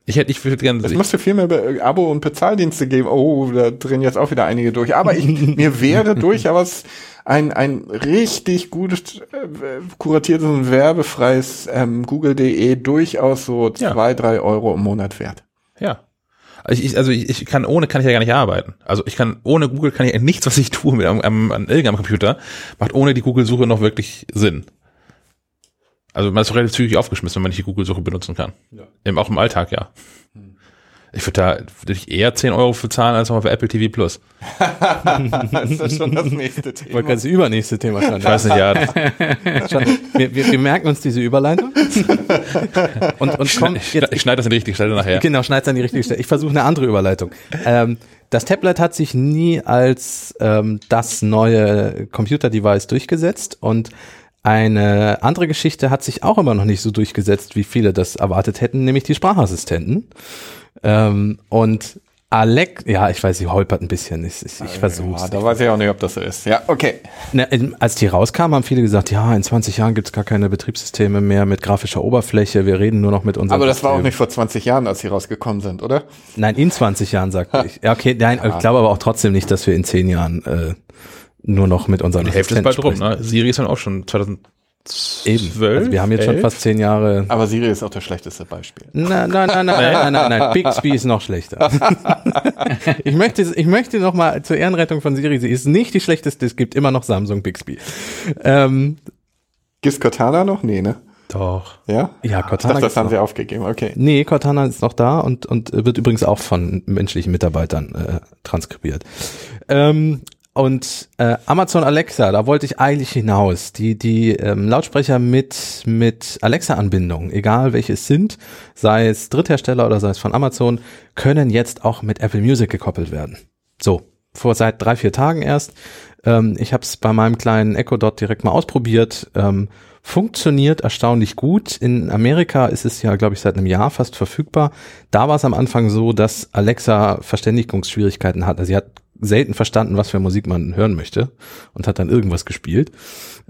Ich hätte, ich würde gerne, Es müsste viel mehr Abo- und Bezahldienste geben. Oh, da drehen jetzt auch wieder einige durch. Aber ich, mir wäre durchaus ein, ein richtig gutes, äh, kuratiertes und werbefreies ähm, Google.de durchaus so Ja. zwei, drei Euro im Monat wert. Ja. Also ich, also ich, ich kann ohne kann ich ja gar nicht arbeiten. Also ich kann ohne Google kann ich ja nichts, was ich tue mit am, am, an irgendeinem Computer, macht ohne die Google-Suche noch wirklich Sinn. Also man ist doch relativ zügig aufgeschmissen, wenn man nicht die Google-Suche benutzen kann. Im, auch im Alltag, ja. Ich würde da würde ich eher 10 Euro für zahlen als nochmal für Apple TV Plus. <laughs> Das ist schon das nächste Ich wollte Thema. gerade das übernächste Thema schon. Ich weiß nicht, ja. <laughs> Schon, wir, wir, wir merken uns diese Überleitung. <laughs> Und, und kommen Ich, jetzt, ich schneide das in die richtige Stelle nachher. Genau, schneid's an die richtige Stelle. Ich versuche eine andere Überleitung. Ähm, das Tablet hat sich nie als ähm, das neue Computer-Device durchgesetzt und eine andere Geschichte hat sich auch immer noch nicht so durchgesetzt, wie viele das erwartet hätten, nämlich die Sprachassistenten. Ähm, und Alex, ja, ich weiß, sie holpert ein bisschen. Ich, ich, ich versuch's. Ja, da weiß ich auch nicht, ob das so ist. Ja, okay. Na, in- als die rauskamen, haben viele gesagt, ja, in 20 Jahren gibt's gar keine Betriebssysteme mehr mit grafischer Oberfläche, wir reden nur noch mit unserem Aber das war auch System. nicht vor 20 Jahren, als sie rausgekommen sind, oder? Nein, in 20 Jahren, sagte ich. Ja, okay, nein, ich glaube aber auch trotzdem nicht, dass wir in 10 Jahren äh, nur noch mit unseren Die Hälfte ist bald rum, ne? Siri ist dann auch schon 2012. Eben. Also wir haben jetzt schon 11? fast 10 Jahre. Aber Siri ist auch das schlechteste Beispiel. Nein, nein, nein, nein, nein, nein, nein, nein. Bixby ist noch schlechter. <laughs> ich möchte, ich möchte noch mal zur Ehrenrettung von Siri, sie ist nicht die schlechteste, es gibt immer noch Samsung Bixby. Ähm, Gibt's Cortana noch? Nee, ne? Doch. Ja? ja, Ich Cortana dachte, das haben noch. sie aufgegeben. Okay. Nee, Cortana ist noch da und, und wird übrigens auch von menschlichen Mitarbeitern äh, transkribiert. Ähm, und äh, Amazon Alexa, da wollte ich eigentlich hinaus. Die, die ähm, Lautsprecher mit, mit Alexa-Anbindung, egal welche es sind, sei es Dritthersteller oder sei es von Amazon, können jetzt auch mit Apple Music gekoppelt werden. So, vor seit drei, vier Tagen erst. Ähm, ich habe es bei meinem kleinen Echo Dot direkt mal ausprobiert. Ähm, funktioniert erstaunlich gut. In Amerika ist es ja, glaube ich, seit einem Jahr fast verfügbar. Da war es am Anfang so, dass Alexa Verständigungsschwierigkeiten hatte. Sie hat selten verstanden, was für Musik man hören möchte und hat dann irgendwas gespielt.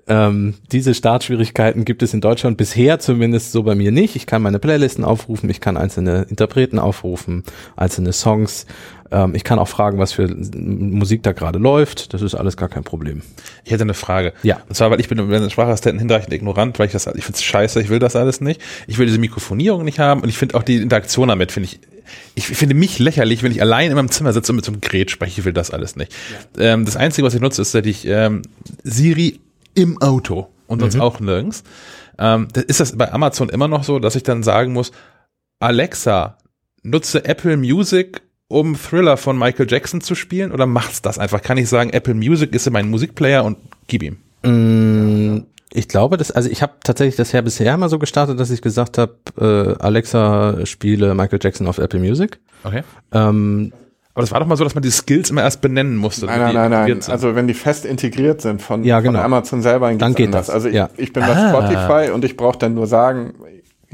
Ähm, diese Startschwierigkeiten gibt es in Deutschland bisher zumindest so bei mir nicht. Ich kann meine Playlisten aufrufen, ich kann einzelne Interpreten aufrufen, einzelne Songs, Ähm, ich kann auch fragen, was für Musik da gerade läuft. Das ist alles gar kein Problem. Ich hätte eine Frage. Ja. Und zwar, weil ich bin über den Sprachassistenten hinreichend ignorant, weil ich das, ich finde es scheiße, ich will das alles nicht. Ich will diese Mikrofonierung nicht haben und ich finde auch die Interaktion damit, finde ich, ich finde mich lächerlich, wenn ich allein in meinem Zimmer sitze und mit so einem Gerät spreche, ich will das alles nicht. Ähm, das Einzige, was ich nutze, ist tatsächlich ähm, Siri im Auto und sonst auch nirgends. Ähm, ist das bei Amazon immer noch so, dass ich dann sagen muss, Alexa, nutze Apple Music, um Thriller von Michael Jackson zu spielen oder macht's das einfach? Kann ich sagen, Apple Music ist mein Musikplayer und gib ihm. Mm, Ich glaube, das, also ich habe tatsächlich das ja bisher immer so gestartet, dass ich gesagt habe, äh, Alexa spiele Michael Jackson auf Apple Music. Okay. Ähm, Aber das war doch mal so, dass man die Skills immer erst benennen musste. Nein, nein, die nein, nein. integriert sind. Also wenn die fest integriert sind von, Ja, genau. von Amazon selber, Dann geht anders. das, Also ich, ja. ich bin bei Ah. Spotify und ich brauche dann nur sagen,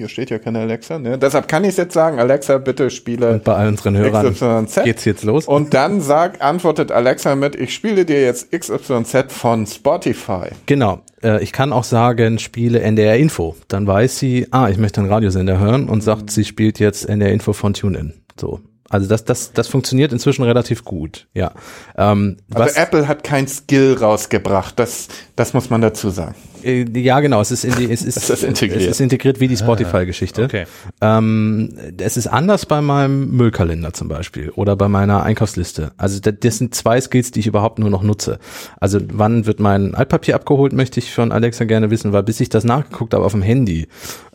hier steht ja keine Alexa, ne? Deshalb kann ich jetzt sagen, Alexa, bitte spiele und bei all unseren Hörern XYZ. geht's jetzt los. Und dann sagt, antwortet Alexa mit, ich spiele dir jetzt XYZ von Spotify. Genau. Äh, ich kann auch sagen, spiele NDR Info. Dann weiß sie, ah, ich möchte einen Radiosender hören und sagt, sie spielt jetzt NDR Info von TuneIn. So. Also das, das, das funktioniert inzwischen relativ gut. Ja. Ähm, Also Apple hat kein Skill rausgebracht, das, das muss man dazu sagen. Äh, ja, genau. Es ist, in die, es ist, <laughs> Es ist integriert. Es ist integriert wie die Spotify-Geschichte. Okay. Ähm, es ist anders bei meinem Müllkalender zum Beispiel oder bei meiner Einkaufsliste. Also da- das sind zwei Skills, die ich überhaupt nur noch nutze. Also wann wird mein Altpapier abgeholt, möchte ich von Alexa gerne wissen, weil bis ich das nachgeguckt habe auf dem Handy,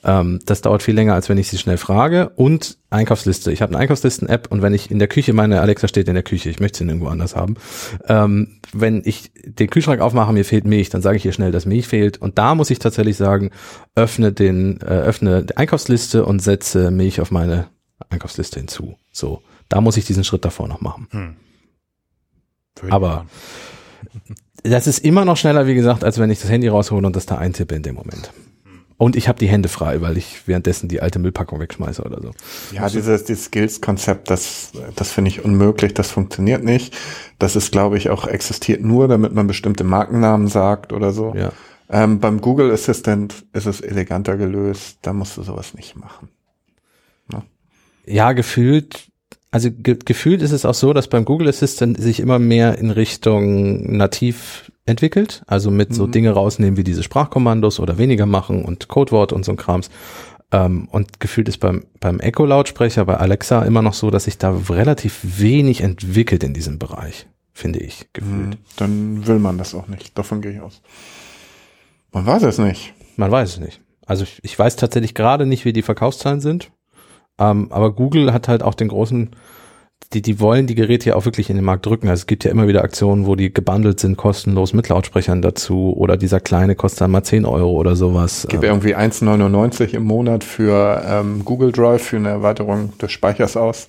ähm, das dauert viel länger, als wenn ich sie schnell frage. Und Einkaufsliste. Ich habe eine Einkaufslisten-App und wenn ich in der Küche, meine Alexa steht in der Küche, ich möchte sie nirgendwo anders haben. Ähm, wenn ich den Kühlschrank aufmache, mir fehlt Milch, dann sage ich ihr schnell, dass Milch fehlt. Und da muss ich tatsächlich sagen, öffne den, äh, öffne die Einkaufsliste und setze Milch auf meine Einkaufsliste hinzu. So, da muss ich diesen Schritt davor noch machen. Ich aber-. <laughs> Das ist immer noch schneller, wie gesagt, als wenn ich das Handy raushole und das da eintippe in dem Moment. Und ich habe die Hände frei, weil ich währenddessen die alte Müllpackung wegschmeiße oder so. Ja, dieses, dieses Skills-Konzept, das, das finde ich unmöglich, das funktioniert nicht. Das ist, glaube ich, auch existiert nur, damit man bestimmte Markennamen sagt oder so. Ja. Ähm, beim Google Assistant ist es eleganter gelöst, da musst du sowas nicht machen. Ja, gefühlt, also ge gefühlt ist es auch so, dass beim Google Assistant sich immer mehr in Richtung nativ entwickelt, also mit so Dinge rausnehmen wie diese Sprachkommandos oder weniger machen und Codewort und so ein Krams. Ähm, und gefühlt ist beim, beim Echo-Lautsprecher, bei Alexa immer noch so, dass sich da relativ wenig entwickelt in diesem Bereich, finde ich, gefühlt. Hm, Dann will man das auch nicht. Davon gehe ich aus. Man weiß es nicht. Man weiß es nicht. Also ich, ich weiß tatsächlich gerade nicht, wie die Verkaufszahlen sind. Ähm, aber Google hat halt auch den großen, die, die wollen die Geräte ja auch wirklich in den Markt drücken. Also es gibt ja immer wieder Aktionen, wo die gebundelt sind, kostenlos mit Lautsprechern dazu. Oder dieser kleine kostet dann mal 10 Euro oder sowas. Gib Ähm, irgendwie 1,99 im Monat für ähm, Google Drive für eine Erweiterung des Speichers aus.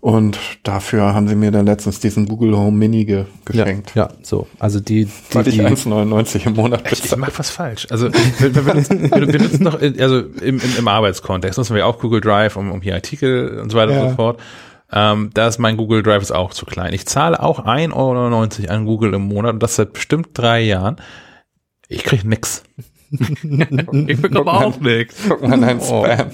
Und dafür haben sie mir dann letztens diesen Google Home Mini ge ja, geschenkt. ja, so. Also die, die, Weil ich die 1,99 im Monat Ich, ich bezahle. mach was falsch. Also wir, wir, benutzen, wir benutzen doch, in, also im, im, im Arbeitskontext nutzen wir auch Google Drive, um, um hier Artikel und so weiter Ja. und so fort. Ähm, da ist mein Google Drive ist auch zu klein. Ich zahle auch 1,99 Euro an Google im Monat und das seit bestimmt drei Jahren. Ich krieg nix. Ich bekomme auch nichts. Guck mal, nein, Spam.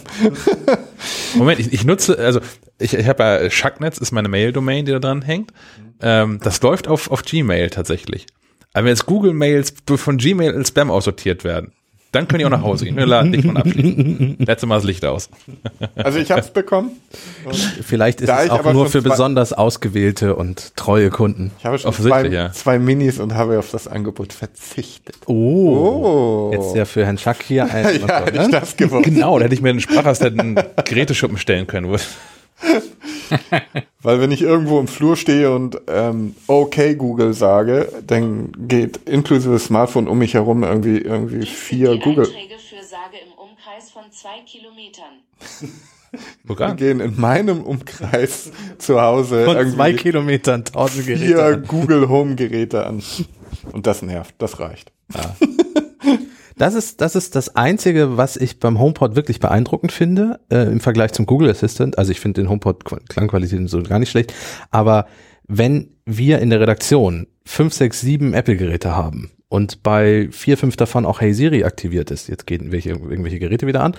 Moment, ich, ich nutze, also ich, ich habe ja Schacknetz ist meine Mail-Domain, die da dran hängt. Ähm, das läuft auf, auf Gmail tatsächlich. Aber wenn jetzt Google-Mails von Gmail in Spam aussortiert werden, dann können die auch nach Hause gehen. Wir laden dich mal abschließen. Letztes <laughs> Mal das Licht aus. Also ich habe es bekommen. vielleicht ist es auch nur für besonders ausgewählte und treue Kunden. Ich habe schon zwei, ja. zwei Minis und habe auf das Angebot verzichtet. Oh. Oh. Jetzt ja für Herrn Schack hier ein. <laughs> ja, hätte ich das gewusst. Genau, da hätte ich mir einen Sprachassistenten Geräteschuppen stellen können. <laughs> <laughs> Weil wenn ich irgendwo im Flur stehe und ähm, okay Google sage, dann geht inklusive Smartphone um mich herum irgendwie irgendwie vier die Google Einträge für Sage im Umkreis von zwei Kilometern. Sogar. gehen in meinem Umkreis <laughs> zu Hause Von zwei irgendwie Kilometern tausend vier Geräte. Google Home Geräte an. Und das nervt, das reicht. <laughs> Das ist, das ist das Einzige, was ich beim HomePod wirklich beeindruckend finde, äh, im Vergleich zum Google Assistant. Also ich finde den HomePod Qu- Klangqualität so gar nicht schlecht. Aber wenn wir in der Redaktion fünf, sechs, sieben Apple-Geräte haben und bei vier, fünf davon auch Hey Siri aktiviert ist, jetzt gehen welche, irgendwelche Geräte wieder an,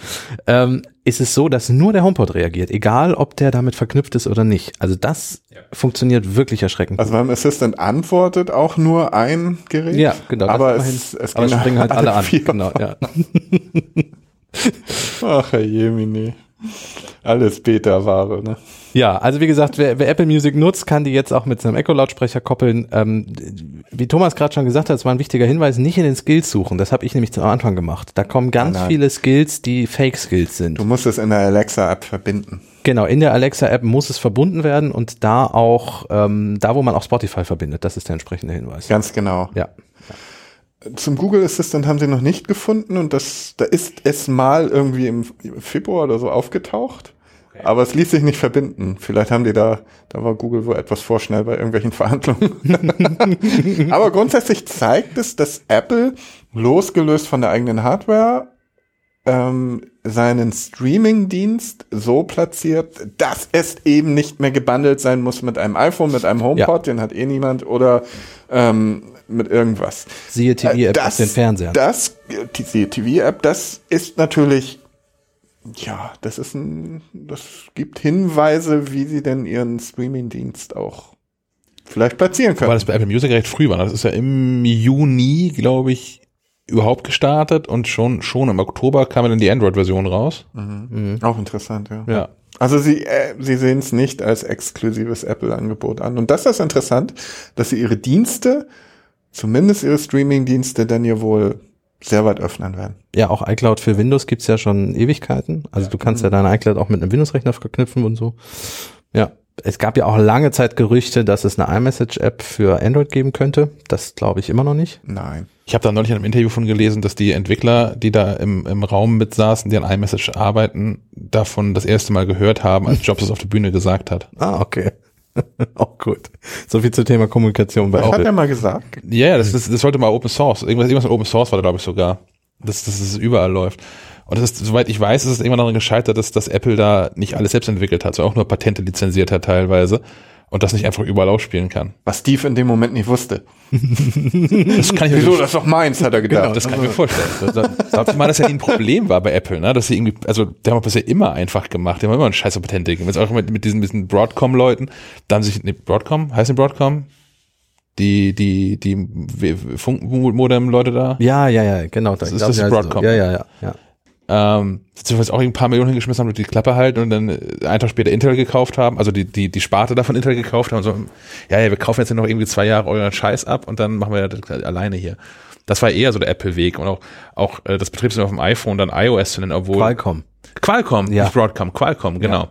ähm, ist es so, dass nur der HomePod reagiert, egal ob der damit verknüpft ist oder nicht. Also das funktioniert wirklich erschreckend. Also beim Assistant antwortet auch nur ein Gerät. ja, genau. Aber es, es aber es gehen springen halt alle an. vier Genau, ja. <laughs> Ach, Herr Jemini. Alles Beta-Ware, ne? Ja, also wie gesagt, wer, wer Apple Music nutzt, kann die jetzt auch mit seinem Echo-Lautsprecher koppeln. Ähm, wie Thomas gerade schon gesagt hat, das war ein wichtiger Hinweis, nicht in den Skills suchen. Das habe ich nämlich am Anfang gemacht. Da kommen ganz nein. viele Skills, die Fake-Skills sind. Du musst es in der Alexa-App verbinden. Genau, in der Alexa-App muss es verbunden werden und da auch, ähm, da wo man auch Spotify verbindet, das ist der entsprechende Hinweis. Ganz genau. Ja. Zum Google Assistant haben sie noch nicht gefunden und das, da ist es mal irgendwie im Februar oder so aufgetaucht. Aber es ließ sich nicht verbinden. Vielleicht haben die da, da war Google wohl etwas vorschnell bei irgendwelchen Verhandlungen. <laughs> Aber grundsätzlich zeigt es, dass Apple losgelöst von der eigenen Hardware ähm, seinen Streaming-Dienst so platziert, dass es eben nicht mehr gebundelt sein muss mit einem iPhone, mit einem HomePod, den hat eh niemand, oder ähm, mit irgendwas. Siehe TV-App Äh, auf den Fernsehern. Das, die Siehe TV-App, das ist natürlich, ja, das ist ein, das gibt Hinweise, wie sie denn ihren Streaming-Dienst auch vielleicht platzieren können. Weil das bei Apple Music recht früh war. Das ist ja im Juni, glaube ich, überhaupt gestartet und schon, schon im Oktober kam dann die Android-Version raus. auch interessant, ja. Ja. Also sie, äh, sie sehen es nicht als exklusives Apple-Angebot an. Und das ist interessant, dass sie ihre Dienste, zumindest ihre Streaming-Dienste, dann ja wohl sehr weit öffnen werden. Ja, auch iCloud für Windows gibt's ja schon Ewigkeiten. Also du kannst ja deine iCloud auch mit einem Windows-Rechner verknüpfen und so. Ja. Es gab ja auch lange Zeit Gerüchte, dass es eine iMessage-App für Android geben könnte. Das glaube ich immer noch nicht. Nein. Ich habe da neulich in einem Interview von gelesen, dass die Entwickler, die da im, im Raum mit saßen, die an iMessage arbeiten, davon das erste Mal gehört haben, als <laughs> Jobs es auf der Bühne gesagt hat. Ah, okay. <laughs> auch gut. So viel zum Thema Kommunikation bei Was hat Apple. er mal gesagt? Ja, yeah, das, das, das sollte mal Open Source. Irgendwas, irgendwas mit Open Source war da, glaube ich, sogar. Dass, dass es überall läuft. Und das ist, soweit ich weiß, ist es irgendwann daran gescheitert, dass, dass Apple da nicht alles selbst entwickelt hat, sondern auch nur Patente lizenziert hat teilweise und das nicht einfach überall ausspielen kann. Was Steve in dem Moment nicht wusste. <laughs> Das kann ich mir Wieso, das ist doch meins, hat er gedacht. Genau, das kann ich mir vorstellen. Sagt mal, dass ja nie ein Problem war bei Apple, ne? Dass sie irgendwie, also die haben das ja immer einfach gemacht, die haben immer einen Scheiß Patente gegeben. Jetzt auch mit, mit diesen, diesen Broadcom-Leuten, da haben sich, ne, Broadcom, heißt die Broadcom? Die, die, die Funkmodem-Leute da? Ja, ja, ja, genau. Das ist- das ja, Broadcom. Ja, ja, ja, ja. Ähm, beziehungsweise auch ein paar Millionen hingeschmissen haben und die Klappe halten und dann äh, einen Tag später Intel gekauft haben, also die, die, die Sparte davon Intel gekauft haben und so, ja, ja, wir kaufen jetzt noch irgendwie zwei Jahre euren Scheiß ab und dann machen wir das alleine hier. Das war eher so der Apple-Weg und auch, auch äh, das Betriebssystem auf dem iPhone dann iOS zu nennen, obwohl Qualcomm. Qualcomm, Ja. nicht Broadcom, Qualcomm, genau.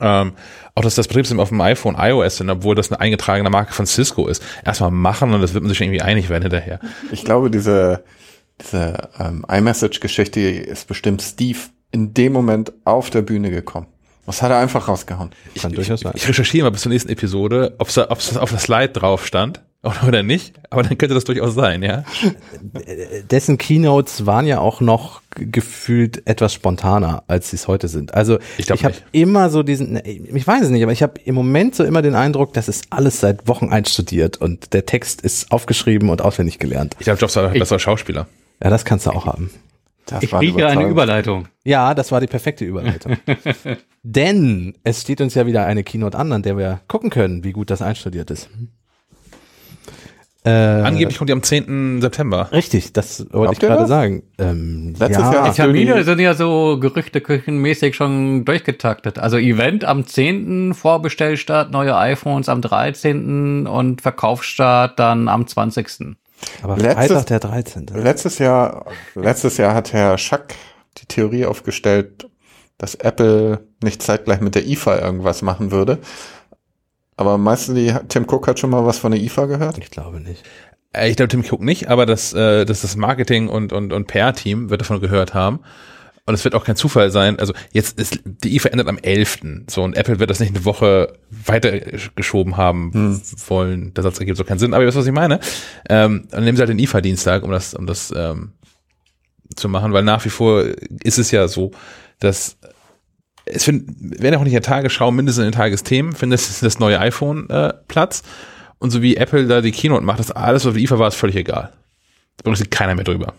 Ähm, auch dass das Betriebssystem auf dem iPhone iOS sind, obwohl das eine eingetragene Marke von Cisco ist. Erstmal machen und das wird man sich irgendwie einig werden hinterher. Ich glaube, diese, diese ähm, iMessage-Geschichte ist bestimmt Steve in dem Moment auf der Bühne gekommen. Was hat er einfach rausgehauen? Kann durchaus sein. Ich recherchiere mal bis zur nächsten Episode, ob es auf der Slide drauf stand <laughs> oder, nicht, aber dann könnte das durchaus sein, ja. Dessen Keynotes waren ja auch noch gefühlt etwas spontaner, als sie es heute sind. Also Ich ich, habe immer so diesen, ne, ich weiß es nicht, aber ich habe im Moment so immer den Eindruck, das ist alles seit Wochen einstudiert und der Text ist aufgeschrieben und auswendig gelernt. Ich glaube, Jobs war ein besserer Schauspieler. Ja, das kannst du auch haben. Das Ich kriege eine. Überleitung. Ja, das war die perfekte Überleitung. <laughs> Denn es steht uns ja wieder eine Keynote an, an der wir gucken können, wie gut das einstudiert ist. Äh, Angeblich kommt die am 10. September. Richtig, das wollte ich gerade sagen. Ähm, Letztes ja, Jahr Die Termine sind ja so gerüchteküchenmäßig schon durchgetaktet. Also Event am 10., Vorbestellstart neue iPhones am 13. und Verkaufsstart dann am 20. aber Letztes- Freitag der 13. Letztes Jahr, letztes Jahr hat Herr Schack die Theorie aufgestellt, dass Apple nicht zeitgleich mit der IFA irgendwas machen würde. Aber meinst du, die, Tim Cook hat schon mal was von der IFA gehört? Ich glaube nicht. Äh, Ich glaube, Tim Cook nicht, aber das, äh, das, das Marketing und, und, und PR-Team wird davon gehört haben. Und es wird auch kein Zufall sein. Also jetzt ist die IFA endet am 11. So und Apple wird das nicht eine Woche weiter geschoben haben wollen. Der Satz ergibt so keinen Sinn, aber ihr wisst, was ich meine. Ähm, dann nehmen sie halt den IFA-Dienstag, um das, um das ähm, zu machen, weil nach wie vor ist es ja so, dass es find, werden auch nicht in der Tagesschau, mindestens in den Tagesthemen, findet das, das neue iPhone äh, Platz. Und so wie Apple da die Keynote macht, das alles, was auf der IFA war, ist völlig egal. Da berichtet keiner mehr drüber.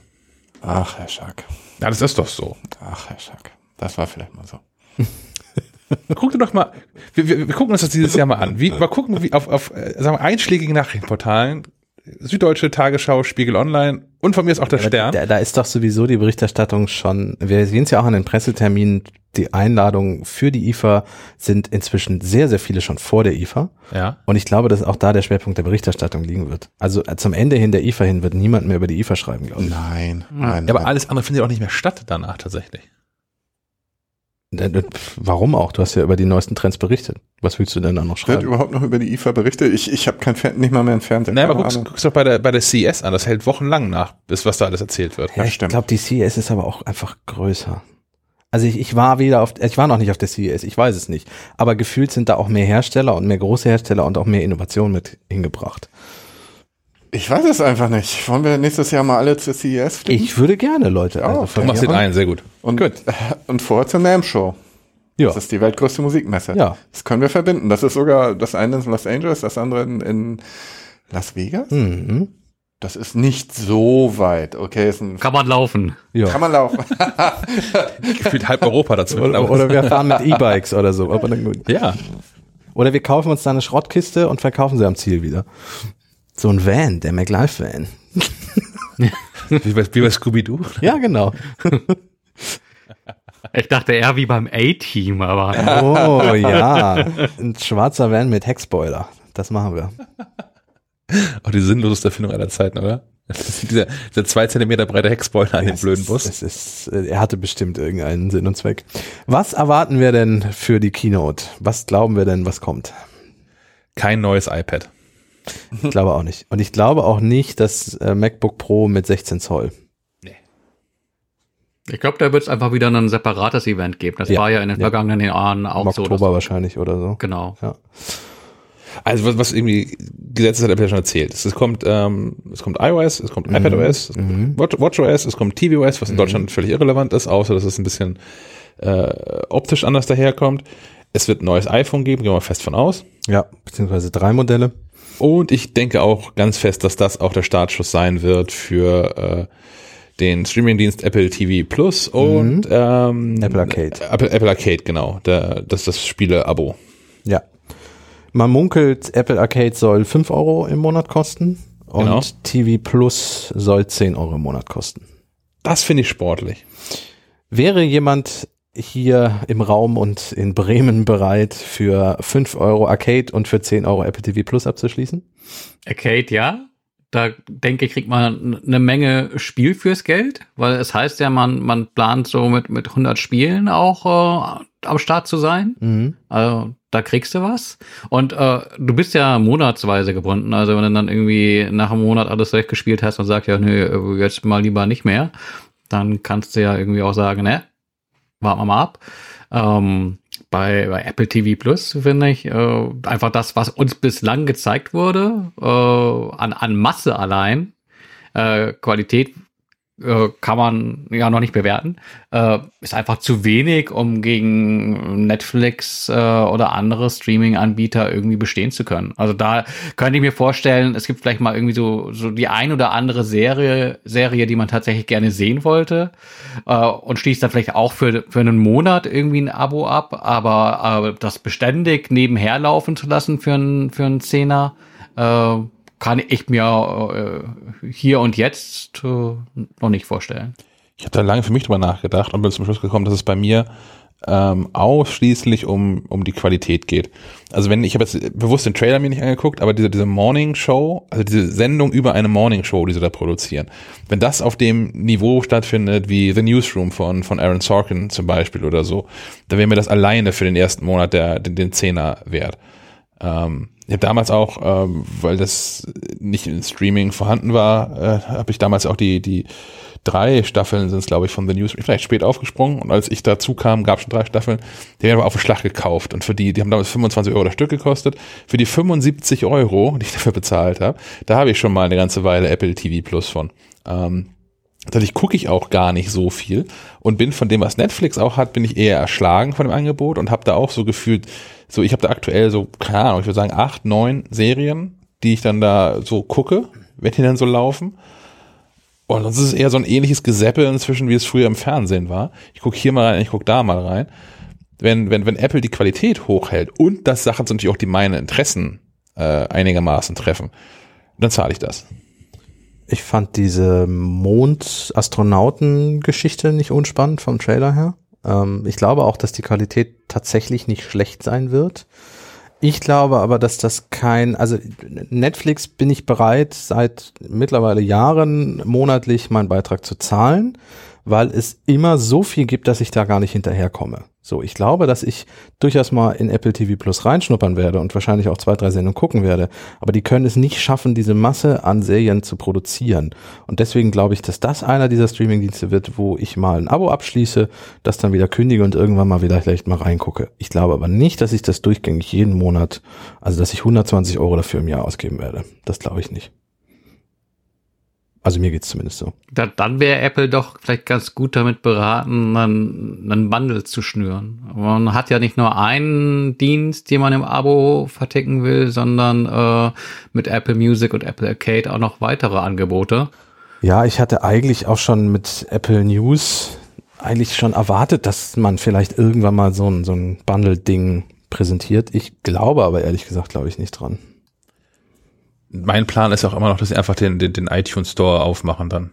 Ach, Herr Schack. Ja, das ist doch so. Ach, Herr Schack. Das war vielleicht mal so. <laughs> Guck dir doch mal, wir, wir, wir gucken uns das dieses Jahr mal an. Wie, mal gucken, wie auf, auf äh, sagen wir, einschlägigen Nachrichtenportalen, Süddeutsche Tagesschau, Spiegel Online und von mir ist auch der Stern. Da, da ist doch sowieso die Berichterstattung schon, wir sehen es ja auch an den Presseterminen, die Einladungen für die IFA sind inzwischen sehr, sehr viele schon vor der IFA. Ja. Und ich glaube, dass auch da der Schwerpunkt der Berichterstattung liegen wird. Also äh, zum Ende hin der IFA hin wird niemand mehr über die IFA schreiben, glaube ich. Nein, nein. Ja, aber nein. alles andere findet auch nicht mehr statt danach tatsächlich. Warum auch? Du hast ja über die neuesten Trends berichtet. Was willst du denn da noch Wird schreiben? überhaupt noch über die IFA berichtet? Ich, ich habe kein Fer nicht mal mehr ein Fernseher. Naja, aber Keine guck's, Ahnung. guck's doch bei der, bei der CES an. Das hält wochenlang nach, bis was da alles erzählt wird. Ja, ich stimmt. glaube, die CES ist aber auch einfach größer. Also ich, ich war wieder auf, ich war noch nicht auf der CES, ich weiß es nicht. Aber gefühlt sind da auch mehr Hersteller und mehr große Hersteller und auch mehr Innovation mit hingebracht. Ich weiß es einfach nicht. Wollen wir nächstes Jahr mal alle zur CES fliegen? Ich würde gerne, Leute. Also Ja, von Du machst den einen, sehr gut. Und, <laughs> und vorher zur NAM Show. Ja. Das ist die weltgrößte Musikmesse. Ja. Das können wir verbinden. Das ist sogar das eine in Los Angeles, das andere in, in Las Vegas. Mhm. Das ist nicht so weit. Okay, ist ein, Kann man laufen. Ja. kann man laufen. <laughs> Gefühlt halb Europa dazu. Oder, oder wir fahren mit E-Bikes oder so. Aber dann gut. ja. Oder wir kaufen uns da eine Schrottkiste und verkaufen sie am Ziel wieder. So ein Van, der MacLife-Van. <laughs> Wie bei, wie bei Scooby-Doo. Ja, genau. Ich dachte eher wie beim A-Team, aber Oh ja. <laughs> Ein schwarzer Van mit Heckspoiler. Das machen wir. Auch die sinnloseste Erfindung aller Zeiten, oder? Ist <laughs> dieser, dieser zwei Zentimeter breite Heckspoiler an dem Es blöden ist- Bus. Es ist, äh, er hatte bestimmt irgendeinen Sinn und Zweck. Was erwarten wir denn für die Keynote? Was glauben wir denn, was kommt? Kein neues iPad. Ich glaube auch nicht. Und ich glaube auch nicht, dass äh, MacBook Pro mit 16 Zoll. ich glaube, da wird es einfach wieder ein separates Event geben. Das Ja. war ja in den Ja. vergangenen Jahren auch Im so. Oktober wahrscheinlich oder so. Genau. Ja. Also was, was irgendwie Gesetz hat er ja schon erzählt. Es kommt, ähm, es kommt iOS, es kommt iPadOS, es kommt Watch, WatchOS, es kommt tvOS, was in Deutschland völlig irrelevant ist, außer dass es ein bisschen äh, optisch anders daherkommt. Es wird ein neues iPhone geben, gehen wir mal fest von aus. Ja, beziehungsweise drei Modelle. Und ich denke auch ganz fest, dass das auch der Startschuss sein wird für äh, den Streamingdienst Apple TV Plus und ähm, Apple Arcade. Apple, Apple Arcade, genau. Der, das ist das Spiele-Abo. Ja. Man munkelt, Apple Arcade soll 5 Euro im Monat kosten und Genau. TV Plus soll 10 Euro im Monat kosten. Das finde ich sportlich. Wäre jemand hier im Raum und in Bremen bereit, für 5 Euro Arcade und für 10 Euro Apple TV Plus abzuschließen? Arcade, ja. Da denke ich, kriegt man eine Menge Spiel fürs Geld, weil es heißt ja, man, man plant so mit, mit 100 Spielen auch äh, am Start zu sein. Mhm. Also da kriegst du was. Und äh, du bist ja monatsweise gebunden. Also wenn du dann irgendwie nach einem Monat alles durchgespielt hast und sagst, ja, nö, jetzt mal lieber nicht mehr, dann kannst du ja irgendwie auch sagen, ne, warten wir mal ab. Ähm, bei, bei Apple TV Plus finde ich äh, einfach das, was uns bislang gezeigt wurde, äh, an, an Masse allein, äh, Qualität äh, kann man ja noch nicht bewerten, äh, ist einfach zu wenig, um gegen Netflix äh, oder andere Streaming-Anbieter irgendwie bestehen zu können. Also da könnte ich mir vorstellen, es gibt vielleicht mal irgendwie so, so die ein oder andere Serie, Serie, die man tatsächlich gerne sehen wollte äh, und schließt dann vielleicht auch für, für einen Monat irgendwie ein Abo ab, aber äh, das beständig nebenher laufen zu lassen für einen für einen Zehner, äh, kann ich mir äh, hier und jetzt äh, noch nicht vorstellen. Ich habe da lange für mich drüber nachgedacht und bin zum Schluss gekommen, dass es bei mir ähm, ausschließlich um, um die Qualität geht. Also wenn, ich habe jetzt bewusst den Trailer mir nicht angeguckt, aber diese, diese Morning Show, also diese Sendung über eine Morning Show, die sie da produzieren, wenn das auf dem Niveau stattfindet wie The Newsroom von, von Aaron Sorkin zum Beispiel oder so, dann wäre mir das alleine für den ersten Monat der, den, den Zehner wert. Ähm, ich habe damals auch, ähm, weil das nicht im Streaming vorhanden war, äh, habe ich damals auch die, die drei Staffeln sind es, glaube ich, von The News, vielleicht spät aufgesprungen. Und als ich dazu kam, gab es schon drei Staffeln, die werden aber auf den Schlag gekauft. Und für die, die haben damals 25 Euro das Stück gekostet, für die 75 Euro, die ich dafür bezahlt habe, da habe ich schon mal eine ganze Weile Apple TV Plus von. Ähm, Tatsächlich gucke ich auch gar nicht so viel. Und bin von dem, was Netflix auch hat, bin ich eher erschlagen von dem Angebot und habe da auch so gefühlt, so ich habe da aktuell so, keine Ahnung, ich würde sagen acht, neun Serien, die ich dann da so gucke, wenn die dann so laufen. Und sonst ist es eher so ein ähnliches Gesäppel inzwischen, wie es früher im Fernsehen war. Ich gucke hier mal rein, ich gucke da mal rein. Wenn, wenn, wenn Apple die Qualität hochhält und das Sachen natürlich auch die meine Interessen äh, einigermaßen treffen, dann zahle ich das. Ich fand diese Mond-Astronauten-Geschichte nicht unspannend vom Trailer her. Ähm, ich glaube auch, dass die Qualität tatsächlich nicht schlecht sein wird. Ich glaube aber, dass das kein, also Netflix bin ich bereit, seit mittlerweile Jahren monatlich meinen Beitrag zu zahlen, weil es immer so viel gibt, dass ich da gar nicht hinterherkomme. So, ich glaube, dass ich durchaus mal in Apple TV Plus reinschnuppern werde und wahrscheinlich auch zwei, drei Sendungen gucken werde. Aber die können es nicht schaffen, diese Masse an Serien zu produzieren. Und deswegen glaube ich, dass das einer dieser Streamingdienste wird, wo ich mal ein Abo abschließe, das dann wieder kündige und irgendwann mal wieder vielleicht mal reingucke. Ich glaube aber nicht, dass ich das durchgängig jeden Monat, also dass ich 120 Euro dafür im Jahr ausgeben werde. Das glaube ich nicht. Also mir geht's zumindest so. Da, dann wäre Apple doch vielleicht ganz gut damit beraten, einen, einen Bundle zu schnüren. Man hat ja nicht nur einen Dienst, den man im Abo verticken will, sondern äh, mit Apple Music und Apple Arcade auch noch weitere Angebote. Ja, ich hatte eigentlich auch schon mit Apple News eigentlich schon erwartet, dass man vielleicht irgendwann mal so ein, so ein Bundle-Ding präsentiert. Ich glaube aber ehrlich gesagt, glaube ich nicht dran mein Plan ist auch immer noch, dass sie einfach den, den, den iTunes Store aufmachen dann.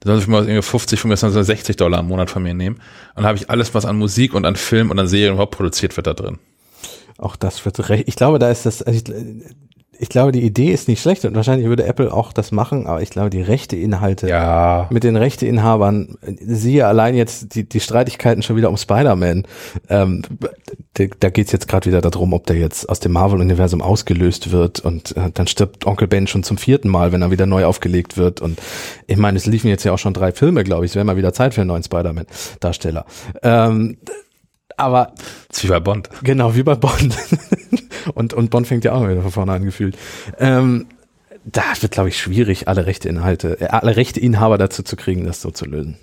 Da soll ich mal irgendwie 50, 55, 60 Dollar im Monat von mir nehmen. Und dann habe ich alles, was an Musik und an Film und an Serien überhaupt produziert wird, da drin. Auch das wird recht. Ich glaube, da ist das, also ich, ich glaube, die Idee ist nicht schlecht und wahrscheinlich würde Apple auch das machen, aber ich glaube, die rechte Inhalte ja. mit den Rechteinhabern, siehe allein jetzt die, die Streitigkeiten schon wieder um Spider-Man, ähm, da geht's jetzt gerade wieder darum, ob der jetzt aus dem Marvel-Universum ausgelöst wird und äh, dann stirbt Onkel Ben schon zum vierten Mal, wenn er wieder neu aufgelegt wird und ich meine, es liefen jetzt ja auch schon drei Filme, glaube ich, es wäre mal wieder Zeit für einen neuen Spider-Man-Darsteller. Ähm, aber. Das ist wie bei Bond. Genau, wie bei Bond. <laughs> und, und Bond fängt ja auch wieder von vorne an gefühlt. Ähm, da wird, glaube ich, schwierig, alle rechte Inhalte, äh, alle rechte Inhaber dazu zu kriegen, das so zu lösen.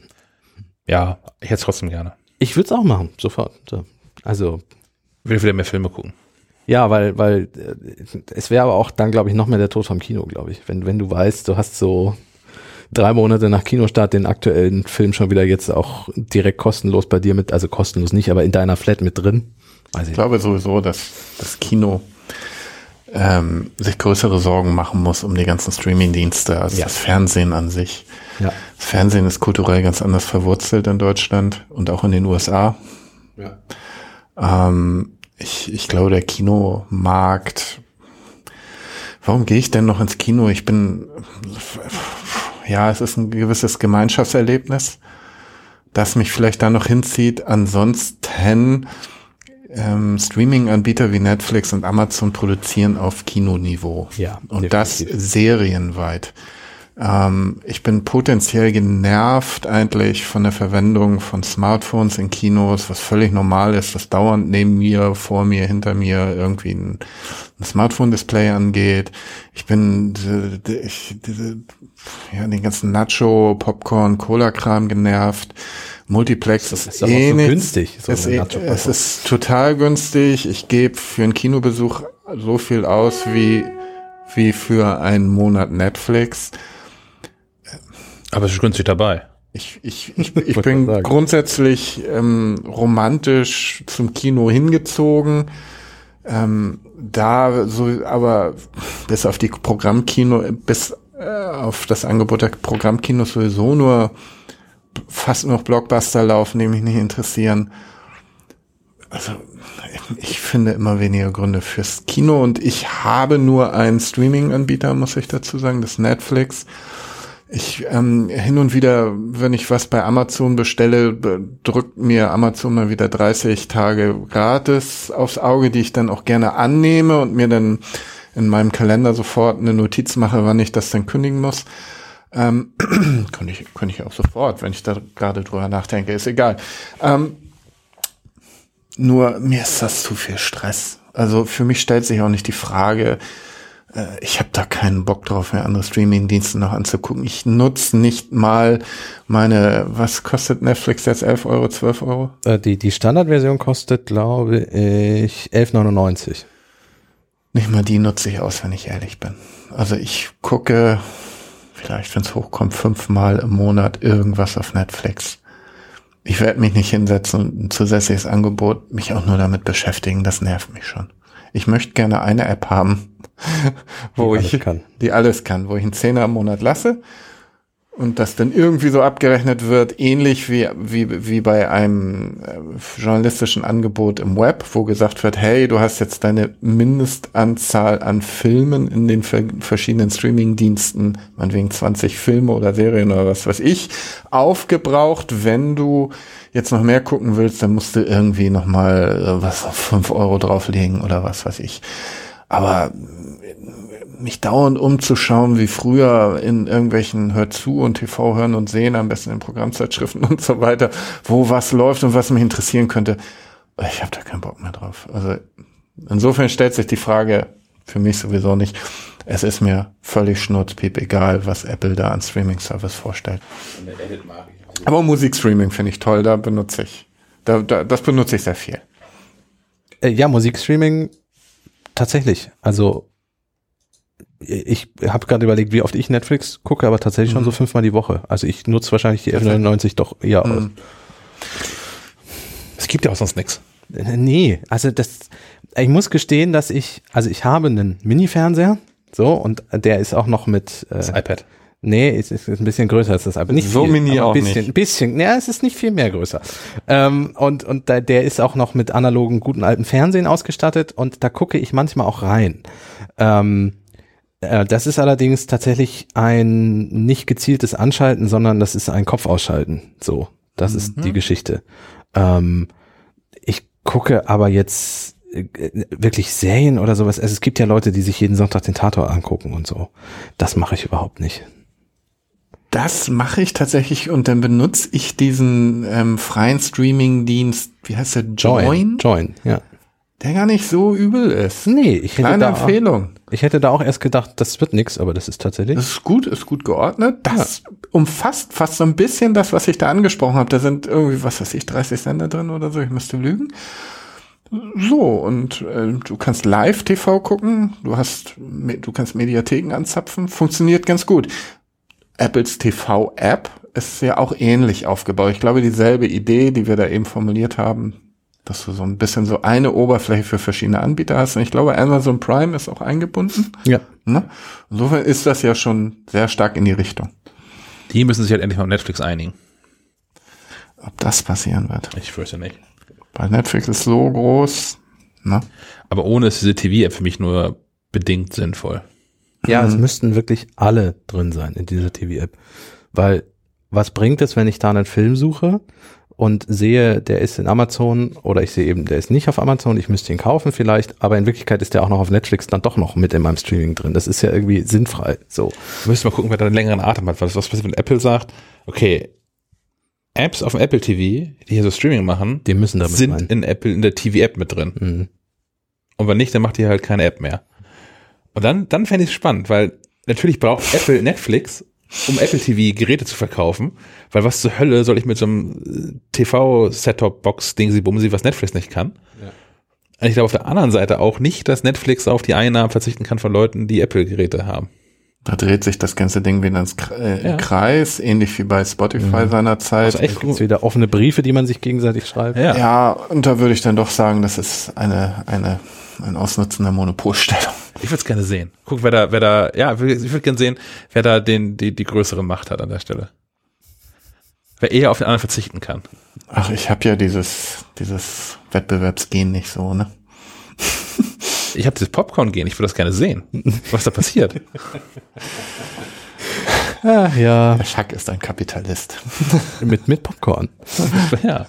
Ja, ich hätte es trotzdem gerne. Ich würde es auch machen, sofort. So. Also. Will wieder mehr Filme gucken. Ja, weil, weil äh, es wäre aber auch dann, glaube ich, noch mehr der Tod vom Kino, glaube ich. Wenn, wenn du weißt, du hast so drei Monate nach Kinostart den aktuellen Film schon wieder jetzt auch direkt kostenlos bei dir mit, also kostenlos nicht, aber in deiner Flat mit drin. Ich, ich glaube sowieso, dass das Kino ähm, sich größere Sorgen machen muss um die ganzen Streaming-Dienste als ja. das Fernsehen an sich. Ja. Das Fernsehen ist kulturell ganz anders verwurzelt in Deutschland und auch in den USA. Ja. Ähm, ich, ich glaube, der Kinomarkt. Warum gehe ich denn noch ins Kino? Ich bin ja, es ist ein gewisses Gemeinschaftserlebnis, das mich vielleicht da noch hinzieht. Ansonsten ähm, Streaming-Anbieter wie Netflix und Amazon produzieren auf Kinoniveau. Ja. Und definitiv. das serienweit. Ähm, ich bin potenziell genervt eigentlich von der Verwendung von Smartphones in Kinos, was völlig normal ist, dass dauernd neben mir, vor mir, hinter mir irgendwie ein, ein Smartphone-Display angeht. Ich bin ich, ja, den ganzen Nacho, Popcorn, Cola-Kram genervt. Multiplex ist, ist eh so günstig. So es, eh, es ist total günstig. Ich gebe für einen Kinobesuch so viel aus wie wie für einen Monat Netflix. Aber es ist günstig dabei. Ich, ich, ich, ich <laughs> bin grundsätzlich ähm, romantisch zum Kino hingezogen. Ähm, da so, aber bis auf die Programmkino, bis äh, auf das Angebot der Programmkinos sowieso nur fast noch Blockbuster laufen, die mich nicht interessieren. Also ich finde immer weniger Gründe fürs Kino und ich habe nur einen Streaming-Anbieter, muss ich dazu sagen, das Netflix. Ich ähm, hin und wieder, wenn ich was bei Amazon bestelle, drückt mir Amazon mal wieder 30 Tage gratis aufs Auge, die ich dann auch gerne annehme und mir dann in meinem Kalender sofort eine Notiz mache, wann ich das dann kündigen muss. Ähm, <clears throat> könnte ich, könnte ich auch sofort, wenn ich da gerade drüber nachdenke, ist egal. Ähm, nur mir ist das zu viel Stress. Also für mich stellt sich auch nicht die Frage, äh, ich habe da keinen Bock drauf, mir andere Streaming-Dienste noch anzugucken. Ich nutze nicht mal meine, was kostet Netflix jetzt, 11 Euro, 12 Euro? Äh, die, die Standardversion kostet, glaube ich, 11,99. Nicht mal die nutze ich aus, wenn ich ehrlich bin. Also ich gucke vielleicht, wenn es hochkommt, fünfmal im Monat irgendwas auf Netflix. Ich werde mich nicht hinsetzen und ein zusätzliches Angebot mich auch nur damit beschäftigen. Das nervt mich schon. Ich möchte gerne eine App haben, <laughs> wo Die ich, kann. die alles kann, wo ich einen Zehner im Monat lasse und das dann irgendwie so abgerechnet wird, ähnlich wie, wie, wie bei einem äh, journalistischen Angebot im Web, wo gesagt wird, hey, du hast jetzt deine Mindestanzahl an Filmen in den ver verschiedenen Streaming-Diensten, meinetwegen 20 Filme oder Serien oder was weiß ich, aufgebraucht. Wenn du jetzt noch mehr gucken willst, dann musst du irgendwie noch mal äh, was auf 5 Euro drauflegen oder was weiß ich. Aber mich dauernd umzuschauen, wie früher in irgendwelchen Hör zu und TV hören und sehen, am besten in Programmzeitschriften <laughs> und so weiter, wo was läuft und was mich interessieren könnte. Ich habe da keinen Bock mehr drauf. Also insofern stellt sich die Frage für mich sowieso nicht. Es ist mir völlig schnurzpiep egal, was Apple da an Streaming-Service vorstellt. Aber Musikstreaming finde ich toll, da benutze ich. Da, da, das benutze ich sehr viel. Äh, ja, Musikstreaming tatsächlich. Also ich habe gerade überlegt, wie oft ich Netflix gucke, aber tatsächlich schon so fünfmal die Woche. Also ich nutze wahrscheinlich die F99 doch eher aus. Es gibt ja auch sonst nichts. Äh, Nee, also das, ich muss gestehen, dass ich, also ich habe einen Mini-Fernseher, so, und der ist auch noch mit, äh, Das iPad. nee, es ist, ist ein bisschen größer als das iPad. Nicht So viel, mini aber auch ein bisschen, nicht. Ein bisschen, ja, es ist nicht viel mehr größer. Ähm, und, und da, der ist auch noch mit analogen, guten alten Fernsehen ausgestattet und da gucke ich manchmal auch rein. Ähm, äh, das ist allerdings tatsächlich ein nicht gezieltes Anschalten, sondern das ist ein Kopfausschalten. So, das ist die Geschichte. Ähm, ich gucke aber jetzt äh, wirklich Serien oder sowas. Also es gibt ja Leute, die sich jeden Sonntag den Tator angucken und so. Das mache ich überhaupt nicht. Das mache ich tatsächlich und dann benutze ich diesen ähm, freien Streaming-Dienst, wie heißt der, Join, Join, ja. Der gar nicht so übel ist. Nee, ich hätte, Kleine da, Empfehlung. ich hätte da auch erst gedacht, das wird nix, aber das ist tatsächlich. Das ist gut, ist gut geordnet. Das umfasst fast so ein bisschen das, was ich da angesprochen habe. Da sind irgendwie, was weiß ich, 30 Sender drin oder so. Ich müsste lügen. So, und äh, du kannst Live-TV gucken, du hast, du kannst Mediatheken anzapfen, funktioniert ganz gut. Apples TV-App ist ja auch ähnlich aufgebaut. Ich glaube, dieselbe Idee, die wir da eben formuliert haben, dass du so ein bisschen so eine Oberfläche für verschiedene Anbieter hast. Und ich glaube, Amazon Prime ist auch eingebunden. ja. Ne? Insofern ist das ja schon sehr stark in die Richtung. Die müssen sich halt endlich mal auf Netflix einigen. Ob das passieren wird. Ich fürchte nicht. Weil Netflix ist so groß. Ne? Aber ohne ist diese TV-App für mich nur bedingt sinnvoll. Ja, es müssten wirklich alle drin sein in dieser TV-App. Weil was bringt es, wenn ich da einen Film suche und sehe, der ist in Amazon oder ich sehe eben, der ist nicht auf Amazon, ich müsste ihn kaufen vielleicht, aber in Wirklichkeit ist der auch noch auf Netflix dann doch noch mit in meinem Streaming drin. Das ist ja irgendwie sinnfrei. So. Wir müssen mal gucken, wer da einen längeren Atem hat. Was, was passiert, wenn Apple sagt, okay, Apps auf dem Apple TV, die hier so Streaming machen, Die müssen damit sind rein. in Apple, in der TV-App mit drin. Mhm. Und wenn nicht, dann macht die halt keine App mehr. Und dann, dann fände ich es spannend, weil natürlich braucht Apple Netflix, um Apple TV Geräte zu verkaufen, weil was zur Hölle soll ich mit so einem TV-Setup-Box Dingsi Bumsi, was Netflix nicht kann. Und ich glaube auf der anderen Seite auch nicht, dass Netflix auf die Einnahmen verzichten kann von Leuten, die Apple-Geräte haben. Da dreht sich das ganze Ding wieder ins äh, Ja. Kreis, ähnlich wie bei Spotify seinerzeit. Also echt Gibt's wieder offene Briefe, die man sich gegenseitig schreibt. Ja. ja, und da würde ich dann doch sagen, das ist eine, eine, ein Ausnutzen der Monopolstellung. Ich würde es gerne sehen. Guck, wer da, wer da, ja, ich würde gerne sehen, wer da den, die, die größere Macht hat an der Stelle. Wer eher auf den anderen verzichten kann. Ach, ich habe ja dieses, dieses Wettbewerbsgen nicht so, ne? Ich habe dieses Popcorn-Gehen, ich würde das gerne sehen, was da passiert. Ach ja, Der Schack ist ein Kapitalist. mit, mit Popcorn. <laughs> ja.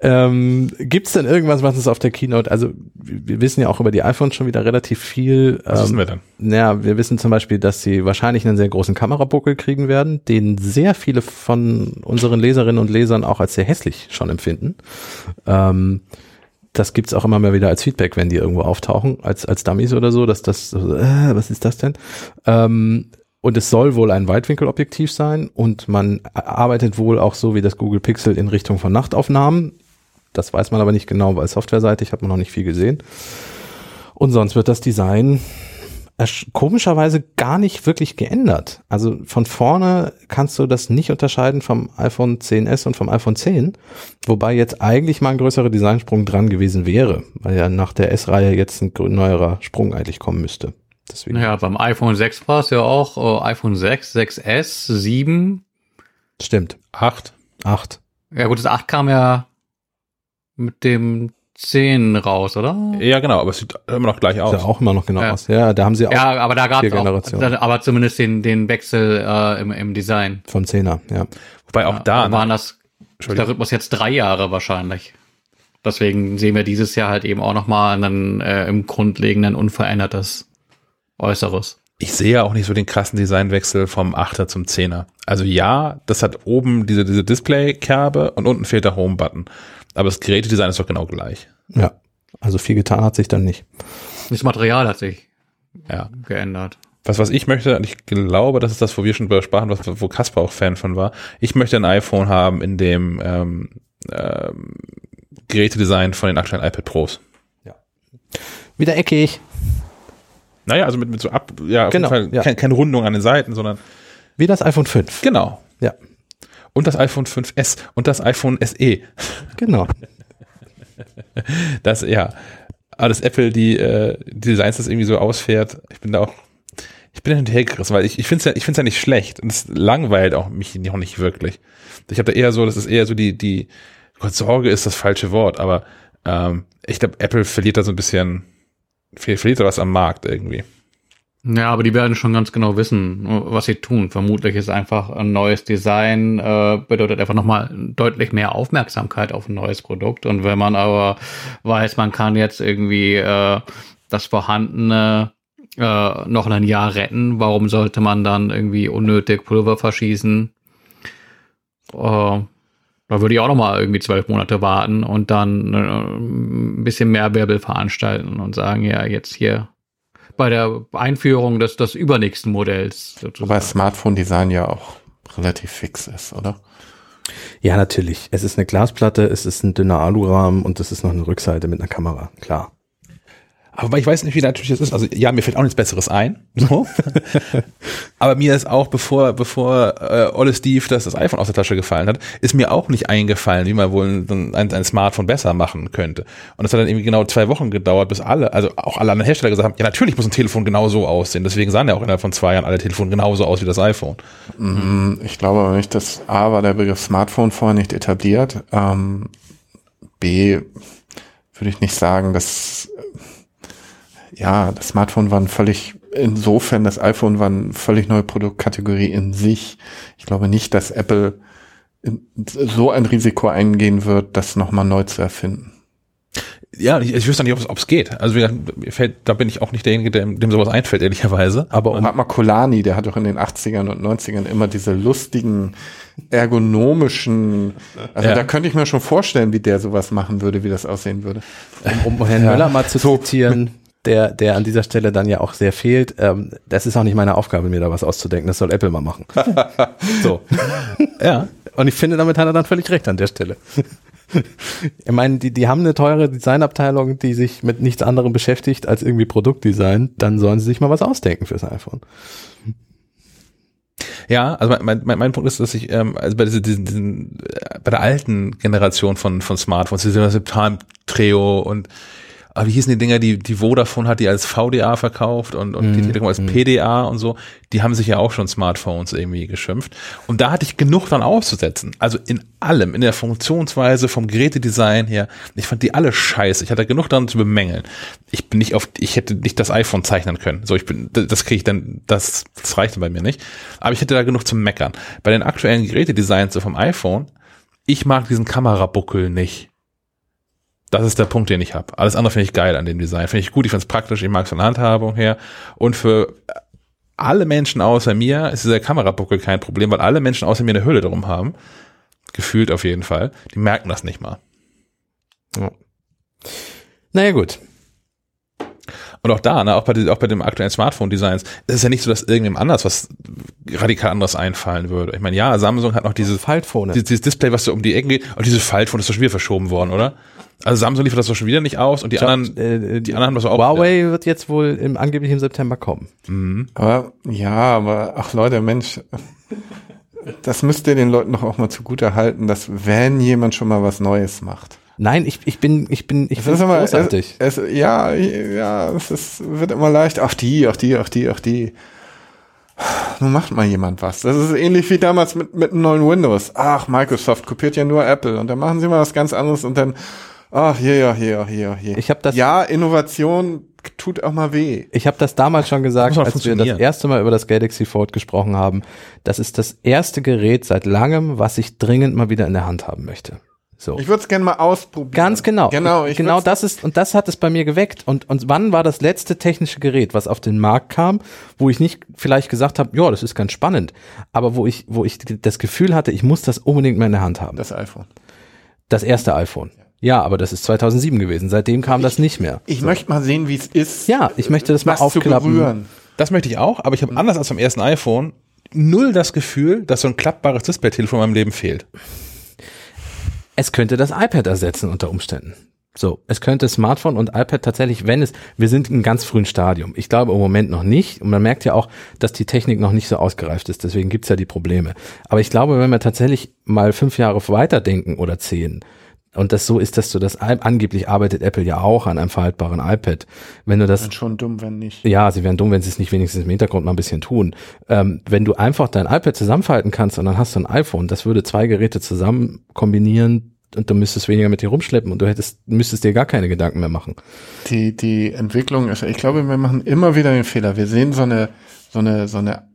Ähm, Gibt es denn irgendwas, was es auf der Keynote, also wir wissen ja auch über die iPhones schon wieder relativ viel. Was ähm, wissen wir denn? Ja, wir wissen zum Beispiel, dass sie wahrscheinlich einen sehr großen Kamerabuckel kriegen werden, den sehr viele von unseren Leserinnen und Lesern auch als sehr hässlich schon empfinden. Ähm, das gibt's auch immer mal wieder als Feedback, wenn die irgendwo auftauchen, als, als Dummies oder so, dass das, so, äh, was ist das denn? Ähm, und es soll wohl ein Weitwinkelobjektiv sein und man arbeitet wohl auch so wie das Google Pixel in Richtung von Nachtaufnahmen. Das weiß man aber nicht genau, weil softwareseitig hat man noch nicht viel gesehen. Und sonst wird das Design komischerweise gar nicht wirklich geändert. Also von vorne kannst du das nicht unterscheiden vom iPhone 10s und vom iPhone 10, wobei jetzt eigentlich mal ein größerer Designsprung dran gewesen wäre, weil ja nach der S-Reihe jetzt ein neuerer Sprung eigentlich kommen müsste. Deswegen. Ja, beim iPhone 6 war es ja auch äh, iPhone 6, 6S, 7. Stimmt. Acht. Acht. Ja gut, das 8 kam ja mit dem 10 raus, oder? Ja, genau, aber es sieht immer noch gleich Sieht aus. ja auch immer noch genau Ja. aus. Ja, da haben sie auch Ja, aber da gab vier es aber zumindest den, den Wechsel äh, im, im Design. vom Zehner, ja. Wobei auch da, ne, waren das der Rhythmus jetzt drei Jahre wahrscheinlich. Deswegen sehen wir dieses Jahr halt eben auch nochmal ein äh, im Grundlegenden unverändertes Äußeres. Ich sehe ja auch nicht so den krassen Designwechsel vom 8er zum 10er. Also ja, das hat oben diese, diese Display-Kerbe und unten fehlt der Home-Button. Aber das Gerätedesign ist doch genau gleich. Ja. Also viel getan hat sich dann nicht. Das Material hat sich Ja. geändert. Was, was ich möchte, und ich glaube, das ist das, wo wir schon drüber sprachen, was, wo Kasper auch Fan von war. Ich möchte ein iPhone haben, in dem ähm, ähm, Gerätedesign von den aktuellen iPad Pros. Wieder eckig. Naja, also mit, mit so ab, ja, auf Genau, jeden Fall ja. kein, keine Rundung an den Seiten, sondern Wie das iPhone 5. genau. Ja, Und das iPhone 5S und das iPhone SE. genau. Das, ja. Aber das Apple, die, äh, die Designs das irgendwie so ausfährt, ich bin da auch, ich bin da hinterhergerissen, weil ich, ich finde es ja, ich find's ja nicht schlecht und es langweilt auch mich noch nicht wirklich. Ich habe da eher so, das ist eher so die, die, Gott, Sorge ist das falsche Wort, aber ähm, ich glaube, Apple verliert da so ein bisschen, verliert da was am Markt irgendwie. Ja, aber die werden schon ganz genau wissen, was sie tun. Vermutlich ist einfach ein neues Design, äh, bedeutet einfach nochmal deutlich mehr Aufmerksamkeit auf ein neues Produkt. Und wenn man aber weiß, man kann jetzt irgendwie äh, das vorhandene äh, noch ein Jahr retten, warum sollte man dann irgendwie unnötig Pulver verschießen? Äh, da würde ich auch noch mal irgendwie zwölf Monate warten und dann äh, ein bisschen mehr Wirbel veranstalten und sagen, ja, jetzt hier bei der Einführung des, des übernächsten Modells. sozusagen. Wobei Smartphone-Design ja auch relativ fix ist, oder? Ja, natürlich. Es ist eine Glasplatte, es ist ein dünner Alurahmen und es ist noch eine Rückseite mit einer Kamera. Klar. Aber ich weiß nicht, wie natürlich das ist. Also ja, mir fällt auch nichts Besseres ein. So. <laughs> Aber mir ist auch, bevor, bevor äh, Olle Steve das, das iPhone aus der Tasche gefallen hat, ist mir auch nicht eingefallen, wie man wohl ein, ein, Smartphone besser machen könnte. Und es hat dann irgendwie genau zwei Wochen gedauert, bis alle, also auch alle anderen Hersteller gesagt haben, ja natürlich muss ein Telefon genauso aussehen. Deswegen sahen ja auch innerhalb von zwei Jahren alle Telefone genauso aus wie das iPhone. Mm, Ich glaube aber nicht, dass A war der Begriff Smartphone vorher nicht etabliert. Ähm, B würde ich nicht sagen, dass ja, das Smartphone war ein völlig, insofern das iPhone war eine völlig neue Produktkategorie in sich. Ich glaube nicht, dass Apple in- so ein Risiko eingehen wird, das nochmal neu zu erfinden. Ja, ich, ich wüsste nicht, ob es geht. Also mir fällt, da bin ich auch nicht derjenige, dem, dem sowas einfällt, ehrlicherweise. Aber um, mal Kolani, der hat doch in den 80ern und 90ern immer diese lustigen, ergonomischen, also Ja. da könnte ich mir schon vorstellen, wie der sowas machen würde, wie das aussehen würde. um, um Herrn Möller mal zu zitieren, der, der an dieser Stelle dann ja auch sehr fehlt, ähm, das ist auch nicht meine Aufgabe, mir da was auszudenken. Das soll Apple mal machen. <laughs> so. Ja. Und ich finde, damit hat er dann völlig recht an der Stelle. <laughs> Ich meine, die, die haben eine teure Designabteilung, die sich mit nichts anderem beschäftigt als irgendwie Produktdesign. Dann sollen sie sich mal was ausdenken fürs iPhone. Ja, also mein, mein, mein Punkt ist, dass ich ähm, also bei diesen, diesen, diesen äh, bei der alten Generation von von Smartphones, diese Time Treo und ah, wie hießen die Dinger, die die Vodafone hat die als VDA verkauft und und die Telekom als PDA und so, die haben sich ja auch schon Smartphones irgendwie geschimpft und da hatte ich genug dran auszusetzen. Also in allem, in der Funktionsweise, vom Gerätedesign her, ich fand die alle scheiße. Ich hatte genug dran zu bemängeln. Ich bin nicht auf, ich hätte nicht das iPhone zeichnen können. So, ich bin, das kriege ich dann, das, das reicht dann bei mir nicht. Aber ich hätte da genug zu meckern. Bei den aktuellen Gerätedesigns so vom iPhone, ich mag diesen Kamerabuckel nicht. Das ist der Punkt, den ich habe. Alles andere finde ich geil an dem Design. Finde ich gut, ich finde es praktisch, ich mag es von Handhabung her. Und für alle Menschen außer mir ist dieser Kamerabuckel kein Problem, weil alle Menschen außer mir eine Hülle drum haben. Gefühlt auf jeden Fall. Die merken das nicht mal. Naja, gut. Und auch da, ne, auch bei, auch bei dem aktuellen Smartphone-Designs, ist es ja nicht so, dass irgendjemand anders was radikal anderes einfallen würde. Ich meine, ja, Samsung hat noch dieses, Faltphone. dieses, Display, was so um die Ecken geht, und dieses Faltphone ist doch schon wieder verschoben worden, oder? Also Samsung liefert das doch schon wieder nicht aus und die anderen, äh, die anderen haben das auch. Huawei wird jetzt wohl im, angeblich im September kommen. Aber ja, aber ach Leute, Mensch, das müsst ihr den Leuten doch auch mal zugute halten, dass wenn jemand schon mal was Neues macht. Nein, ich, ich bin, ich bin, ich Das finde ist immer, großartig. Es, es, ja, ja, es ist, wird immer leicht. Ach die, ach die, ach die, ach die. Nun macht mal jemand was. Das ist ähnlich wie damals mit, mit dem neuen Windows. Ach, Microsoft kopiert ja nur Apple und dann machen sie mal was ganz anderes und dann, ach, hier, ja, hier, hier, hier. Ich hab das- Ja, Innovation tut auch mal weh. Ich habe das damals schon gesagt, als wir das erste Mal über das Galaxy Fold gesprochen haben. Das ist das erste Gerät seit langem, was ich dringend mal wieder in der Hand haben möchte. So. Ich würde es gerne mal ausprobieren. Ganz genau. Genau, ich genau das ist, und das hat es bei mir geweckt. Und, und wann war das letzte technische Gerät, was auf den Markt kam, wo ich nicht vielleicht gesagt habe, ja, das ist ganz spannend, aber wo ich, wo ich das Gefühl hatte, ich muss das unbedingt mal in der Hand haben. Das iPhone. Das erste iPhone. Ja, aber das ist 2007 gewesen. Seitdem kam das nicht mehr. Ich möchte mal sehen, wie es ist. Ja, ich möchte das mal was zu aufklappen. berühren. Das möchte ich auch, aber ich habe anders als beim ersten iPhone null das Gefühl, dass so ein klappbares Display-Telefon in meinem Leben fehlt. Es könnte das iPad ersetzen unter Umständen. So, es könnte Smartphone und iPad tatsächlich, wenn es, wir sind im ganz frühen Stadium. Ich glaube im Moment noch nicht. Und man merkt ja auch, dass die Technik noch nicht so ausgereift ist. Deswegen gibt's ja die Probleme. Aber ich glaube, wenn wir tatsächlich mal fünf Jahre weiterdenken oder zehn, und das so ist, dass du das angeblich arbeitet Apple ja auch an einem verhaltbaren iPad. Wenn du das schon dumm, wenn nicht. ja, sie wären dumm, wenn sie es nicht wenigstens im Hintergrund mal ein bisschen tun. Ähm, wenn du einfach dein iPad zusammenfalten kannst und dann hast du ein iPhone, das würde zwei Geräte zusammen kombinieren und du müsstest weniger mit dir rumschleppen und du hättest, müsstest dir gar keine Gedanken mehr machen. Die, die Entwicklung ist, ich glaube, wir machen immer wieder den Fehler. Wir sehen so eine, so eine, so eine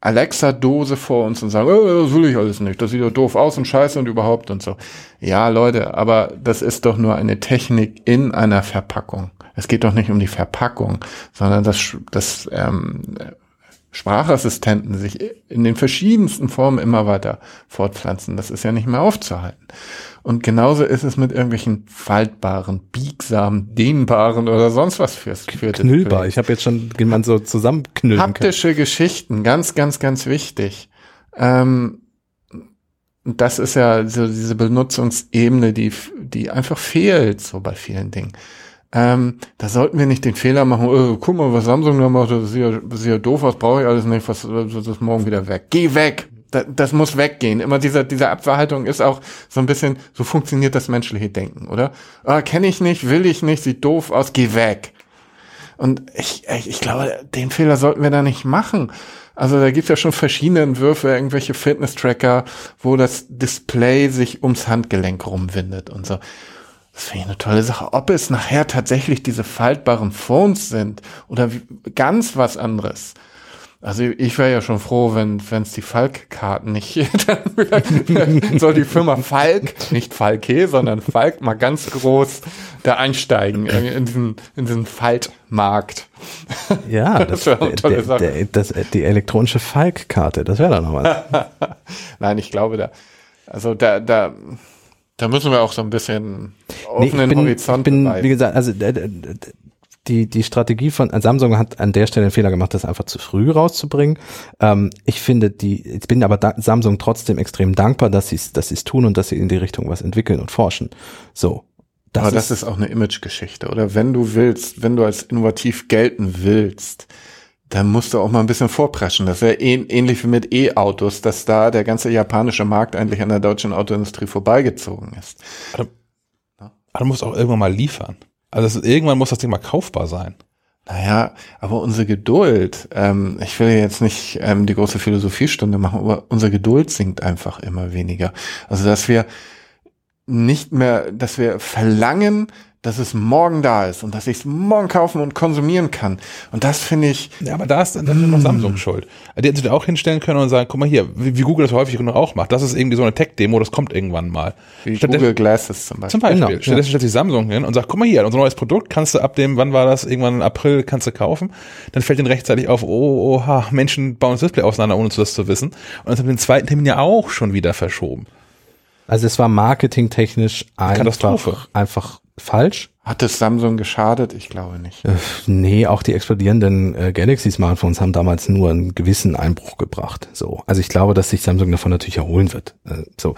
Alexa-Dose vor uns und sagen, oh, das will ich alles nicht, das sieht doch doof aus und scheiße und überhaupt und so. Ja, Leute, aber das ist doch nur eine Technik in einer Verpackung. Es geht doch nicht um die Verpackung, sondern dass, dass ähm, Sprachassistenten sich in den verschiedensten Formen immer weiter fortpflanzen. Das ist ja nicht mehr aufzuhalten. Und genauso ist es mit irgendwelchen faltbaren, biegsamen, dehnbaren oder sonst was fürs für Knüllbar. Ich habe jetzt schon, wie man so zusammenknüllen kann. Haptische Geschichten, ganz, ganz, ganz wichtig. Ähm, das ist ja so diese Benutzungsebene, die, die einfach fehlt, so bei vielen Dingen. Ähm, da sollten wir nicht den Fehler machen, oh, guck mal, was Samsung da macht, das sieht ja, das sieht ja doof aus, brauche ich alles nicht, was, das ist morgen wieder weg. Geh weg! Das, das muss weggehen. Immer dieser, diese Abverhaltung ist auch so ein bisschen, so funktioniert das menschliche Denken, oder? Ah, kenne ich nicht, will ich nicht, sieht doof aus, geh weg. Und ich, ich ich glaube, den Fehler sollten wir da nicht machen. Also da gibt's ja schon verschiedene Entwürfe, irgendwelche Fitness-Tracker, wo das Display sich ums Handgelenk rumwindet und so. Das finde ich eine tolle Sache. Ob es nachher tatsächlich diese faltbaren Phones sind oder wie, ganz was anderes. Also ich wäre ja schon froh, wenn es die Falk-Karten nicht <laughs> dann soll die Firma Falk, nicht Falke, sondern Falk mal ganz groß da einsteigen in diesen, in diesen Faltmarkt. Ja, <laughs> Das das, wäre eine tolle der, Sache. der, das, die elektronische Falk-Karte, das wäre doch noch was. <laughs> Nein, ich glaube da, also da, da, da müssen wir auch so ein bisschen Nee, offenen ich bin, Horizont ich bin wie gesagt, also äh, äh, die, die Strategie von äh, Samsung hat an der Stelle den Fehler gemacht, das einfach zu früh rauszubringen. Ähm, ich finde die, ich bin aber da, Samsung trotzdem extrem dankbar, dass sie es dass sie's tun und dass sie in die Richtung was entwickeln und forschen. So. Das Aber das ist auch eine Imagegeschichte, oder? Wenn du willst, wenn du als innovativ gelten willst, dann musst du auch mal ein bisschen vorpreschen. Das wäre ähn, ähnlich wie mit E-Autos, dass da der ganze japanische Markt eigentlich an der deutschen Autoindustrie vorbeigezogen ist. Aber du musst auch irgendwann mal liefern. Also es, irgendwann muss das Ding mal kaufbar sein. Naja, aber unsere Geduld, ähm, ich will jetzt nicht ähm, die große Philosophiestunde machen, aber unsere Geduld sinkt einfach immer weniger. Also dass wir nicht mehr, dass wir verlangen, dass es morgen da ist und dass ich es morgen kaufen und konsumieren kann. Und das finde ich, Ja, aber da ist dann noch Samsung schuld. Die hätten sich da auch hinstellen können und sagen, guck mal hier, wie, wie Google das häufig noch auch macht. Das ist irgendwie so eine Tech-Demo, das kommt irgendwann mal. wie Stattdessen- Google Glasses zum Beispiel. Zum Beispiel. Genau, ja. Stattdessen stellt sich Samsung hin und sagt, guck mal hier, unser neues Produkt kannst du ab dem, wann war das, irgendwann im April kannst du kaufen. Dann fällt ihnen rechtzeitig auf, oh, oha, Menschen bauen das Display auseinander, ohne das zu wissen. Und das haben den zweiten Termin ja auch schon wieder verschoben. Also es war marketingtechnisch Katastrophe. einfach, einfach falsch. Hat es Samsung geschadet? Ich glaube nicht. Äh, nee, auch die explodierenden äh, Galaxy-Smartphones haben damals nur einen gewissen Einbruch gebracht. So, also ich glaube, dass sich Samsung davon natürlich erholen wird. Äh, so,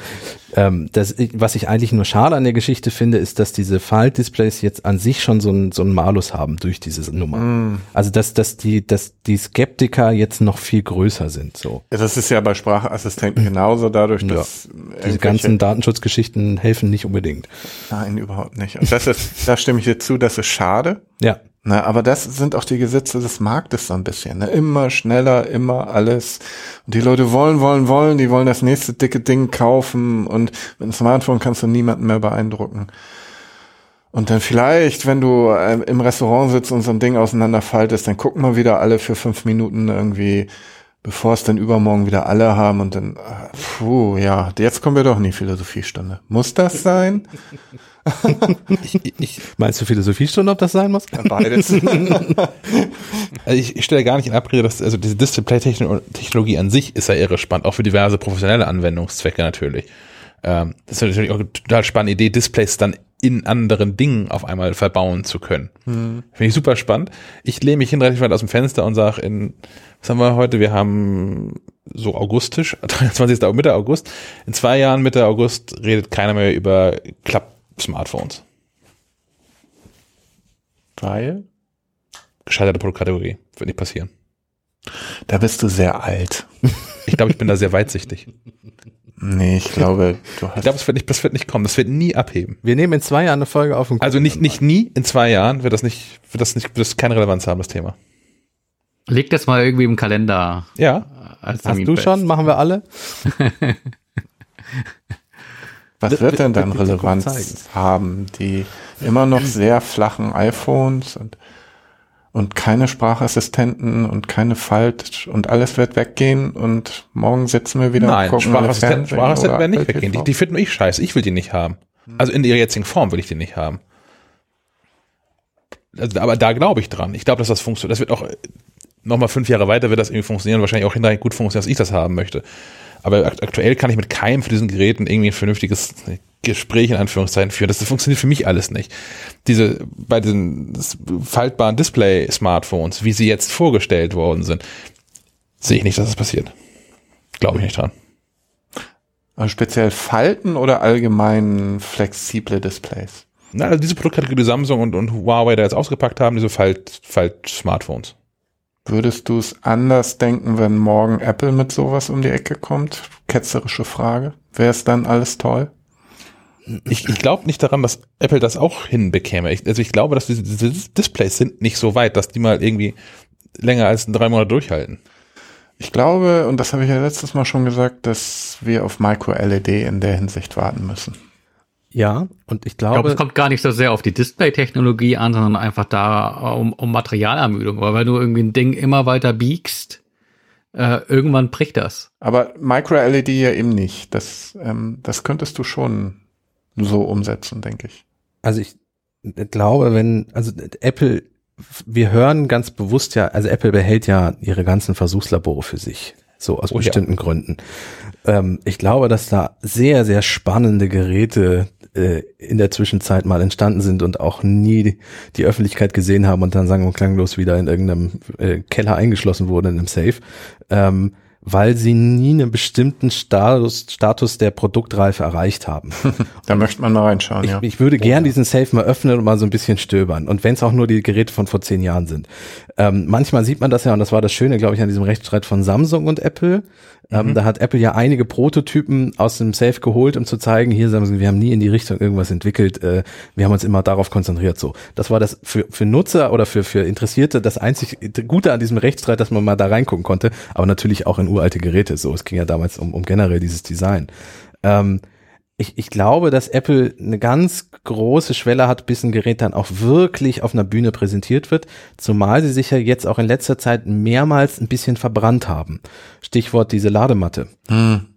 ähm, das, was ich eigentlich nur schade an der Geschichte finde, ist, dass diese Faltdisplays jetzt an sich schon so einen so einen Malus haben durch diese Nummer. Mm. Also dass, dass die, dass die Skeptiker jetzt noch viel größer sind. So, Ja, Das ist ja bei Sprachassistenten genauso, dadurch, Ja. dass diese irgendwelche- ganzen Datenschutzgeschichten helfen nicht unbedingt. Nein, überhaupt nicht. Und das ist, da stimme ich dir zu, das ist schade. Ja, Na, aber das sind auch die Gesetze des Marktes so ein bisschen. Ne? Immer schneller, immer alles. Und die Leute wollen, wollen, wollen, die wollen das nächste dicke Ding kaufen und mit einem Smartphone kannst du niemanden mehr beeindrucken. Und dann vielleicht, wenn du ähm, im Restaurant sitzt und so ein Ding auseinanderfaltest, dann gucken wir wieder alle für fünf Minuten irgendwie, bevor es dann übermorgen wieder alle haben und dann, äh, puh, ja, jetzt kommen wir doch in die Philosophiestunde. Muss das sein? <laughs> Ich, ich, meinst du Philosophiestunde, ob das sein muss? Beides. <laughs> also ich, ich stelle gar nicht in Abrede, dass also diese Display-Technologie an sich ist ja irre spannend, auch für diverse professionelle Anwendungszwecke natürlich. Ähm, das ist natürlich auch eine total spannende Idee, Displays dann in anderen Dingen auf einmal verbauen zu können. Finde ich super spannend. Ich lehne mich hin relativ weit aus dem Fenster und sage in, was haben wir heute? Wir haben so augustisch, <laughs> 23. Au- Mitte August. In zwei Jahren Mitte August redet keiner mehr über Klapp-Smartphones. Weil? Gescheiterte Produktkategorie. Wird nicht passieren. Da bist du sehr alt. Ich glaube, ich bin da sehr weitsichtig. Nee, ich glaube, du Ich hast. glaube, das wird nicht, das wird nicht kommen. Das wird nie abheben. Wir nehmen in zwei Jahren eine Folge auf und Also nicht, nicht nie, in zwei Jahren wird das nicht, wird das nicht, wird das keine Relevanz haben, das Thema. Leg das mal irgendwie im Kalender Ja. als Hast du fest. schon? Machen wir alle? <laughs> Was wird- denn dann Relevanz haben? Die immer noch sehr flachen iPhones und, und keine Sprachassistenten und keine Falt und alles wird weggehen und morgen sitzen wir wieder Nein, gucken wir Sprachassistenten, Sprachassistenten werden nicht weggehen. Die, die finden ich scheiße. Ich will die nicht haben. Also in ihrer jetzigen Form will ich die nicht haben. Also, aber da glaube ich dran. Ich glaube, dass das funktioniert. Das wird auch nochmal fünf Jahre weiter wird das irgendwie funktionieren. Wahrscheinlich auch hinterher gut funktionieren, dass ich das haben möchte. Aber akt aktuell kann ich mit keinem von diesen Geräten irgendwie ein vernünftiges Gespräch in Anführungszeichen führen. Das funktioniert für mich alles nicht. Diese, bei diesen faltbaren Display-Smartphones, wie sie jetzt vorgestellt worden sind, sehe ich nicht, dass das passiert. Glaube ich nicht dran. Also speziell Falten oder allgemein flexible Displays? Na, also diese Produktkategorie, die Samsung und, und Huawei da jetzt ausgepackt haben, diese Falt, Falt-Smartphones. Würdest du es anders denken, wenn morgen Apple mit sowas um die Ecke kommt? Ketzerische Frage. Wäre es dann alles toll? Ich, ich glaube nicht daran, dass Apple das auch hinbekäme. Ich, also ich glaube, dass diese, diese Displays sind nicht so weit, dass die mal irgendwie länger als drei Monate durchhalten. Ich glaube, und das habe ich ja letztes Mal schon gesagt, dass wir auf Micro-LED in der Hinsicht warten müssen. Ja, und ich Ich glaube, glaube, es kommt gar nicht so sehr auf die Display-Technologie an, sondern einfach da um, um Materialermüdung. Weil wenn du irgendwie ein Ding immer weiter biegst, äh, irgendwann bricht das. Aber Micro-LED ja eben nicht. Das, ähm, das könntest du schon so umsetzen, denke ich. also ich glaube, wenn, also Apple, wir hören ganz bewusst ja, also Apple behält ja ihre ganzen Versuchslabore für sich. So aus Oh ja. bestimmten Gründen. Ähm, ich glaube, dass da sehr, sehr spannende Geräte äh, in der Zwischenzeit mal entstanden sind und auch nie die Öffentlichkeit gesehen haben und dann sang- und klanglos wieder in irgendeinem äh, Keller eingeschlossen wurden in einem Safe. Ähm, weil sie nie einen bestimmten Status, Status der Produktreife erreicht haben. <laughs> Da möchte man mal reinschauen, Ich, ja. ich würde gern diesen Safe mal öffnen und mal so ein bisschen stöbern. Und wenn es auch nur die Geräte von vor zehn Jahren sind. Ähm, manchmal sieht man das ja, und das war das Schöne, glaube ich, an diesem Rechtsstreit von Samsung und Apple. Ähm, da hat Apple ja einige Prototypen aus dem Safe geholt, um zu zeigen, hier Samsung, wir haben nie in die Richtung irgendwas entwickelt. Äh, wir haben uns immer darauf konzentriert. So, das war das für, für Nutzer oder für, für Interessierte das einzig Gute an diesem Rechtsstreit, dass man mal da reingucken konnte. Aber natürlich auch in uralte Geräte. So, es ging ja damals um, um generell dieses Design. Ähm, ich, ich glaube, dass Apple eine ganz große Schwelle hat, bis ein Gerät dann auch wirklich auf einer Bühne präsentiert wird, zumal sie sich ja jetzt auch in letzter Zeit mehrmals ein bisschen verbrannt haben. Stichwort diese Ladematte.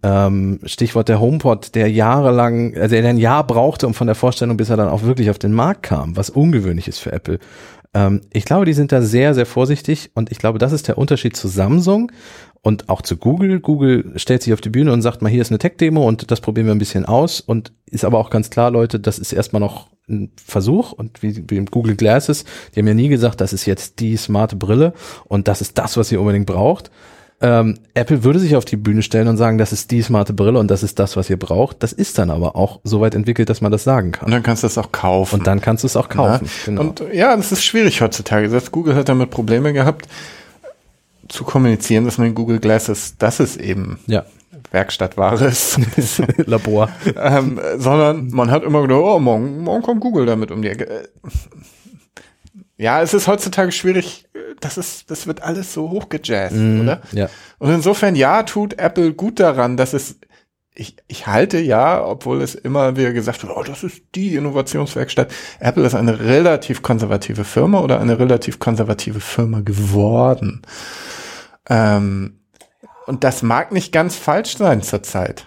Ähm, Stichwort der HomePod, der jahrelang, also der ein Jahr brauchte, um von der Vorstellung, bis er dann auch wirklich auf den Markt kam, was ungewöhnlich ist für Apple. Ähm, ich glaube, die sind da sehr, sehr vorsichtig und ich glaube, das ist der Unterschied zu Samsung und auch zu Google. Google stellt sich auf die Bühne und sagt mal, hier ist eine Tech-Demo und das probieren wir ein bisschen aus und ist aber auch ganz klar, Leute, das ist erstmal noch ein Versuch und wie, wie im Google Glasses, die haben ja nie gesagt, das ist jetzt die smarte Brille und das ist das, was ihr unbedingt braucht. Ähm, Apple würde sich auf die Bühne stellen und sagen, das ist die smarte Brille und das ist das, was ihr braucht. Das ist dann aber auch so weit entwickelt, dass man das sagen Und kann. dann kannst du es auch kaufen. Und dann kannst du es auch kaufen. Ja? Genau. Und ja, das ist schwierig heutzutage. Selbst Google hat damit Probleme gehabt, zu kommunizieren, dass man Google Glasses, das ist eben ja, Werkstattware ist. <laughs> Labor. ähm, sondern man hat immer gedacht, oh, morgen, morgen kommt Google damit um die Ecke. Ja, es ist heutzutage schwierig, das ist, das wird alles so hochgejazzt, oder? Ja. Und insofern, ja, tut Apple gut daran, dass es, ich, ich halte ja, obwohl es immer wieder gesagt wird, oh, das ist die Innovationswerkstatt. Apple ist eine relativ konservative Firma oder eine relativ konservative Firma geworden. Ähm, und das mag nicht ganz falsch sein zurzeit.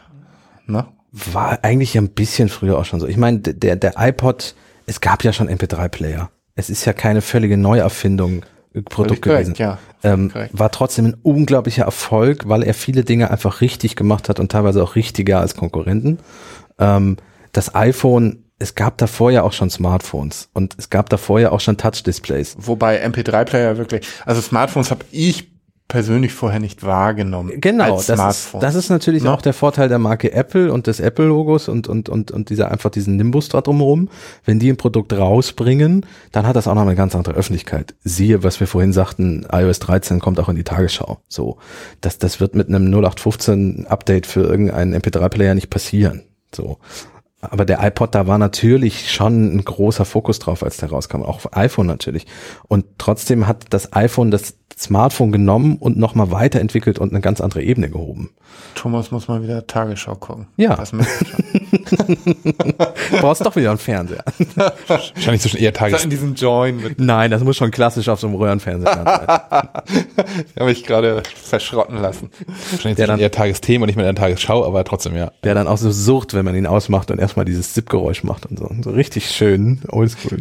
Ne? War eigentlich ein bisschen früher auch schon so. Ich meine, der, der iPod, es gab ja schon MP3-Player. Es ist ja keine völlige Neuerfindung äh, Produkt korrekt, gewesen. ja. ähm, war trotzdem ein unglaublicher Erfolg, weil er viele Dinge einfach richtig gemacht hat und teilweise auch richtiger als Konkurrenten. Ähm, das iPhone, es gab davor ja auch schon Smartphones und es gab davor ja auch schon Touch-Displays. Wobei MP3-Player wirklich, also Smartphones habe ich persönlich vorher nicht wahrgenommen. Genau, das ist, das ist natürlich Ne? auch der Vorteil der Marke Apple und des Apple-Logos und, und, und, und dieser einfach diesen Nimbus da drumherum. Wenn die ein Produkt rausbringen, dann hat das auch noch eine ganz andere Öffentlichkeit. Siehe, was wir vorhin sagten, iOS 13 kommt auch in die Tagesschau. So, das, das wird mit einem 0815 Update für irgendeinen MP3-Player nicht passieren. So. Aber der iPod, da war natürlich schon ein großer Fokus drauf, als der rauskam. Auch auf iPhone natürlich. Und trotzdem hat das iPhone das Smartphone genommen und nochmal weiterentwickelt und eine ganz andere Ebene gehoben. Thomas muss mal wieder Tagesschau gucken. Ja. Das. Du <laughs> brauchst doch wieder einen Fernseher. Wahrscheinlich zwischen eher Tages... in diesem Join mit, Nein, das muss schon klassisch auf so einem Röhrenfernseher sein. <laughs> habe ich gerade verschrotten lassen. Wahrscheinlich Der dann- eher Tagesthemen und nicht mehr in der Tagesschau, aber trotzdem, ja. Der dann auch so sucht, wenn man ihn ausmacht und erstmal dieses Zip-Geräusch macht und so. So richtig schön oldschool.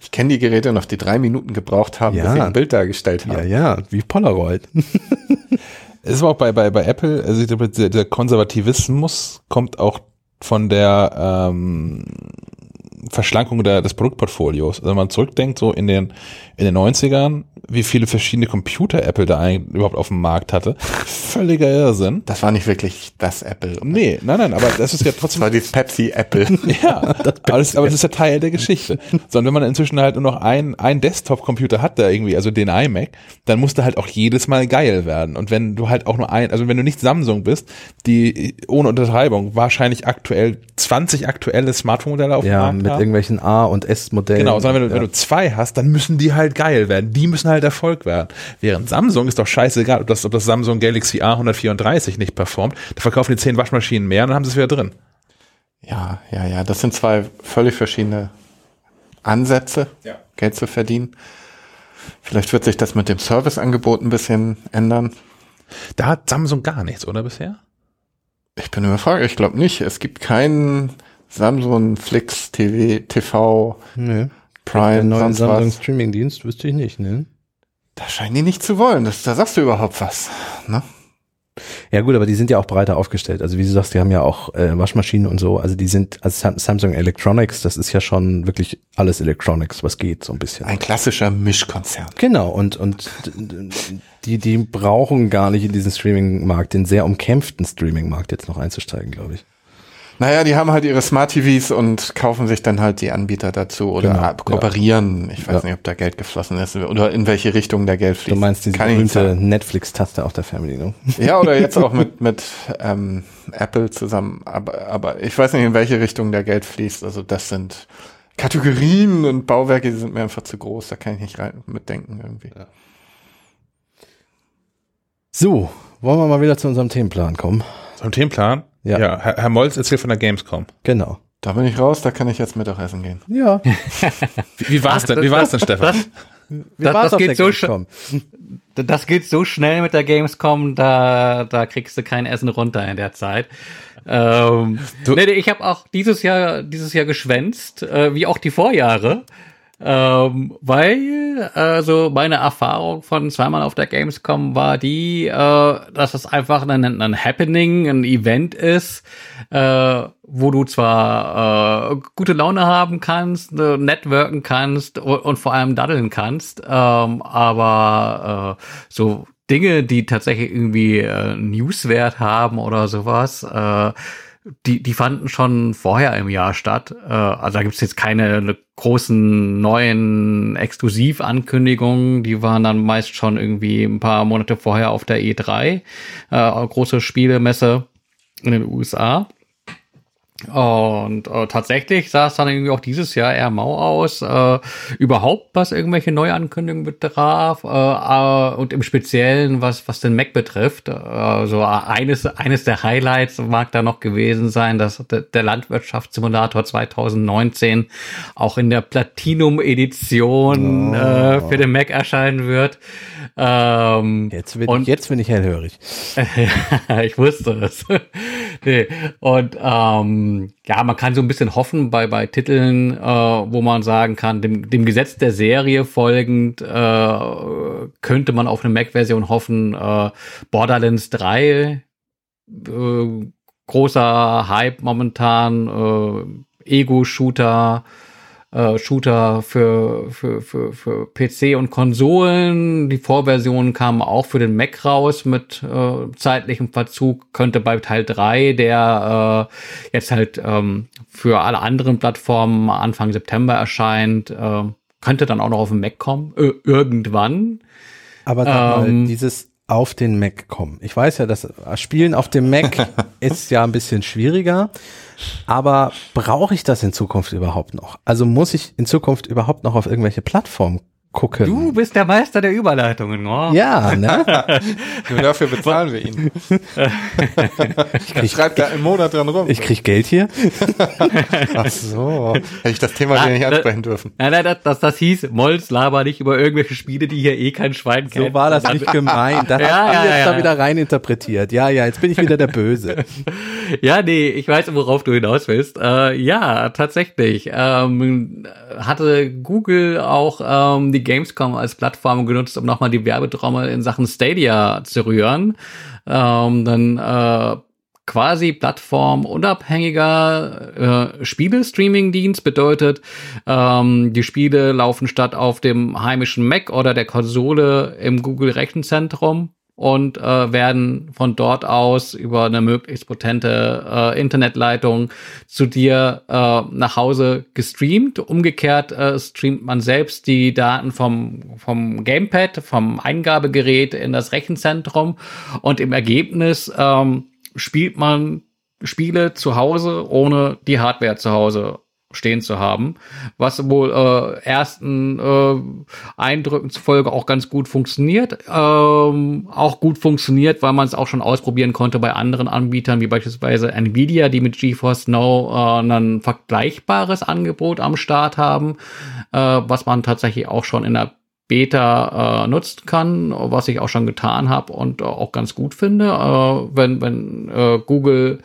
Ich kenne die Geräte noch, die drei Minuten gebraucht haben, Ja. bis sie ein Bild dargestellt Ja, haben. ja, wie Polaroid. <laughs> Es ist aber auch bei, bei, bei Apple, also ich glaube, der, der Konservativismus kommt auch von der ähm, Verschlankung der, des Produktportfolios. Also wenn man zurückdenkt, so in den, in den 90ern, wie viele verschiedene Computer Apple da eigentlich überhaupt auf dem Markt hatte. Völliger Irrsinn. Das war nicht wirklich das Apple. Nee, nein, nein, aber das ist ja Das trotzdem war dieses Pepsi Apple. <laughs> Ja, <laughs> aber das, aber das ist ja Teil der Geschichte. Sondern wenn man inzwischen halt nur noch einen, einen Desktop-Computer hat, der irgendwie, also den iMac, dann muss der halt auch jedes Mal geil werden. Und wenn du halt auch nur ein, also wenn du nicht Samsung bist, die ohne Untertreibung wahrscheinlich aktuell 20 aktuelle Smartphone-Modelle auf dem Ja, Markt mit haben. irgendwelchen A- und S-Modellen. Genau, sondern wenn du, ja. wenn du zwei hast, dann müssen die halt geil werden. Die müssen halt Erfolg werden. Während Samsung ist doch scheißegal, ob das, ob das Samsung Galaxy A134 nicht performt. Da verkaufen die zehn Waschmaschinen mehr und dann haben sie es wieder drin. Ja, ja, ja. Das sind zwei völlig verschiedene Ansätze, Ja. Geld zu verdienen. Vielleicht wird sich das mit dem Serviceangebot ein bisschen ändern. Da hat Samsung gar nichts, oder bisher? Ich bin überfragt. Ich glaube nicht. Es gibt keinen Samsung Flix TV, TV. Der Prime, neue sonst Samsung was. Streaming-Dienst wüsste ich nicht, ne? Da scheinen die nicht zu wollen. Das, da sagst du überhaupt was. Ne? Ja gut, aber die sind ja auch breiter aufgestellt. Also wie du sagst, die haben ja auch äh, Waschmaschinen und so. Also die sind, also Sam Samsung Electronics, das ist ja schon wirklich alles Electronics, was geht, so ein bisschen. Ein klassischer Mischkonzern. Genau, und, und die, die brauchen gar nicht in diesen Streaming-Markt, den sehr umkämpften Streaming-Markt jetzt noch einzusteigen, glaube ich. Naja, die haben halt ihre Smart TVs und kaufen sich dann halt die Anbieter dazu oder Genau, ab- kooperieren. Ich weiß Ja. nicht, ob da Geld geflossen ist oder in welche Richtung da Geld fließt. Du meinst diese berühmte. Netflix-Taste auf der Fernbedienung. <laughs> Ja, oder jetzt auch mit, <laughs> mit ähm, Apple zusammen. Aber, aber ich weiß nicht, in welche Richtung da Geld fließt. Also das sind Kategorien und Bauwerke, die sind mir einfach zu groß. Da kann ich nicht rein mitdenken irgendwie. So, wollen wir mal wieder zu unserem Themenplan kommen? Zum Themenplan? Ja. ja Herr, Herr Molz erzählt von der Gamescom. Genau. Da bin ich raus, da kann ich jetzt Mittagessen gehen. Ja. <laughs> Wie, wie war's denn? Wie war's denn, Stefan? Wie Das- war's das auf geht der so Gamescom? Das geht so schnell mit der Gamescom, da, da kriegst du kein Essen runter in der Zeit. Ähm, nee, ich habe auch dieses Jahr, dieses Jahr geschwänzt, äh, wie auch die Vorjahre. Ähm, weil, also meine Erfahrung von zweimal auf der Gamescom war die, äh, dass es einfach ein, ein Happening, ein Event ist, äh, wo du zwar äh, gute Laune haben kannst, äh, networken kannst und, und vor allem daddeln kannst, ähm, aber äh, so Dinge, die tatsächlich irgendwie äh, Newswert haben oder sowas, äh, die, die fanden schon vorher im Jahr statt. Äh, also da gibt's jetzt keine großen neuen Exklusivankündigungen. Die waren dann meist schon irgendwie ein paar Monate vorher auf der E3, äh, große Spielemesse in den USA. Und äh, tatsächlich sah es dann irgendwie auch dieses Jahr eher mau aus. Äh, überhaupt, was irgendwelche Neuankündigungen betraf äh, äh, und im Speziellen, was, was den Mac betrifft. Äh, so eines, eines der Highlights mag da noch gewesen sein, dass der, Landwirtschaftssimulator 2019 auch in der Platinum-Edition oh. äh, für den Mac erscheinen wird. Ähm, jetzt, bin und, ich, jetzt bin ich hellhörig. <laughs> ich wusste es. <laughs> nee. Und ähm, ja, man kann so ein bisschen hoffen bei, bei Titeln, äh, wo man sagen kann, dem, dem Gesetz der Serie folgend äh, könnte man auf eine Mac-Version hoffen. Äh, Borderlands 3, äh, großer Hype momentan, äh, Ego-Shooter, äh, Shooter für, für, für, für PC und Konsolen. Die Vorversionen kamen auch für den Mac raus mit äh, zeitlichem Verzug. Könnte bei Teil 3, der äh, jetzt halt ähm, für alle anderen Plattformen Anfang September erscheint, äh, könnte dann auch noch auf den Mac kommen. Äh, irgendwann. Aber sag ähm, mal, dieses auf den Mac kommen. Ich weiß ja, dass Spielen auf dem Mac <laughs> ist ja ein bisschen schwieriger. Aber brauche ich das in Zukunft überhaupt noch? Also muss ich in Zukunft überhaupt noch auf irgendwelche Plattformen gucken. Du bist der Meister der Überleitungen, oh. Ja, ne? <laughs> Nur dafür bezahlen wir ihn. ich schreibe da einen Monat dran rum. Ich krieg Geld hier. <laughs> Ach so. Hätte ich das Thema ah, nicht ansprechen dürfen. Nein, nein, das, das, das hieß, Molz laber nicht über irgendwelche Spiele, die hier eh kein Schwein kennt. So war das nicht gemeint. Das <laughs> ja, haben ja, jetzt ja, da wieder rein interpretiert. Ja, ja, jetzt bin ich wieder der Böse. ja, nee, ich weiß, worauf du hinaus willst. Äh, ja, tatsächlich. Ähm, hatte Google auch ähm, die Gamescom als Plattform genutzt, um nochmal die Werbetrommel in Sachen Stadia zu rühren. Ähm, dann äh, quasi plattformunabhängiger äh, Spiele-Streaming-Dienst bedeutet, ähm, die Spiele laufen statt auf dem heimischen Mac oder der Konsole im Google Rechenzentrum und äh, werden von dort aus über eine möglichst potente äh, Internetleitung zu dir äh, nach Hause gestreamt. Umgekehrt äh, streamt man selbst die Daten vom, vom Gamepad, vom Eingabegerät in das Rechenzentrum und im Ergebnis ähm, spielt man Spiele zu Hause, ohne die Hardware zu Hause stehen zu haben, was wohl äh, ersten äh, Eindrücken zufolge auch ganz gut funktioniert. Ähm, auch gut funktioniert, weil man es auch schon ausprobieren konnte bei anderen Anbietern, wie beispielsweise Nvidia, die mit GeForce Now äh, ein vergleichbares Angebot am Start haben, äh, was man tatsächlich auch schon in der Beta äh, nutzen kann, was ich auch schon getan habe und äh, auch ganz gut finde. Äh, wenn wenn äh, Google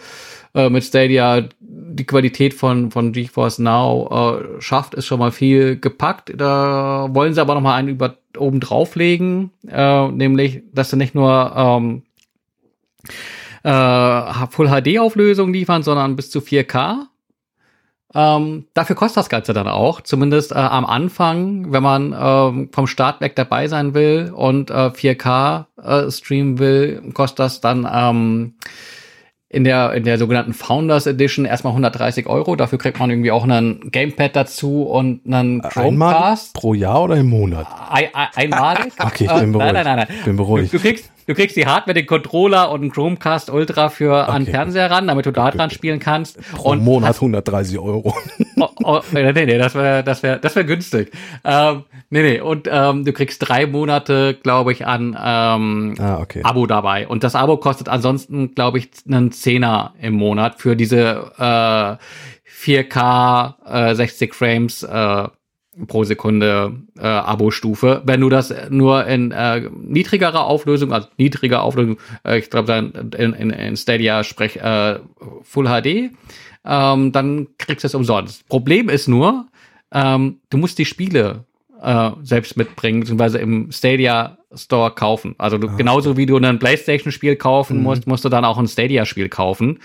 äh, mit Stadia die Qualität von, von GeForce Now äh, schafft, ist schon mal viel gepackt. Da wollen sie aber noch mal einen über, oben drauflegen, äh, nämlich, dass sie nicht nur ähm, äh, Full HD Auflösung liefern, sondern bis zu 4K. Ähm, dafür kostet das Ganze dann auch, zumindest äh, am Anfang, wenn man ähm, vom Start weg dabei sein will und äh, 4K äh, streamen will, kostet das dann ähm, in der, in der sogenannten Founders Edition erstmal 130 Euro. Dafür kriegt man irgendwie auch einen Gamepad dazu und einen Chromecast. pro Jahr oder im Monat? Ein, ein, einmalig. <laughs> okay, ich bin beruhigt. Nein, nein, nein, nein. Bin beruhigt. Du, du, kriegst, Du kriegst die Hardware, den Controller und einen Chromecast Ultra für okay. an Fernseher ran, damit du da dran spielen kannst. Pro und Monat hast, 130 Euro. <laughs> Oh, oh, nee, nee, das wäre das wäre das wäre günstig. Ähm, nee, nee, und ähm, du kriegst drei Monate, glaube ich, an ähm, ah, okay. Abo dabei. Und das Abo kostet ansonsten, glaube ich, einen Zehner im Monat für diese äh, 4K äh, 60 Frames äh, pro Sekunde äh, Abo-Stufe. Wenn du das nur in äh, niedrigerer Auflösung, also niedriger Auflösung, äh, ich glaube in, in, in Stadia sprech äh, Full HD, ähm, dann kriegst du es umsonst. Problem ist nur, ähm, du musst die Spiele äh, selbst mitbringen, beziehungsweise im Stadia Store kaufen. Also du, genauso wie du ein PlayStation-Spiel kaufen Mhm. musst, musst du dann auch ein Stadia-Spiel kaufen.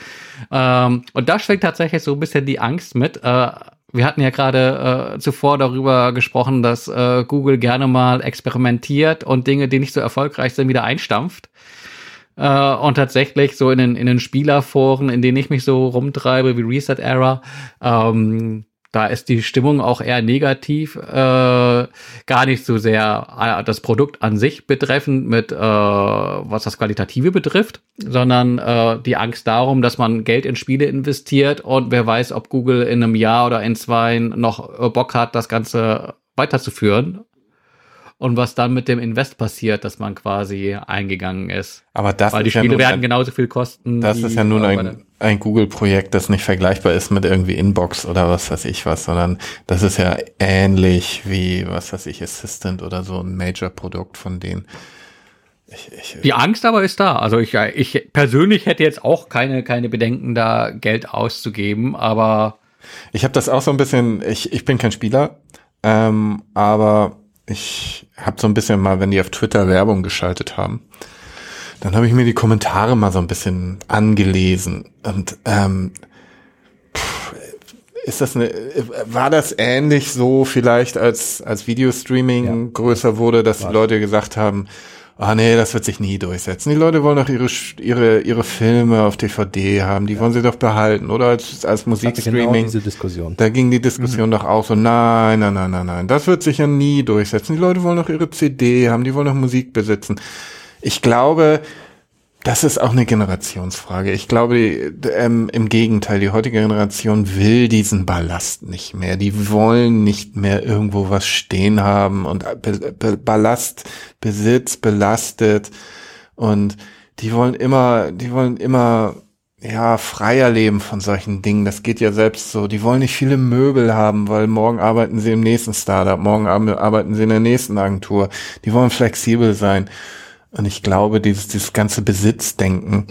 Ähm, und da schwingt tatsächlich so ein bisschen die Angst mit. Äh, wir hatten ja gerade äh, zuvor darüber gesprochen, dass äh, Google gerne mal experimentiert und Dinge, die nicht so erfolgreich sind, wieder einstampft. Äh, und tatsächlich so in den, in den Spielerforen, in denen ich mich so rumtreibe, wie Reset Era, ähm, da ist die Stimmung auch eher negativ, äh, gar nicht so sehr äh, das Produkt an sich betreffend mit, äh, was das Qualitative betrifft, sondern äh, die Angst darum, dass man Geld in Spiele investiert und wer weiß, ob Google in einem Jahr oder in zwei noch äh, Bock hat, das Ganze weiterzuführen. Und was dann mit dem Invest passiert, dass man quasi eingegangen ist. Aber das Weil die ist ja Spiele nun werden genauso viel kosten. das wie ist ja nun ein, ein Google-Projekt, das nicht vergleichbar ist mit irgendwie Inbox oder was weiß ich was, sondern das ist ja ähnlich wie, was weiß ich, Assistant oder so ein Major-Produkt von denen. Ich, ich, Die Angst aber ist da. Also ich, ich persönlich hätte jetzt auch keine, keine Bedenken, da Geld auszugeben, aber Ich habe das auch so ein bisschen, ich, ich bin kein Spieler, ähm, aber ich habe so ein bisschen mal, wenn die auf Twitter Werbung geschaltet haben, dann habe ich mir die Kommentare mal so ein bisschen angelesen. Und ähm, pff, ist das eine, war das ähnlich so vielleicht, als, als Videostreaming größer wurde, dass die Leute gesagt haben, ah nee, das wird sich nie durchsetzen. Die Leute wollen doch ihre, ihre, ihre Filme auf DVD haben, die wollen sie doch behalten, oder als, als hatte genau Musikstreaming. diese Diskussion. Da ging die Diskussion doch auch so, nein, nein, nein, nein, nein, das wird sich ja nie durchsetzen. Die Leute wollen doch ihre CD haben, die wollen doch Musik besitzen. Ich glaube, das ist auch eine Generationsfrage. Ich glaube, ähm, im Gegenteil, die heutige Generation will diesen Ballast nicht mehr. Die wollen nicht mehr irgendwo was stehen haben und Be Be Ballast, Besitz belastet und die wollen immer, die wollen immer ja, freier leben von solchen Dingen. Das geht ja selbst so. Die wollen nicht viele Möbel haben, weil morgen arbeiten sie im nächsten Startup, morgen ar- arbeiten sie in der nächsten Agentur. Die wollen flexibel sein. Und ich glaube, dieses, dieses ganze Besitzdenken,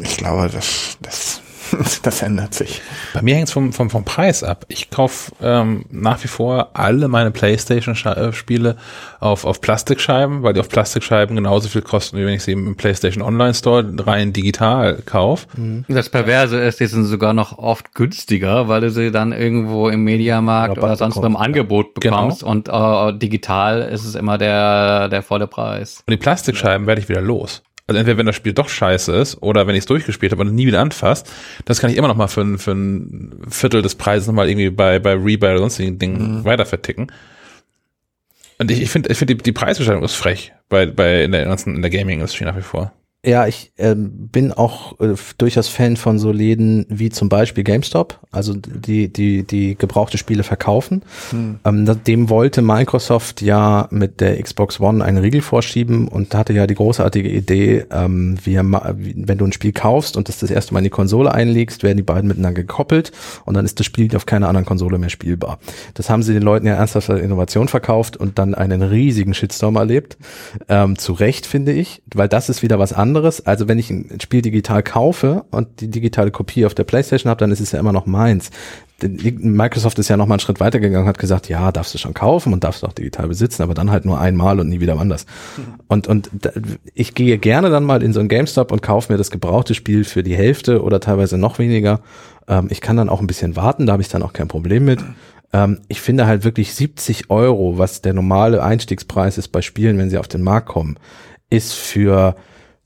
ich glaube, das, das, <laughs> das ändert sich. Bei mir hängt es vom, vom, vom Preis ab. Ich kaufe ähm, nach wie vor alle meine PlayStation-Spiele auf, auf Plastikscheiben, weil die auf Plastikscheiben genauso viel kosten, wie wenn ich sie im PlayStation Online Store rein digital kaufe. das Perverse ist, die sind sogar noch oft günstiger, weil du sie dann irgendwo im Mediamarkt Rabatt oder sonst wo im bekommst, Angebot Genau. bekommst und äh, digital ist es immer der, der volle Preis. Und die Plastikscheiben werde ich wieder los. Also entweder wenn das Spiel doch scheiße ist oder wenn ich es durchgespielt habe und nie wieder anfasst, das kann ich immer noch mal für, ein- für ein Viertel des Preises noch mal irgendwie bei, bei Rebuy oder sonstigen Dingen weiter verticken. Und ich, ich finde, ich finde die, die Preisgestaltung ist frech bei, bei in der ganzen in der Gaming-Industrie nach wie vor. Ja, ich ähm, bin auch äh, durchaus Fan von so Läden wie zum Beispiel GameStop, also die die die gebrauchte Spiele verkaufen. Ähm, da- dem wollte Microsoft ja mit der Xbox One einen Riegel vorschieben und hatte ja die großartige Idee, ähm, wir, wenn du ein Spiel kaufst und das das erste Mal in die Konsole einlegst, werden die beiden miteinander gekoppelt und dann ist das Spiel auf keiner anderen Konsole mehr spielbar. Das haben sie den Leuten ja ernsthaft als Innovation verkauft und dann einen riesigen Shitstorm erlebt. Ähm, zu Recht finde ich, weil das ist wieder was anderes. Also wenn ich ein Spiel digital kaufe und die digitale Kopie auf der Playstation habe, dann ist es ja immer noch meins. Microsoft ist ja noch mal einen Schritt weitergegangen, hat gesagt, ja, darfst du schon kaufen und darfst du auch digital besitzen, aber dann halt nur einmal und nie wieder anders. Und, und da- ich gehe gerne dann mal in so ein GameStop und kaufe mir das gebrauchte Spiel für die Hälfte oder teilweise noch weniger. Ähm, ich kann dann auch ein bisschen warten, da habe ich dann auch kein Problem mit. Ähm, ich finde halt wirklich 70 Euro, was der normale Einstiegspreis ist bei Spielen, wenn sie auf den Markt kommen, ist für,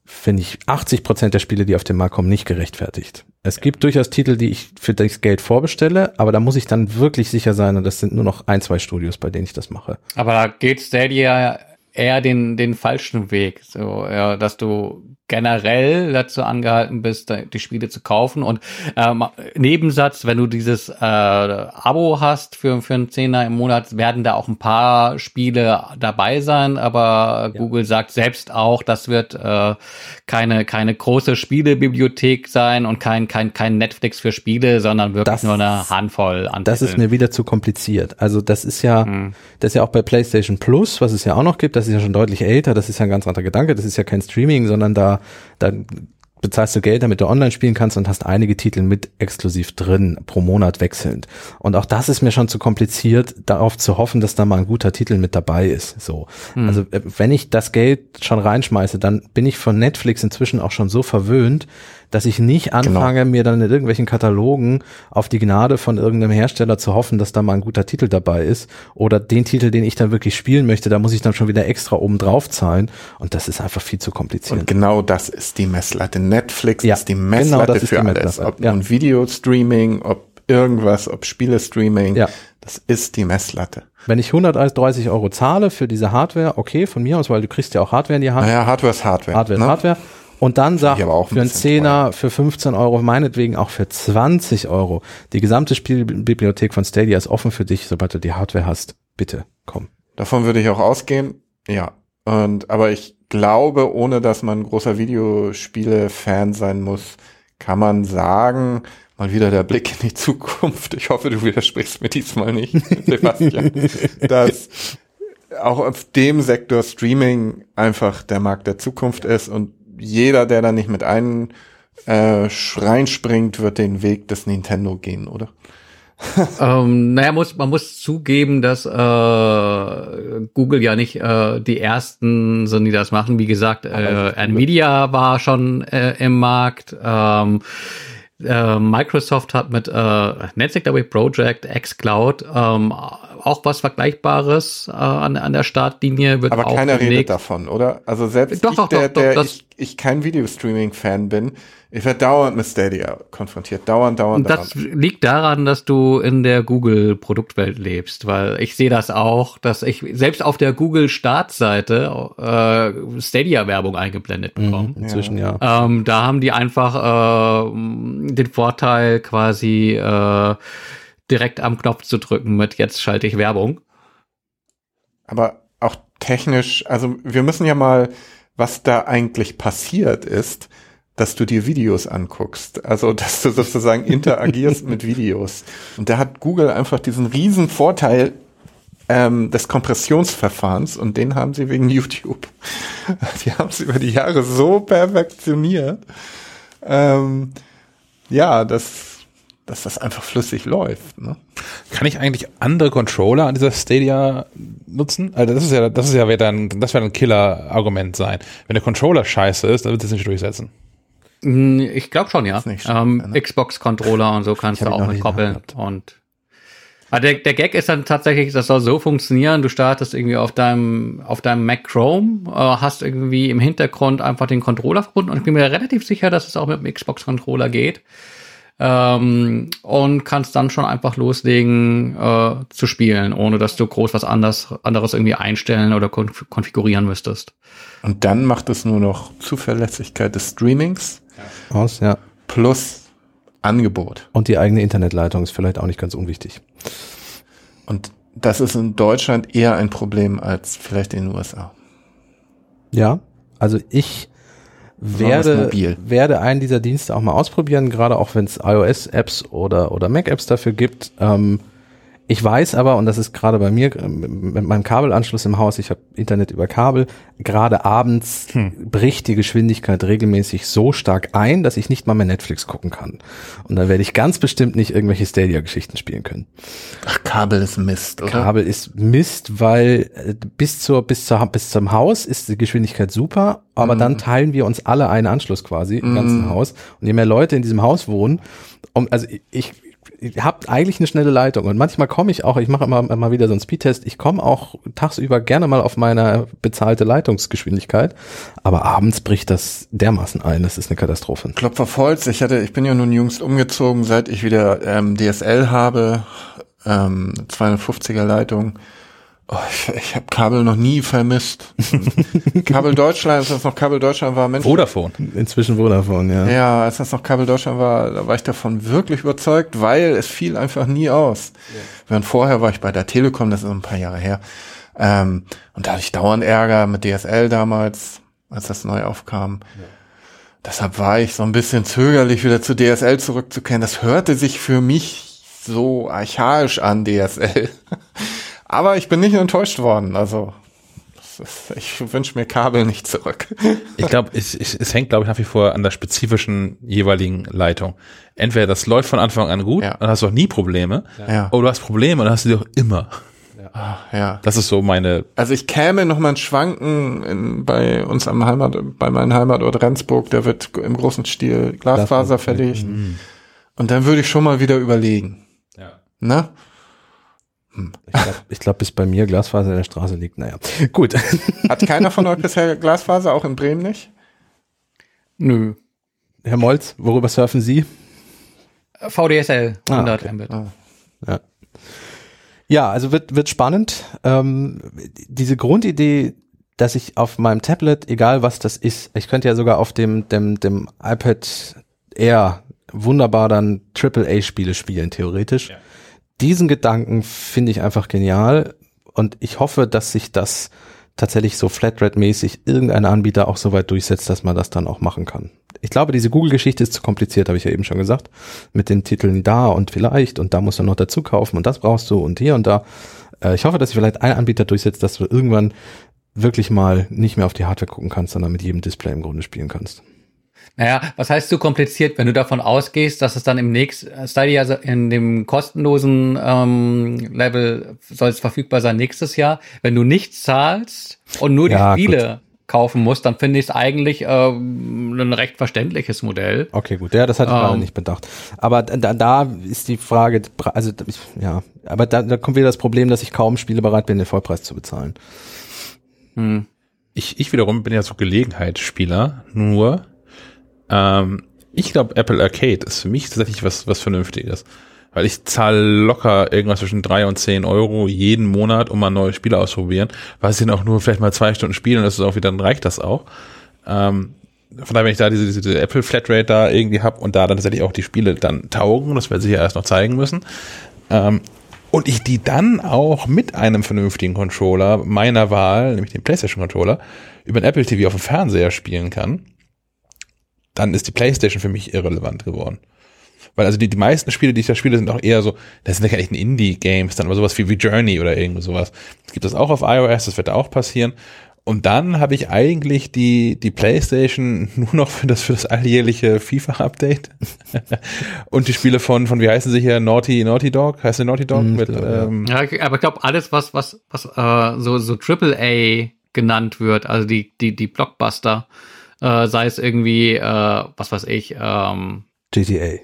finde ich, 80 Prozent der Spiele, die auf den Markt kommen, nicht gerechtfertigt. Es gibt durchaus Titel, die ich für das Geld vorbestelle, aber da muss ich dann wirklich sicher sein und das sind nur noch ein, zwei Studios, bei denen ich das mache. Aber da geht Stadia eher den, den falschen Weg, so, ja, dass du generell dazu angehalten bist, die Spiele zu kaufen. Und ähm, Nebensatz, wenn du dieses äh, Abo hast für, für einen Zehner im Monat, werden da auch ein paar Spiele dabei sein, aber Google sagt selbst auch, das wird äh, keine, keine große Spielebibliothek sein und kein, kein, kein Netflix für Spiele, sondern wirklich Das- nur eine Handvoll an Das ist mir wieder zu kompliziert. Also das ist ja, das ist ja auch bei PlayStation Plus, was es ja auch noch gibt, das ist ja schon deutlich älter, das ist ja ein ganz anderer Gedanke, das ist ja kein Streaming, sondern da, da bezahlst du Geld, damit du online spielen kannst und hast einige Titel mit exklusiv drin, pro Monat wechselnd. Und auch das ist mir schon zu kompliziert, darauf zu hoffen, dass da mal ein guter Titel mit dabei ist. So. Hm. Also äh, wenn ich das Geld schon reinschmeiße, dann bin ich von Netflix inzwischen auch schon so verwöhnt, dass ich nicht anfange, mir dann in irgendwelchen Katalogen auf die Gnade von irgendeinem Hersteller zu hoffen, dass da mal ein guter Titel dabei ist. Oder den Titel, den ich dann wirklich spielen möchte, da muss ich dann schon wieder extra oben drauf zahlen. Und das ist einfach viel zu kompliziert. Und genau das ist die Messlatte. Netflix Ja, ist die genau Messlatte das ist für die alles. Messlatte, Ob ja. nun Videostreaming, ob irgendwas, ob Spielestreaming. Ja. Das ist die Messlatte. Wenn ich 130 Euro zahle für diese Hardware, okay, von mir aus, weil du kriegst ja auch Hardware in die Hand. Naja, Hardware ist Hardware. Hardware ist ne? Hardware. Und dann sag ich aber auch ein für einen Zehner, für 15 Euro, meinetwegen auch für 20 Euro. Die gesamte Spielbibliothek von Stadia ist offen für dich, sobald du die Hardware hast. Bitte, komm. Davon würde ich auch ausgehen. Ja. Und, aber ich glaube, ohne dass man ein großer Videospiele-Fan sein muss, kann man sagen, mal wieder der Blick in die Zukunft. Ich hoffe, du widersprichst mir diesmal nicht, <laughs> Sebastian, dass auch auf dem Sektor Streaming einfach der Markt der Zukunft ist und jeder, der da nicht mit einem äh, reinspringt, wird den Weg des Nintendo gehen, oder? <laughs> ähm, naja, muss, man muss zugeben, dass äh, Google ja nicht äh, die ersten sind, die das machen. Wie gesagt, äh, Nvidia war schon äh, im Markt. Ähm, äh, Microsoft hat mit äh, glaube ich Project xCloud ähm, auch was Vergleichbares äh, an, an der Startlinie wird Aber auch keiner redet davon, oder? Also selbst Doch, ich, doch, der, doch, der das- ich, ich kein Videostreaming-Fan bin, ich werde dauernd mit Stadia konfrontiert. Dauernd, dauernd, Und das dauernd. liegt daran, dass du in der Google-Produktwelt lebst, weil ich sehe das auch, dass ich selbst auf der Google-Startseite äh, Stadia-Werbung eingeblendet bekomme. Inzwischen ja. Ähm, da haben die einfach äh, den Vorteil, quasi äh, direkt am Knopf zu drücken mit jetzt schalte ich Werbung. Aber auch technisch, also wir müssen ja mal, was da eigentlich passiert ist, dass du dir Videos anguckst. Also, <laughs> dass du sozusagen interagierst mit Videos. Und da hat Google einfach diesen riesen Vorteil ähm, des Kompressionsverfahrens und den haben sie wegen <laughs> YouTube. Die haben es über die Jahre so perfektioniert. Ähm, ja, dass, dass das einfach flüssig läuft. Ne? Kann ich eigentlich andere Controller an dieser Stadia nutzen? Also das ist ja, das ist ja wieder ein, das wäre ein Killer-Argument sein. Wenn der Controller scheiße ist, dann wird es nicht durchsetzen. Hm, Ich glaube schon, ja. Ähm, ne? Xbox-Controller und so kannst Ich du auch mit nicht koppeln. Und aber der, der Gag ist dann tatsächlich, das soll so funktionieren, du startest irgendwie auf deinem, auf deinem Mac Chrome, äh, hast irgendwie im Hintergrund einfach den Controller verbunden und ich bin mir relativ sicher, dass es auch mit dem Xbox-Controller geht. Ähm, und kannst dann schon einfach loslegen äh, zu spielen, ohne dass du groß was anders, anderes irgendwie einstellen oder konf konfigurieren müsstest. Und dann macht es nur noch Zuverlässigkeit des Streamings Aus, ja. plus Angebot. Und die eigene Internetleitung ist vielleicht auch nicht ganz unwichtig. Und das ist in Deutschland eher ein Problem als vielleicht in den USA. Ja, also ich werde, werde einen dieser Dienste auch mal ausprobieren, gerade auch wenn es iOS-Apps oder, oder Mac-Apps dafür gibt. Ähm, ich weiß aber, und das ist gerade bei mir äh, mit meinem Kabelanschluss im Haus, ich habe Internet über Kabel, gerade abends bricht die Geschwindigkeit regelmäßig so stark ein, dass ich nicht mal mehr Netflix gucken kann. Und dann werde ich ganz bestimmt nicht irgendwelche Stadia-Geschichten spielen können. Ach, Kabel ist Mist, oder? Kabel ist Mist, weil äh, bis zur bis zur bis zum Haus ist die Geschwindigkeit super, aber dann teilen wir uns alle einen Anschluss quasi im ganzen Haus und je mehr Leute in diesem Haus wohnen, um, also ich, ich habe eigentlich eine schnelle Leitung und manchmal komme ich auch, ich mache immer mal wieder so einen Speedtest, ich komme auch tagsüber gerne mal auf meine bezahlte Leitungsgeschwindigkeit, aber abends bricht das dermaßen ein, das ist eine Katastrophe. Klopf auf Holz. Ich hatte, ich bin ja nun jüngst umgezogen, seit ich wieder ähm, DSL habe, ähm, 250er Leitung. Oh, ich ich habe Kabel noch nie vermisst. <laughs> Kabel Deutschland, als das noch Kabel Deutschland war, Mensch. Vodafone. Inzwischen Vodafone, ja. Ja, als das noch Kabel Deutschland war, da war ich davon wirklich überzeugt, weil es fiel einfach nie aus. Während vorher war ich bei der Telekom, das ist ein paar Jahre her. Ähm, und da hatte ich dauernd Ärger mit DSL damals, als das neu aufkam. Deshalb war ich so ein bisschen zögerlich, wieder zu DSL zurückzukehren. Das hörte sich für mich so archaisch an, DSL. Aber ich bin nicht enttäuscht worden. Also, ich wünsche mir Kabel nicht zurück. <laughs> Ich glaube, es, es, hängt, glaube ich, nach wie vor an der spezifischen jeweiligen Leitung. Entweder das läuft von Anfang an gut, Ja. dann hast du auch nie Probleme, Ja. oder du hast Probleme und dann hast du die auch immer. Ah, ja. Das ist so meine, Also ich käme noch mal ein Schwanken in, bei uns am Heimat, bei meinem Heimatort Rendsburg, da wird im großen Stil Glasfaser verlegt. Und dann würde ich schon mal wieder überlegen. ja. Ne? Ich glaube, glaub, bis bei mir Glasfaser in der Straße liegt. Naja, gut. <laughs> Hat keiner von euch bisher Glasfaser, auch in Bremen nicht? Nö. Herr Molz, worüber surfen Sie? VDSL, Ah, 100 okay. Mbit. Ja. Ja, also wird, wird spannend. Ähm, diese Grundidee, dass ich auf meinem Tablet, egal was das ist, ich könnte ja sogar auf dem, dem, dem iPad Air wunderbar dann AAA-Spiele spielen, theoretisch. Ja. Diesen Gedanken finde ich einfach genial und ich hoffe, dass sich das tatsächlich so Flatrate-mäßig irgendein Anbieter auch so weit durchsetzt, dass man das dann auch machen kann. Ich glaube, diese Google-Geschichte ist zu kompliziert, habe ich ja eben schon gesagt. Mit den Titeln da und vielleicht und da musst du noch dazu kaufen und das brauchst du und hier und da. Äh, ich hoffe, dass sich vielleicht ein Anbieter durchsetzt, dass du irgendwann wirklich mal nicht mehr auf die Hardware gucken kannst, sondern mit jedem Display im Grunde spielen kannst. Naja, was heißt zu kompliziert, wenn du davon ausgehst, dass es dann im nächsten Stadia also in dem kostenlosen ähm, Level soll es verfügbar sein nächstes Jahr. Wenn du nichts zahlst und nur die Ja, Spiele kaufen musst, dann finde ich es eigentlich ähm, ein recht verständliches Modell. Okay, gut, ja, das hatte ich gerade Ähm. nicht bedacht. Aber da, da ist die Frage, also ja, aber da, da kommt wieder das Problem, dass ich kaum Spiele bereit bin, den Vollpreis zu bezahlen. Hm. Ich, ich wiederum bin ja so Gelegenheitsspieler, nur ähm, ich glaube, Apple Arcade ist für mich tatsächlich was, was Vernünftiges. Weil ich zahle locker irgendwas zwischen drei und zehn Euro jeden Monat, um mal neue Spiele auszuprobieren. Was sind auch nur vielleicht mal zwei Stunden spielen und das ist auch wieder, dann reicht das auch. Ähm, von daher, wenn ich da diese, diese Apple Flatrate da irgendwie hab und da dann tatsächlich auch die Spiele dann taugen, das werden sie ja erst noch zeigen müssen, ähm, und ich die dann auch mit einem vernünftigen Controller meiner Wahl, nämlich dem PlayStation Controller, über den Apple TV auf dem Fernseher spielen kann, dann ist die PlayStation für mich irrelevant geworden. Weil also die, die meisten Spiele, die ich da spiele, sind auch eher so, das sind ja nicht Indie-Games, dann aber sowas wie, wie Journey oder irgend sowas. Das gibt es auch auf iOS, das wird auch passieren. Und dann habe ich eigentlich die, die PlayStation <laughs> nur noch für das, für das alljährliche FIFA-Update. <laughs> und die Spiele von, von, wie heißen sie hier, Naughty, Naughty Dog? Heißt der Naughty Dog? Hm, Mit, ja. ähm, Ja, aber ich glaube, alles, was, was, was äh, so, so AAA genannt wird, also die, die, die Blockbuster, äh, sei es irgendwie, äh, was weiß ich, ähm, GTA.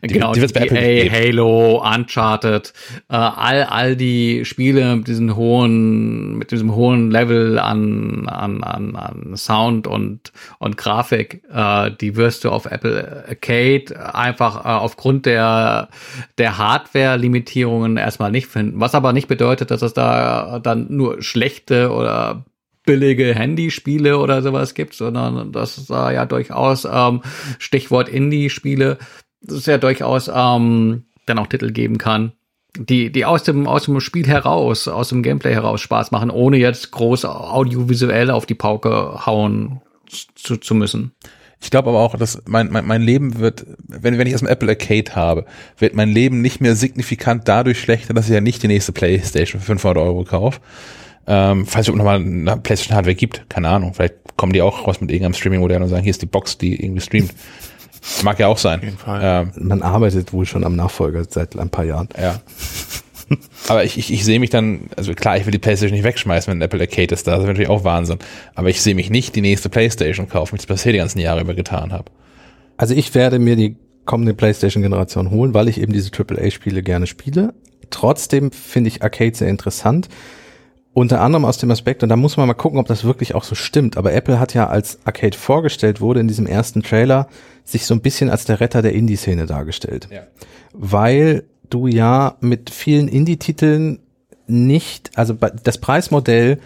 genau, die Apple GTA. Halo, Uncharted, äh, all, all die Spiele mit diesem hohen, mit diesem hohen Level an, an, an, an Sound und, und Grafik, äh, die wirst du auf Apple Arcade einfach äh, aufgrund der, der Hardware-Limitierungen erstmal nicht finden. Was aber nicht bedeutet, dass es da dann nur schlechte oder billige Handyspiele oder sowas gibt, sondern dass es da ja durchaus ähm, Stichwort Indie-Spiele, dass es ja durchaus ähm, dann auch Titel geben kann, die, die aus dem, aus dem Spiel heraus, aus dem Gameplay heraus Spaß machen, ohne jetzt groß audiovisuell auf die Pauke hauen zu, zu müssen. Ich glaube aber auch, dass mein, mein, mein Leben wird, wenn, wenn ich das im Apple Arcade habe, wird mein Leben nicht mehr signifikant dadurch schlechter, dass ich ja nicht die nächste Playstation für 500 Euro kaufe. Ähm, falls es nochmal eine PlayStation Hardware gibt, keine Ahnung, vielleicht kommen die auch raus mit irgendeinem Streaming-Modell und sagen, hier ist die Box, die irgendwie streamt. Mag ja auch sein. Auf jeden Fall. Ähm, Man arbeitet wohl schon am Nachfolger seit ein paar Jahren. ja. Aber ich, ich, ich sehe mich dann, also klar, ich will die Playstation nicht wegschmeißen, wenn Apple Arcade ist da, das wäre natürlich auch Wahnsinn. Aber ich sehe mich nicht die nächste Playstation kaufen, wie ich das bisher die ganzen Jahre über getan habe. Also ich werde mir die kommende PlayStation-Generation holen, weil ich eben diese AAA-Spiele gerne spiele. Trotzdem finde ich Arcade sehr interessant. Unter anderem aus dem Aspekt, und da muss man mal gucken, ob das wirklich auch so stimmt, aber Apple hat ja, als Arcade vorgestellt wurde in diesem ersten Trailer, sich so ein bisschen als der Retter der Indie-Szene dargestellt. Ja. Weil du ja mit vielen Indie-Titeln nicht, also das Preismodell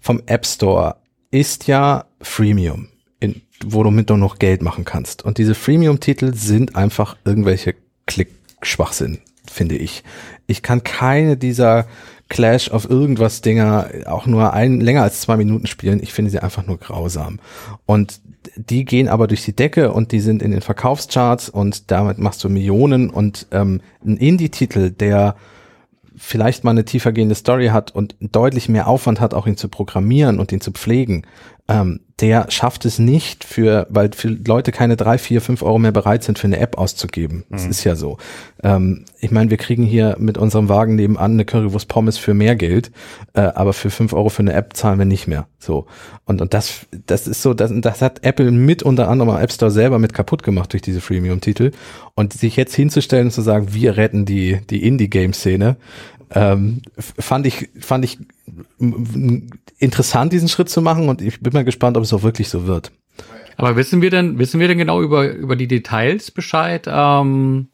vom App Store ist ja Freemium, in, wo du mit noch Geld machen kannst. Und diese Freemium-Titel sind einfach irgendwelche Klick-Schwachsinn, finde ich. Ich kann keine dieser Clash of irgendwas Dinger auch nur ein, länger als zwei Minuten spielen. Ich finde sie einfach nur grausam. Und die gehen aber durch die Decke und die sind in den Verkaufscharts und damit machst du Millionen und ähm, ein Indie-Titel, der vielleicht mal eine tiefergehende Story hat und deutlich mehr Aufwand hat, auch ihn zu programmieren und ihn zu pflegen, ähm, der schafft es nicht für, weil für Leute keine drei, vier, fünf Euro mehr bereit sind, für eine App auszugeben. Das ist ja so. Ähm, ich meine, wir kriegen hier mit unserem Wagen nebenan eine Currywurst Pommes für mehr Geld, äh, aber für fünf Euro für eine App zahlen wir nicht mehr. So. Und, und das, das ist so, das, das hat Apple mit unter anderem am App Store selber mit kaputt gemacht durch diese Freemium-Titel. Und sich jetzt hinzustellen und zu sagen, wir retten die, die Indie-Game-Szene, ähm, fand ich, fand ich interessant, diesen Schritt zu machen und ich bin mal gespannt, ob es auch wirklich so wird. Aber wissen wir denn, wissen wir denn genau über, über die Details Bescheid, ähm,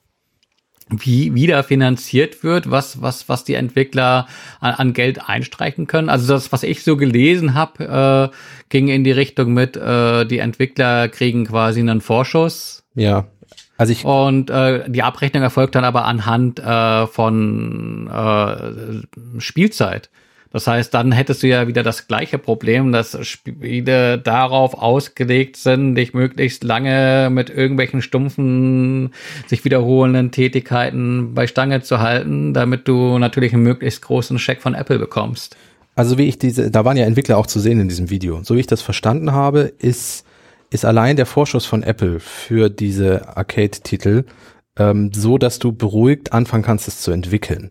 wie, wie da finanziert wird, was, was, was die Entwickler an, an Geld einstreichen können? Also das, was ich so gelesen habe, äh, ging in die Richtung mit, äh, die Entwickler kriegen quasi einen Vorschuss Ja. Also ich, und äh, die Abrechnung erfolgt dann aber anhand äh, von äh, Spielzeit. Das heißt, dann hättest du ja wieder das gleiche Problem, dass Spiele darauf ausgelegt sind, dich möglichst lange mit irgendwelchen stumpfen, sich wiederholenden Tätigkeiten bei Stange zu halten, damit du natürlich einen möglichst großen Scheck von Apple bekommst. Also wie ich diese, da waren ja Entwickler auch zu sehen in diesem Video. So wie ich das verstanden habe, ist, ist allein der Vorschuss von Apple für diese Arcade-Titel ähm, so, dass du beruhigt anfangen kannst, es zu entwickeln.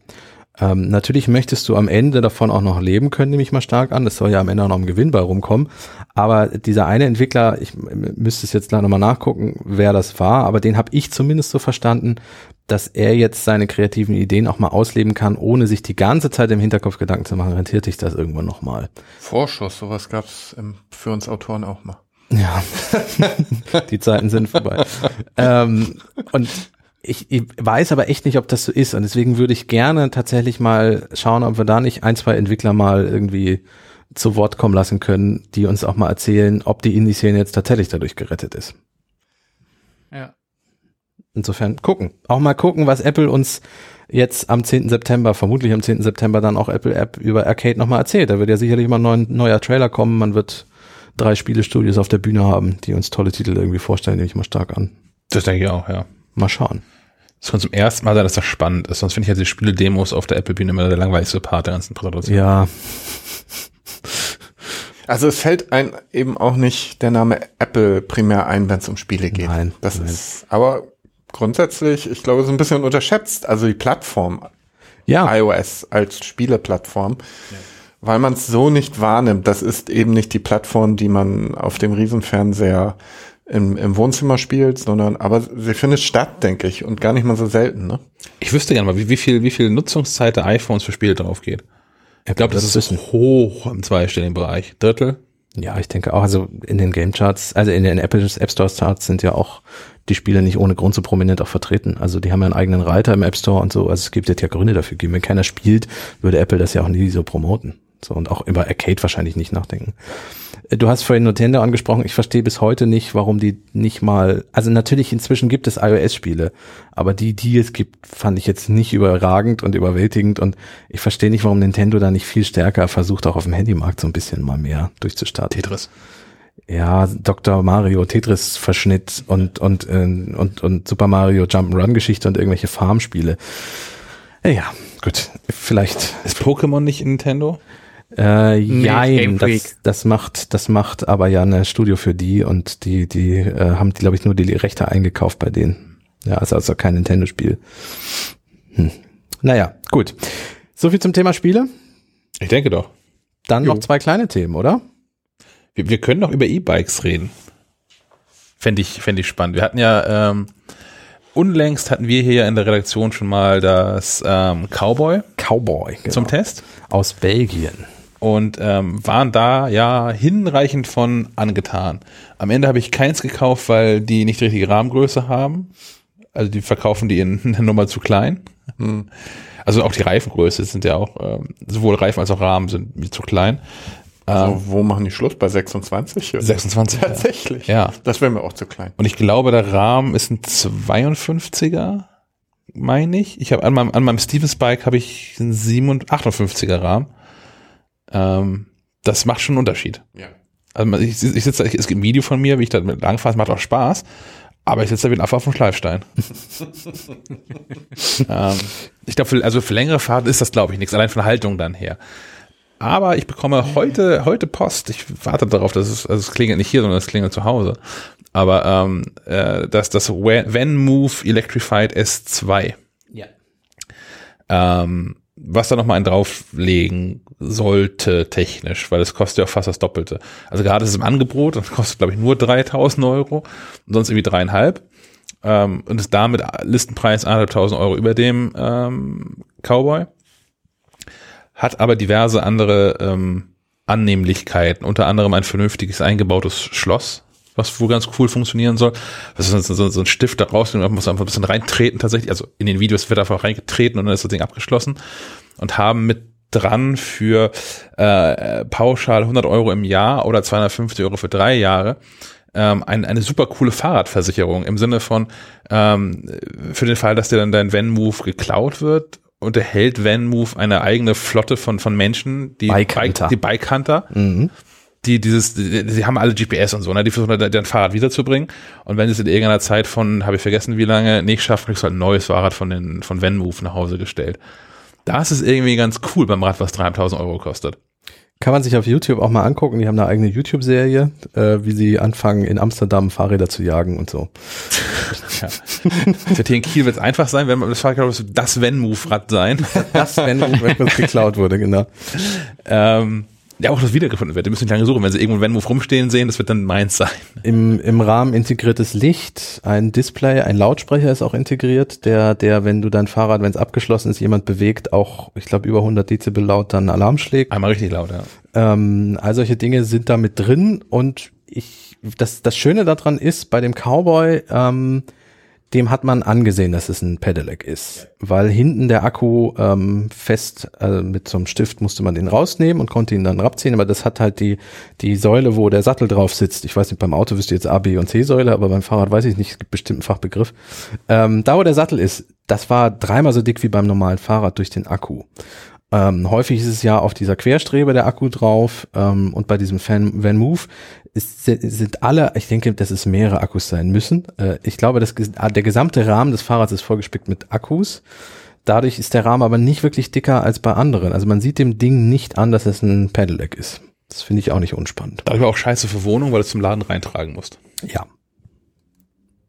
Ähm, natürlich möchtest du am Ende davon auch noch leben können, nehme ich mal stark an. Das soll ja am Ende auch noch ein Gewinn bei rumkommen. Aber dieser eine Entwickler, ich müsste es jetzt gleich nochmal nachgucken, wer das war, aber den habe ich zumindest so verstanden, dass er jetzt seine kreativen Ideen auch mal ausleben kann, ohne sich die ganze Zeit im Hinterkopf Gedanken zu machen, rentiert sich das irgendwann nochmal. Vorschuss, sowas gab's im, für uns Autoren auch mal. Ja, <laughs> die Zeiten sind vorbei. ähm, und ich, ich weiß aber echt nicht, ob das so ist. Und deswegen würde ich gerne tatsächlich mal schauen, ob wir da nicht ein, zwei Entwickler mal irgendwie zu Wort kommen lassen können, die uns auch mal erzählen, ob die Indie-Szene jetzt tatsächlich dadurch gerettet ist. Ja. Insofern gucken. Auch mal gucken, was Apple uns jetzt am 10. September, vermutlich am 10. September dann auch Apple App über Arcade nochmal erzählt. Da wird ja sicherlich mal ein neuer, neuer Trailer kommen. Man wird drei Spielestudios auf der Bühne haben, die uns tolle Titel irgendwie vorstellen, nehme ich mal stark an. Das denke ich auch, ja. Mal schauen. Es kann zum ersten Mal sein, dass das spannend ist. Sonst finde ich ja die Spiele-Demos auf der Apple-Bühne immer der langweiligste Part der ganzen Präsentation. Ja, <laughs> Also es fällt ein eben auch nicht der Name Apple primär ein, wenn es um Spiele geht. Nein, Das nein. ist aber grundsätzlich, ich glaube, so ein bisschen unterschätzt. Also die Plattform ja, iOS als Spieleplattform, weil man es so nicht wahrnimmt. Das ist eben nicht die Plattform, die man auf dem Riesenfernseher im, im Wohnzimmer spielt, sondern aber sie findet statt, denke ich, und gar nicht mal so selten. Ne? Ich wüsste gerne mal, wie, wie viel, wie viel Nutzungszeit der iPhones für Spiele drauf geht. Ich glaube, das ist hoch im zweistelligen Bereich. Drittel? ja, ich denke auch, also in den Game Charts, also in den Apple App Store Charts sind ja auch die Spiele nicht ohne Grund so prominent auch vertreten. Also die haben ja einen eigenen Reiter im App Store und so. Also es gibt jetzt ja Gründe dafür geben. Wenn keiner spielt, würde Apple das ja auch nie so promoten. So und auch über Arcade wahrscheinlich nicht nachdenken. Äh, Du hast vorhin Nintendo angesprochen. Ich verstehe bis heute nicht, warum die nicht mal, also natürlich inzwischen gibt es iOS-Spiele, aber die, die es gibt, fand ich jetzt nicht überragend und überwältigend und ich verstehe nicht, warum Nintendo da nicht viel stärker versucht, auch auf dem Handymarkt so ein bisschen mal mehr durchzustarten. Tetris. Ja, Dr. Mario Tetris Verschnitt und und äh, und und Super Mario Jump'n'Run Geschichte und irgendwelche Farmspiele. Ja, gut, vielleicht Ist Pokémon nicht in Nintendo? Äh, Nee, jein, das, das macht, das macht aber ja eine Studio für die und die, die äh, haben, glaube ich, nur die Rechte eingekauft bei denen. Ja, ist also kein Nintendo-Spiel. Hm. Naja, gut. So viel zum Thema Spiele. Ich denke doch. Dann Jo. noch zwei kleine Themen, oder? Wir, wir können noch über E-Bikes reden. Fände ich, fände ich spannend. Wir hatten ja, ähm, unlängst hatten wir hier ja in der Redaktion schon mal das ähm, Cowboy Cowboy genau. zum Test aus Belgien. Und ähm, waren da ja hinreichend von angetan. Am Ende habe ich keins gekauft, weil die nicht die richtige Rahmengröße haben. Also die verkaufen die in einer <laughs> Nummer zu klein. Also auch die Reifengröße sind ja auch, ähm, sowohl Reifen als auch Rahmen sind mir zu klein. Also, wo machen die Schluss? Bei 26? 26. <laughs> ja. Tatsächlich. Ja. Das wäre mir auch zu klein. Und ich glaube, der Rahmen ist ein 52er, meine ich. Ich habe an meinem, an meinem Stevens Bike habe ich einen 57, 58er Rahmen. Ähm, das macht schon einen Unterschied. Ja. Also ich, ich sitze, es gibt ein Video von mir, wie ich da mit langfahre, macht auch Spaß. Aber ich sitze da wie ein Affe auf dem Schleifstein. <laughs> ähm, ich glaube, für, also für längere Fahrten ist das, glaube ich, nichts, allein von der Haltung dann her. Aber ich bekomme heute, heute Post. Ich warte darauf, dass es, also es klingelt nicht hier, sondern es klingelt zu Hause. Aber ähm, äh, das, das Van Move Electrified S2. Ja. Ähm, was da nochmal einen drauflegen sollte, technisch, weil es kostet ja auch fast das Doppelte. Also gerade ist es im Angebot und kostet, glaube ich, nur 3000 Euro und sonst irgendwie dreieinhalb. Ähm, und ist damit Listenpreis 1.500 Euro über dem ähm, Cowboy. Hat aber diverse andere ähm, Annehmlichkeiten, unter anderem ein vernünftiges eingebautes Schloss, was wohl ganz cool funktionieren soll. Das ist so, so ein Stift da rausnehmen, man muss einfach ein bisschen reintreten tatsächlich. Also in den Videos wird einfach reingetreten und dann ist das Ding abgeschlossen. Und haben mit dran für äh, pauschal 100 Euro im Jahr oder 250 Euro für drei Jahre ähm, ein, eine super coole Fahrradversicherung im Sinne von ähm, für den Fall, dass dir dann dein Van-Move geklaut wird unterhält VanMove eine eigene Flotte von, von Menschen, die Bike Hunter. Bike, die Bike Hunter, Mhm. Die dieses, die, die haben alle GPS und so, ne? Die versuchen dann dein Fahrrad wiederzubringen. Und wenn es in irgendeiner Zeit von, habe ich vergessen wie lange, nicht schafft, kriegst du halt ein neues Fahrrad von den, von VanMove nach Hause gestellt. Das ist irgendwie ganz cool beim Rad, was 3.500 Euro kostet. Kann man sich auf YouTube auch mal angucken. Die haben eine eigene YouTube-Serie, äh, wie sie anfangen, in Amsterdam Fahrräder zu jagen und so. <laughs> Ja. Für hier in Kiel wird es einfach sein, wenn man das Fahrrad wird das Van-Move-Rad sein. <laughs> Das, wenn, wenn was geklaut wurde, genau. ähm, ja, auch das wiedergefunden wird. Die müssen nicht lange suchen. Wenn sie irgendwo einen Van-Move rumstehen sehen, das wird dann meins sein. Im, Im Rahmen integriertes Licht, ein Display, ein Lautsprecher ist auch integriert, der, der, wenn du dein Fahrrad, wenn es abgeschlossen ist, jemand bewegt, auch, ich glaube, über 100 Dezibel laut dann Alarm schlägt. Einmal richtig laut, ja. Ähm, all solche Dinge sind da mit drin und ich, das, das Schöne daran ist, bei dem Cowboy, ähm, dem hat man angesehen, dass es ein Pedelec ist, weil hinten der Akku ähm, fest äh, mit so einem Stift musste man den rausnehmen und konnte ihn dann abziehen, aber das hat halt die die Säule, wo der Sattel drauf sitzt. Ich weiß nicht, beim Auto wüsste ich jetzt A, B und C Säule, aber beim Fahrrad weiß ich nicht, es gibt bestimmt einen Fachbegriff. Ähm, da wo der Sattel ist, das war dreimal so dick wie beim normalen Fahrrad durch den Akku. Ähm, häufig ist es ja auf dieser Querstrebe der Akku drauf ähm, und bei diesem Fan, Van Move ist, sind alle, ich denke, dass es mehrere Akkus sein müssen. Äh, ich glaube, das, der gesamte Rahmen des Fahrrads ist vollgespickt mit Akkus. Dadurch ist der Rahmen aber nicht wirklich dicker als bei anderen. Also man sieht dem Ding nicht an, dass es ein Pedelec ist. Das finde ich auch nicht unspannend. Dadurch war auch scheiße für Wohnung, weil du es zum Laden reintragen musst. Ja.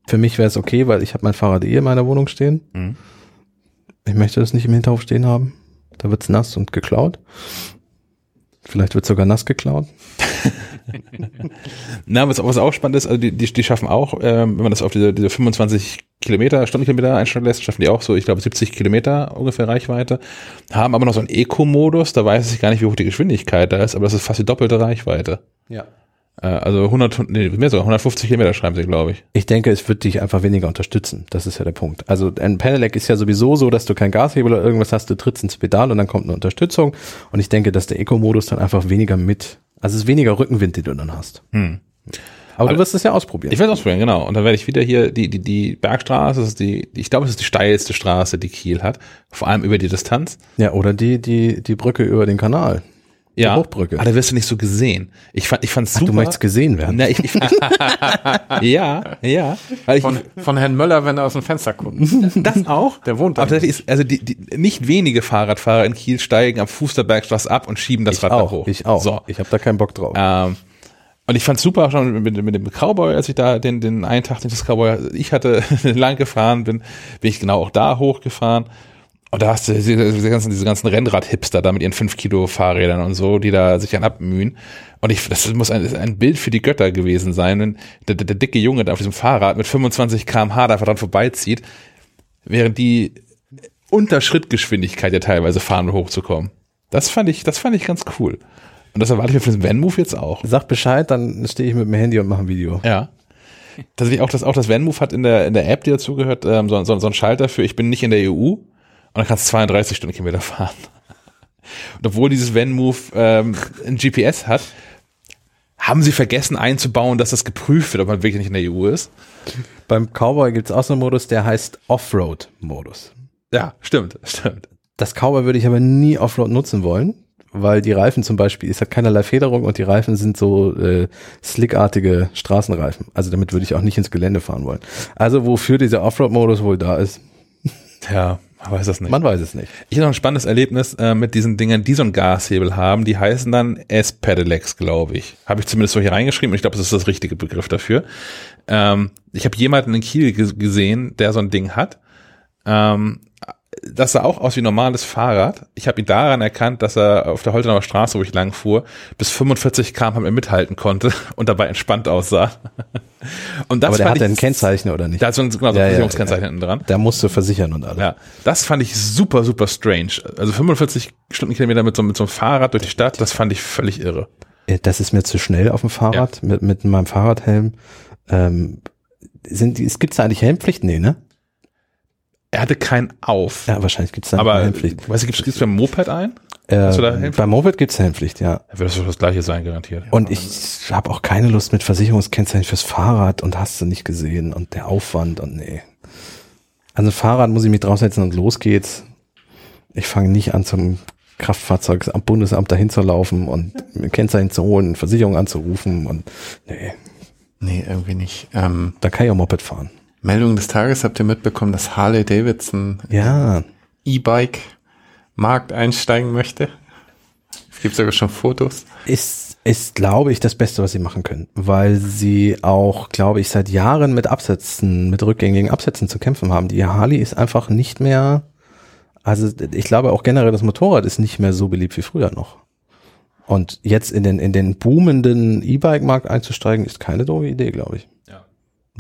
Für mich wäre es okay, weil ich habe mein Fahrrad eh in meiner Wohnung stehen. Mhm. Ich möchte das nicht im Hinterhof stehen haben. Da wird's nass und geklaut. Vielleicht wird sogar nass geklaut. <laughs> Na, was, was auch spannend ist, also die, die, die schaffen auch, ähm, wenn man das auf diese, diese 25 Kilometer, Stundenkilometer einstellen lässt, schaffen die auch so, ich glaube, 70 Kilometer ungefähr Reichweite, haben aber noch so einen Eco-Modus, da weiß ich gar nicht, wie hoch die Geschwindigkeit da ist, aber das ist fast die doppelte Reichweite. Ja. Äh, also 100, nee, mehr sogar, 150 Kilometer schreiben sie, glaube ich. Ich denke, es wird dich einfach weniger unterstützen. Das ist ja der Punkt. Also ein Pedelec ist ja sowieso so, dass du kein Gashebel oder irgendwas hast, du trittst ins Pedal und dann kommt eine Unterstützung. Und ich denke, dass der Eco-Modus dann einfach weniger mit, also es ist weniger Rückenwind, den du dann hast. Hm. Aber Also- du wirst es ja ausprobieren. Ich werde ausprobieren, genau. Und dann werde ich wieder hier die, die, die Bergstraße, das ist die, ich glaube, es ist die steilste Straße, die Kiel hat. Vor allem über die Distanz. ja, oder die, die, die Brücke über den Kanal. Ja. Hochbrücke. Aber da wirst du nicht so gesehen. Ich fand, ich fand's Ach, super. du möchtest gesehen werden. Na, ich, ich, <laughs> ja, ja. Weil ich, Von, von Herrn Möller, wenn er aus dem Fenster guckt. <laughs> das auch. Der wohnt da. Aber tatsächlich ist, also die, die, nicht wenige Fahrradfahrer in Kiel steigen am Fuß der Bergstraße ab und schieben das ich Rad auch, hoch. ich auch. So. Ich habe da keinen Bock drauf. Ähm, und ich fand's super schon mit, mit, mit dem Cowboy, als ich da den, den einen Tag, den das Cowboy ich hatte, <laughs> lang gefahren bin, bin ich genau auch da hochgefahren. Und da hast du diese, diese ganzen, diese ganzen Rennrad-Hipster da mit ihren 5 Kilo Fahrrädern und so, die da sich an abmühen. Und ich, das muss ein, ein Bild für die Götter gewesen sein, wenn der, der, der dicke Junge da auf diesem Fahrrad mit 25 kmh da einfach dran vorbeizieht, während die unter Schrittgeschwindigkeit ja teilweise fahren, um hochzukommen. Das fand ich, das fand ich ganz cool. Und das erwarte ich mir für den Van-Move jetzt auch. Sag Bescheid, dann stehe ich mit dem Handy und mache ein Video. Ja. Tatsächlich auch das, auch das Van-Move hat in der, in der App, die dazugehört, ähm, so, so, so ein Schalter für, ich bin nicht in der EU und dann kannst du 32 Stundenkilometer fahren. Und obwohl dieses Van-Move ähm, ein GPS hat, haben sie vergessen einzubauen, dass das geprüft wird, ob man wirklich nicht in der EU ist. Beim Cowboy gibt's auch so einen Modus, der heißt Offroad-Modus. Ja, stimmt, stimmt. Das Cowboy würde ich aber nie Offroad nutzen wollen, weil die Reifen zum Beispiel, es hat keinerlei Federung und die Reifen sind so äh, slickartige Straßenreifen. Also damit würde ich auch nicht ins Gelände fahren wollen. Also wofür dieser Offroad-Modus wohl da ist, Ja, man weiß das nicht. man weiß es nicht. Ich habe noch ein spannendes Erlebnis äh, mit diesen Dingern, die so einen Gashebel haben. Die heißen dann S-Pedelecs, glaube ich. Habe ich zumindest so hier reingeschrieben und ich glaube, das ist das richtige Begriff dafür. Ähm, ich habe jemanden in Kiel ge- gesehen, der so ein Ding hat. Ähm, das sah auch aus wie ein normales Fahrrad. Ich habe ihn daran erkannt, dass er auf der Holtenauer Straße, wo ich lang fuhr, bis 45 km mithalten konnte <laughs> und dabei entspannt aussah. Und das Aber der fand hat ein ich, Kennzeichen oder nicht? Da hat so ein, genau, so Ja, ein ja, Versicherungskennzeichen hinten dran. Da musst du versichern und alles. Ja, das fand ich super, super strange. Also 45 Stundenkilometer mit so, mit so einem Fahrrad durch die Stadt, das fand ich völlig irre. Das ist mir zu schnell auf dem Fahrrad mit, mit meinem Fahrradhelm. Ähm, sind es gibt's da eigentlich Helmpflicht? Nee, ne? Er hatte keinen auf. Ja, wahrscheinlich gibt's da eine aber, Helmpflicht. weißt du, gibt's, gibt's beim Moped ein? Äh, hast du da Helmpflicht? beim Moped gibt's Helmpflicht, ja. Da wird das doch das gleiche sein, garantiert. Und ich habe auch keine Lust mit Versicherungskennzeichen fürs Fahrrad und hast du nicht gesehen und der Aufwand und nee. Also Fahrrad muss ich mich draufsetzen und los geht's. Ich fange nicht an zum Kraftfahrzeug am Bundesamt dahin zu laufen und ein Kennzeichen zu holen, Versicherung anzurufen und nee, Nee, irgendwie nicht. Ähm, da kann ich auch Moped fahren. Meldung des Tages habt ihr mitbekommen, dass Harley Davidson Ja, E-Bike Markt einsteigen möchte. Es gibt sogar schon Fotos. ist, ist, glaube ich, das Beste, was sie machen können, weil sie auch, glaube ich, seit Jahren mit Absätzen, mit rückgängigen Absätzen zu kämpfen haben. Die Harley ist einfach nicht mehr, also ich glaube auch generell das Motorrad ist nicht mehr so beliebt wie früher noch. Und jetzt in den, in den boomenden E-Bike-Markt einzusteigen, ist keine doofe Idee, glaube ich.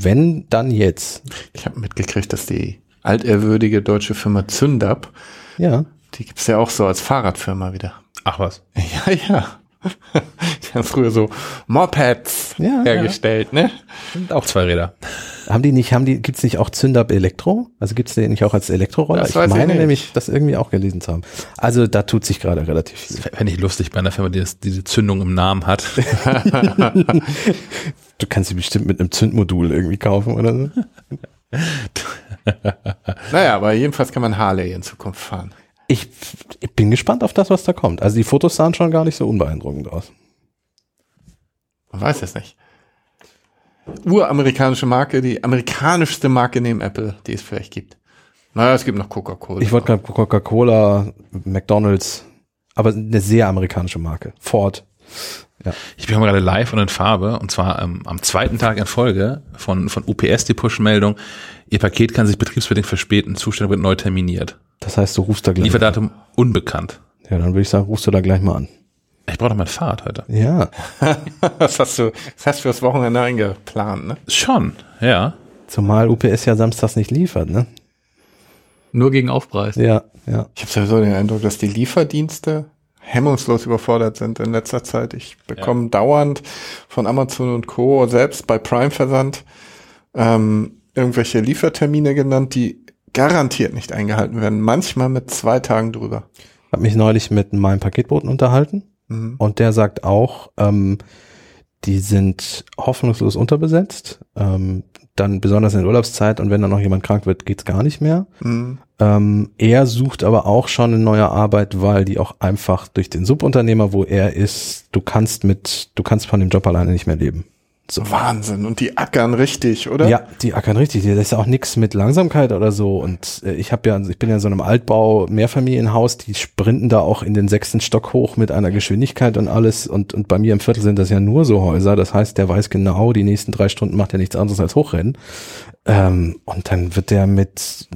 Wenn, dann jetzt. Ich habe mitgekriegt, dass die altehrwürdige deutsche Firma Zündab, Ja. die gibt's ja auch so als Fahrradfirma wieder. Ach was. <laughs> Ja, ja. <laughs> Die haben früher so Mopeds Ja, hergestellt, ne? Sind auch zwei Räder. Haben die nicht, haben die, gibt's nicht auch Zündab Elektro? Also gibt's den nicht auch als Elektroroller? Das Ich weiß ich meine nicht. nämlich, das irgendwie auch gelesen zu haben. Also da tut sich gerade relativ viel. Fände ich lustig bei einer Firma, die das, diese Zündung im Namen hat. <laughs> Du kannst sie bestimmt mit einem Zündmodul irgendwie kaufen oder so. Naja, aber jedenfalls kann man Harley in Zukunft fahren. Ich, ich bin gespannt auf das, was da kommt. Also die Fotos sahen schon gar nicht so unbeeindruckend aus. Man weiß es nicht. Uramerikanische Marke, die amerikanischste Marke neben Apple, die es vielleicht gibt. Naja, es gibt noch Coca-Cola. Ich wollte gerade Coca-Cola, McDonalds, aber eine sehr amerikanische Marke. Ford. Ich bin gerade live und in Farbe und zwar ähm, am zweiten Tag in Folge von, von UPS die Push-Meldung. Ihr Paket kann sich betriebsbedingt verspäten, Zustand wird neu terminiert. Das heißt, du rufst da gleich. Lieferdatum unbekannt. Ja, dann würde ich sagen, rufst du da gleich mal an. Ich brauche doch mein Fahrrad heute. Ja. <laughs> Was hast du, das hast du fürs Wochenende eingeplant, ne? Schon, ja. Zumal UPS ja samstags nicht liefert, ne? Nur gegen Aufpreis. Ja, ja. Ich habe sowieso den Eindruck, dass die Lieferdienste hemmungslos überfordert sind in letzter Zeit. Ich bekomme dauernd von Amazon und Co. selbst bei Prime Versand ähm, irgendwelche Liefertermine genannt, die garantiert nicht eingehalten werden. Manchmal mit zwei Tagen drüber. Hab mich neulich mit meinem Paketboten unterhalten Mhm. und der sagt auch, ähm, die sind hoffnungslos unterbesetzt. Ähm, dann besonders in der Urlaubszeit und wenn dann noch jemand krank wird, geht's gar nicht mehr. Mhm. Ähm, er sucht aber auch schon eine neue Arbeit, weil die auch einfach durch den Subunternehmer, wo er ist, du kannst mit, du kannst von dem Job alleine nicht mehr leben. So Wahnsinn. Und die ackern richtig, oder? Ja, die ackern richtig. Das ist ja auch nichts mit Langsamkeit oder so. Und äh, ich habe ja, ich bin ja in so einem Altbau Mehrfamilienhaus, die sprinten da auch in den sechsten Stock hoch mit einer Geschwindigkeit und alles. Und, und bei mir im Viertel sind das ja nur so Häuser. Das heißt, der weiß genau, die nächsten drei Stunden macht er nichts anderes als hochrennen. Ähm, und dann wird der mit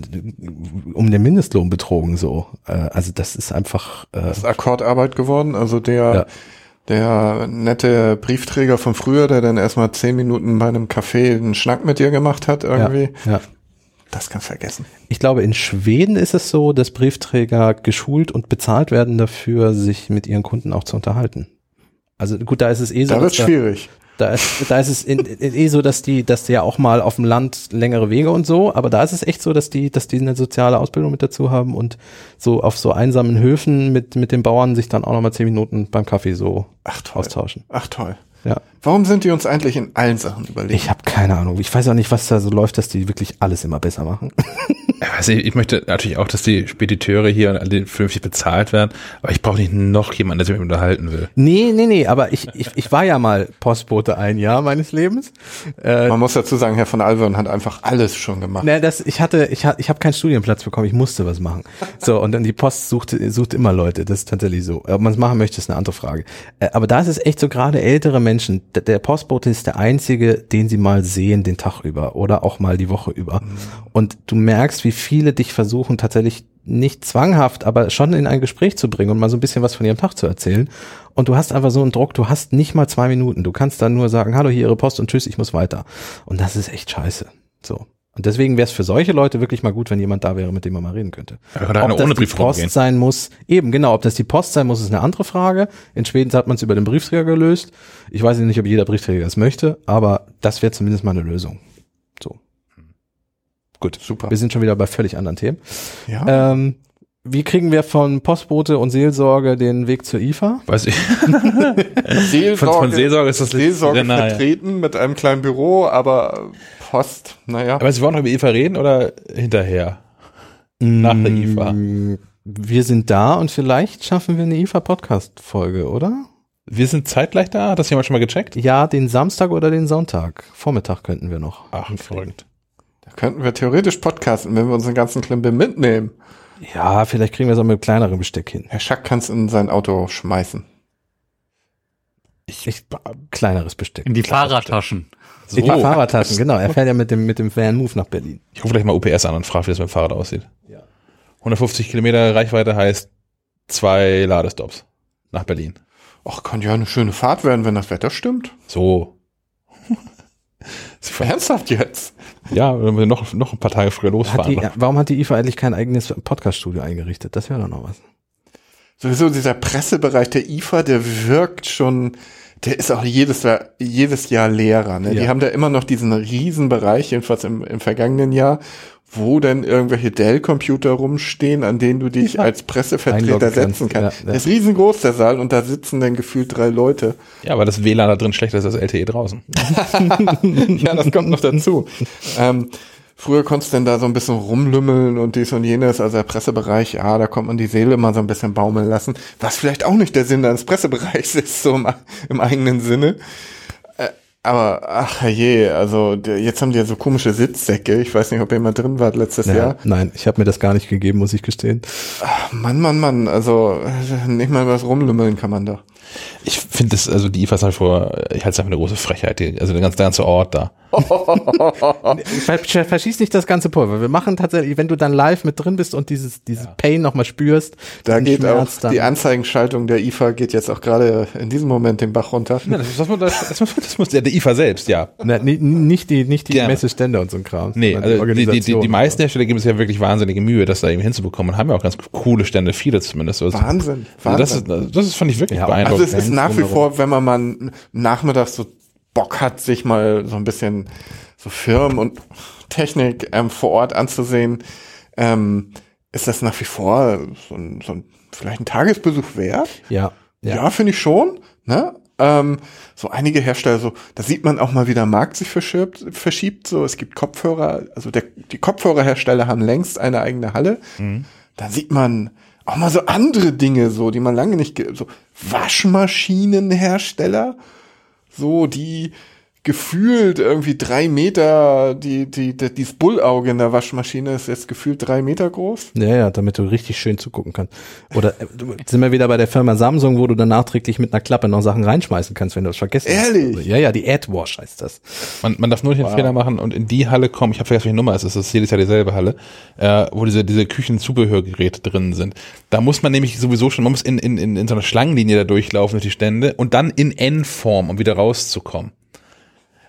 um den Mindestlohn betrogen so. Äh, also das ist einfach äh, Das ist Akkordarbeit geworden. Also der, Ja. Der nette Briefträger von früher, der dann erstmal zehn Minuten bei einem Café einen Schnack mit dir gemacht hat, irgendwie, ja, ja. das kannst du vergessen. Ich glaube, in Schweden ist es so, dass Briefträger geschult und bezahlt werden dafür, sich mit ihren Kunden auch zu unterhalten. Also gut, da ist es eh so. Da wird schwierig. Da ist, da ist es in, in, eh so, dass die, dass die ja auch mal auf dem Land längere Wege und so, aber da ist es echt so, dass die, dass die eine soziale Ausbildung mit dazu haben und so auf so einsamen Höfen mit, mit den Bauern sich dann auch nochmal zehn Minuten beim Kaffee so Ach toll. austauschen. Ach toll. Ja. Warum sind die uns eigentlich in allen Sachen überlegen? Ich habe keine Ahnung. Ich weiß auch nicht, was da so läuft, dass die wirklich alles immer besser machen. <laughs> Also ich, ich möchte natürlich auch, dass die Spediteure hier und alle vernünftig bezahlt werden, aber ich brauche nicht noch jemanden, der sich mit mir unterhalten will. Nee, nee, nee, aber ich, ich, ich war ja mal Postbote ein Jahr meines Lebens. Äh, Man muss dazu sagen, Herr von Alvern hat einfach alles schon gemacht. Ne, das, ich hatte, ich, ich habe keinen Studienplatz bekommen, ich musste was machen. So, und dann die Post sucht, sucht immer Leute, das ist tatsächlich so. Ob man es machen möchte, ist eine andere Frage. Äh, Aber da ist es echt so, gerade ältere Menschen, der, Postbote ist der einzige, den sie mal sehen den Tag über oder auch mal die Woche über. Und du merkst, wie viele dich versuchen, tatsächlich nicht zwanghaft, aber schon in ein Gespräch zu bringen und mal so ein bisschen was von ihrem Tag zu erzählen. Und du hast einfach so einen Druck, du hast nicht mal zwei Minuten. Du kannst dann nur sagen, hallo, hier Ihre Post und tschüss, ich muss weiter. Und das ist echt scheiße. So. Und deswegen wäre es für solche Leute wirklich mal gut, wenn jemand da wäre, mit dem man mal reden könnte. Ja, Ob das ohne die Post gehen. sein muss, eben genau, ob das die Post sein muss, ist eine andere Frage. In Schweden hat man es über den Briefträger gelöst. Ich weiß nicht, ob jeder Briefträger das möchte, aber das wäre zumindest mal eine Lösung. So. Gut, Super. wir sind schon wieder bei völlig anderen Themen. Ja. Ähm, wie kriegen wir von Postbote und Seelsorge den Weg zur IFA? Weiß ich. Seelsorge, <laughs> Von, von Seelsorge ist das Seelsorge vertreten mit einem kleinen Büro, aber Post, naja. Aber Sie wollen noch über Eva reden oder hinterher? Nach der IFA. Mm, Wir sind da und vielleicht schaffen wir eine IFA-Podcast-Folge, oder? Wir sind zeitgleich da? Hat das jemand schon mal gecheckt? Ja, den Samstag oder den Sonntag. Vormittag könnten wir noch. Ach, verrückt. Da könnten wir theoretisch podcasten, wenn wir unseren ganzen Klimbim mitnehmen. Ja, vielleicht kriegen wir es auch mit kleinerem Besteck hin. Herr Schack kann es in sein Auto schmeißen. Ich, kleineres Besteck. In die Fahrradtaschen. So. Die Fahrradtaschen, genau. Er fährt ja mit dem, mit dem Van Move nach Berlin. Ich rufe gleich mal UPS an und frage, wie das mit dem Fahrrad aussieht. 150 Kilometer Reichweite heißt zwei Ladestops nach Berlin. Ach, kann ja eine schöne Fahrt werden, wenn das Wetter stimmt. So. <laughs> Ernsthaft jetzt? Ja, wenn wir noch, noch ein paar Tage früher Hat losfahren. die, warum hat die IFA eigentlich kein eigenes Podcaststudio eingerichtet? Das wäre doch noch was. Sowieso dieser Pressebereich der IFA, der wirkt schon, der ist auch jedes Jahr, jedes Jahr leerer. Ne? Die Ja. haben da immer noch diesen riesen Bereich, jedenfalls im, im vergangenen Jahr, wo dann irgendwelche Dell-Computer rumstehen, an denen du dich als Pressevertreter setzen kannst. Ja, ja. Der ist riesengroß, der Saal, und da sitzen dann gefühlt drei Leute. Ja, weil das WLAN da drin schlechter ist als LTE draußen. <laughs> <laughs> ja, das kommt noch dazu. <laughs> ähm, früher konntest du denn da so ein bisschen rumlümmeln und dies und jenes, also der Pressebereich, ja, da kommt man die Seele mal so ein bisschen baumeln lassen, was vielleicht auch nicht der Sinn eines Pressebereichs <laughs> ist, so im, im eigenen Sinne. Äh, aber, ach je, also jetzt haben die ja so komische Sitzsäcke. Ich weiß nicht, ob ihr mal drin wart letztes Ja, Jahr. Nein, ich habe mir das gar nicht gegeben, muss ich gestehen. Mann, Mann, Mann, also nicht mal was rumlümmeln kann man da. Ich finde das, also die IFA ist halt vor, ich halte es einfach eine große Frechheit, die, also der ganze, der ganze Ort da. <laughs> Ver ver- verschieß nicht das ganze Pulver. Wir machen tatsächlich, wenn du dann live mit drin bist und dieses, dieses Pain nochmal spürst, Da geht Schmerz, auch dann- die Anzeigenschaltung der IFA geht jetzt auch gerade in diesem Moment den Bach runter. Ja, das, das, das, das, muss- das muss der, der IFA selbst, ja. Na, ni- nicht die, nicht die. Messestände und so ein Kram. Nee, also die, die, die, die meisten Hersteller geben sich ja wirklich wahnsinnige Mühe, das da eben hinzubekommen und haben ja auch ganz coole Stände, viele zumindest. Also, Wahnsinn, Also das, Wahnsinn. ist, das ist, fand ich wirklich Ja, beeindruckend. Also es ist nach wie vor, wenn man mal nachmittags so Bock hat, sich mal so ein bisschen so Firmen und Technik ähm, vor Ort anzusehen, ähm, ist das nach wie vor so ein, so ein vielleicht ein Tagesbesuch wert? Ja. Ja, finde ich schon. Ne? Ähm, so einige Hersteller, so da sieht man auch mal, wie der Markt sich verschiebt. verschiebt so, es gibt Kopfhörer, also der, die Kopfhörerhersteller haben längst eine eigene Halle. Da sieht man auch mal so andere Dinge, so die man lange nicht, so Waschmaschinenhersteller, so die gefühlt irgendwie drei Meter, die, die, die, dieses Bullauge in der Waschmaschine ist jetzt gefühlt drei Meter groß. Ja, ja, damit du richtig schön zugucken kannst. Oder äh, sind wir wieder bei der Firma Samsung, wo du dann nachträglich mit einer Klappe noch Sachen reinschmeißen kannst, wenn du es vergessen Ehrlich? hast. Ja, ja, die AdWash heißt das. Man, man darf nur nicht den Fehler machen und in die Halle kommen, ich habe vergessen, welche Nummer es ist, das ist jedes Jahr dieselbe Halle, äh, wo diese, diese Küchenzubehörgeräte drin sind. Da muss man nämlich sowieso schon, man muss in, in, in, in so einer Schlangenlinie da durchlaufen durch die Stände und dann in N-Form, um wieder rauszukommen.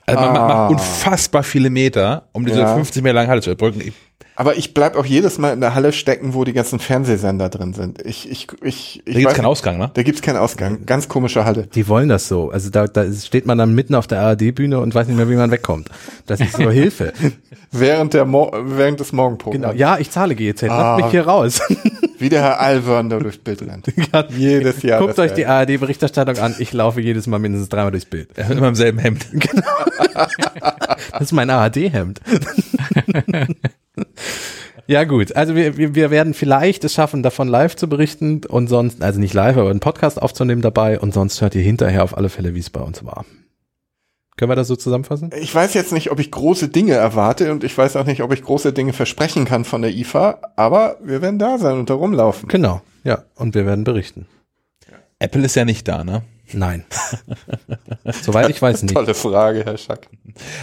Also man, Ah. macht unfassbar viele Meter, um diese Ja. 50 Meter lange Halle zu überbrücken. Ich, Aber ich bleib auch jedes Mal in der Halle stecken, wo die ganzen Fernsehsender drin sind. Ich, ich, ich, ich da gibt's weiß- keinen Ausgang, ne? Da gibt's keinen Ausgang. Ganz komische Halle. Die wollen das so. Also da, da steht man dann mitten auf der ARD-Bühne und weiß nicht mehr, wie man wegkommt. Das ist so <laughs> Hilfe. Während der Mo während des Morgenprogramms. Genau. Ja, ich zahle GEZ. Lass Ah. mich hier raus. Wie der Herr Alvern da durchs Bild rennt. <laughs> Jedes Jahr. Guckt euch die ARD-Berichterstattung an. Ich laufe jedes Mal mindestens dreimal durchs Bild. Immer im selben Hemd. <laughs> Das ist mein ARD-Hemd. <laughs> ja gut, also wir, wir, wir werden vielleicht es schaffen, davon live zu berichten und sonst, also nicht live, aber einen Podcast aufzunehmen dabei und sonst hört ihr hinterher auf alle Fälle, wie es bei uns war. Können wir das so zusammenfassen? Ich weiß jetzt nicht, ob ich große Dinge erwarte und ich weiß auch nicht, ob ich große Dinge versprechen kann von der IFA, aber wir werden da sein und da rumlaufen. Genau, ja, und wir werden berichten. Apple ist ja nicht da, ne? Nein. <laughs> Soweit ich weiß nicht. Tolle Frage, Herr Schack.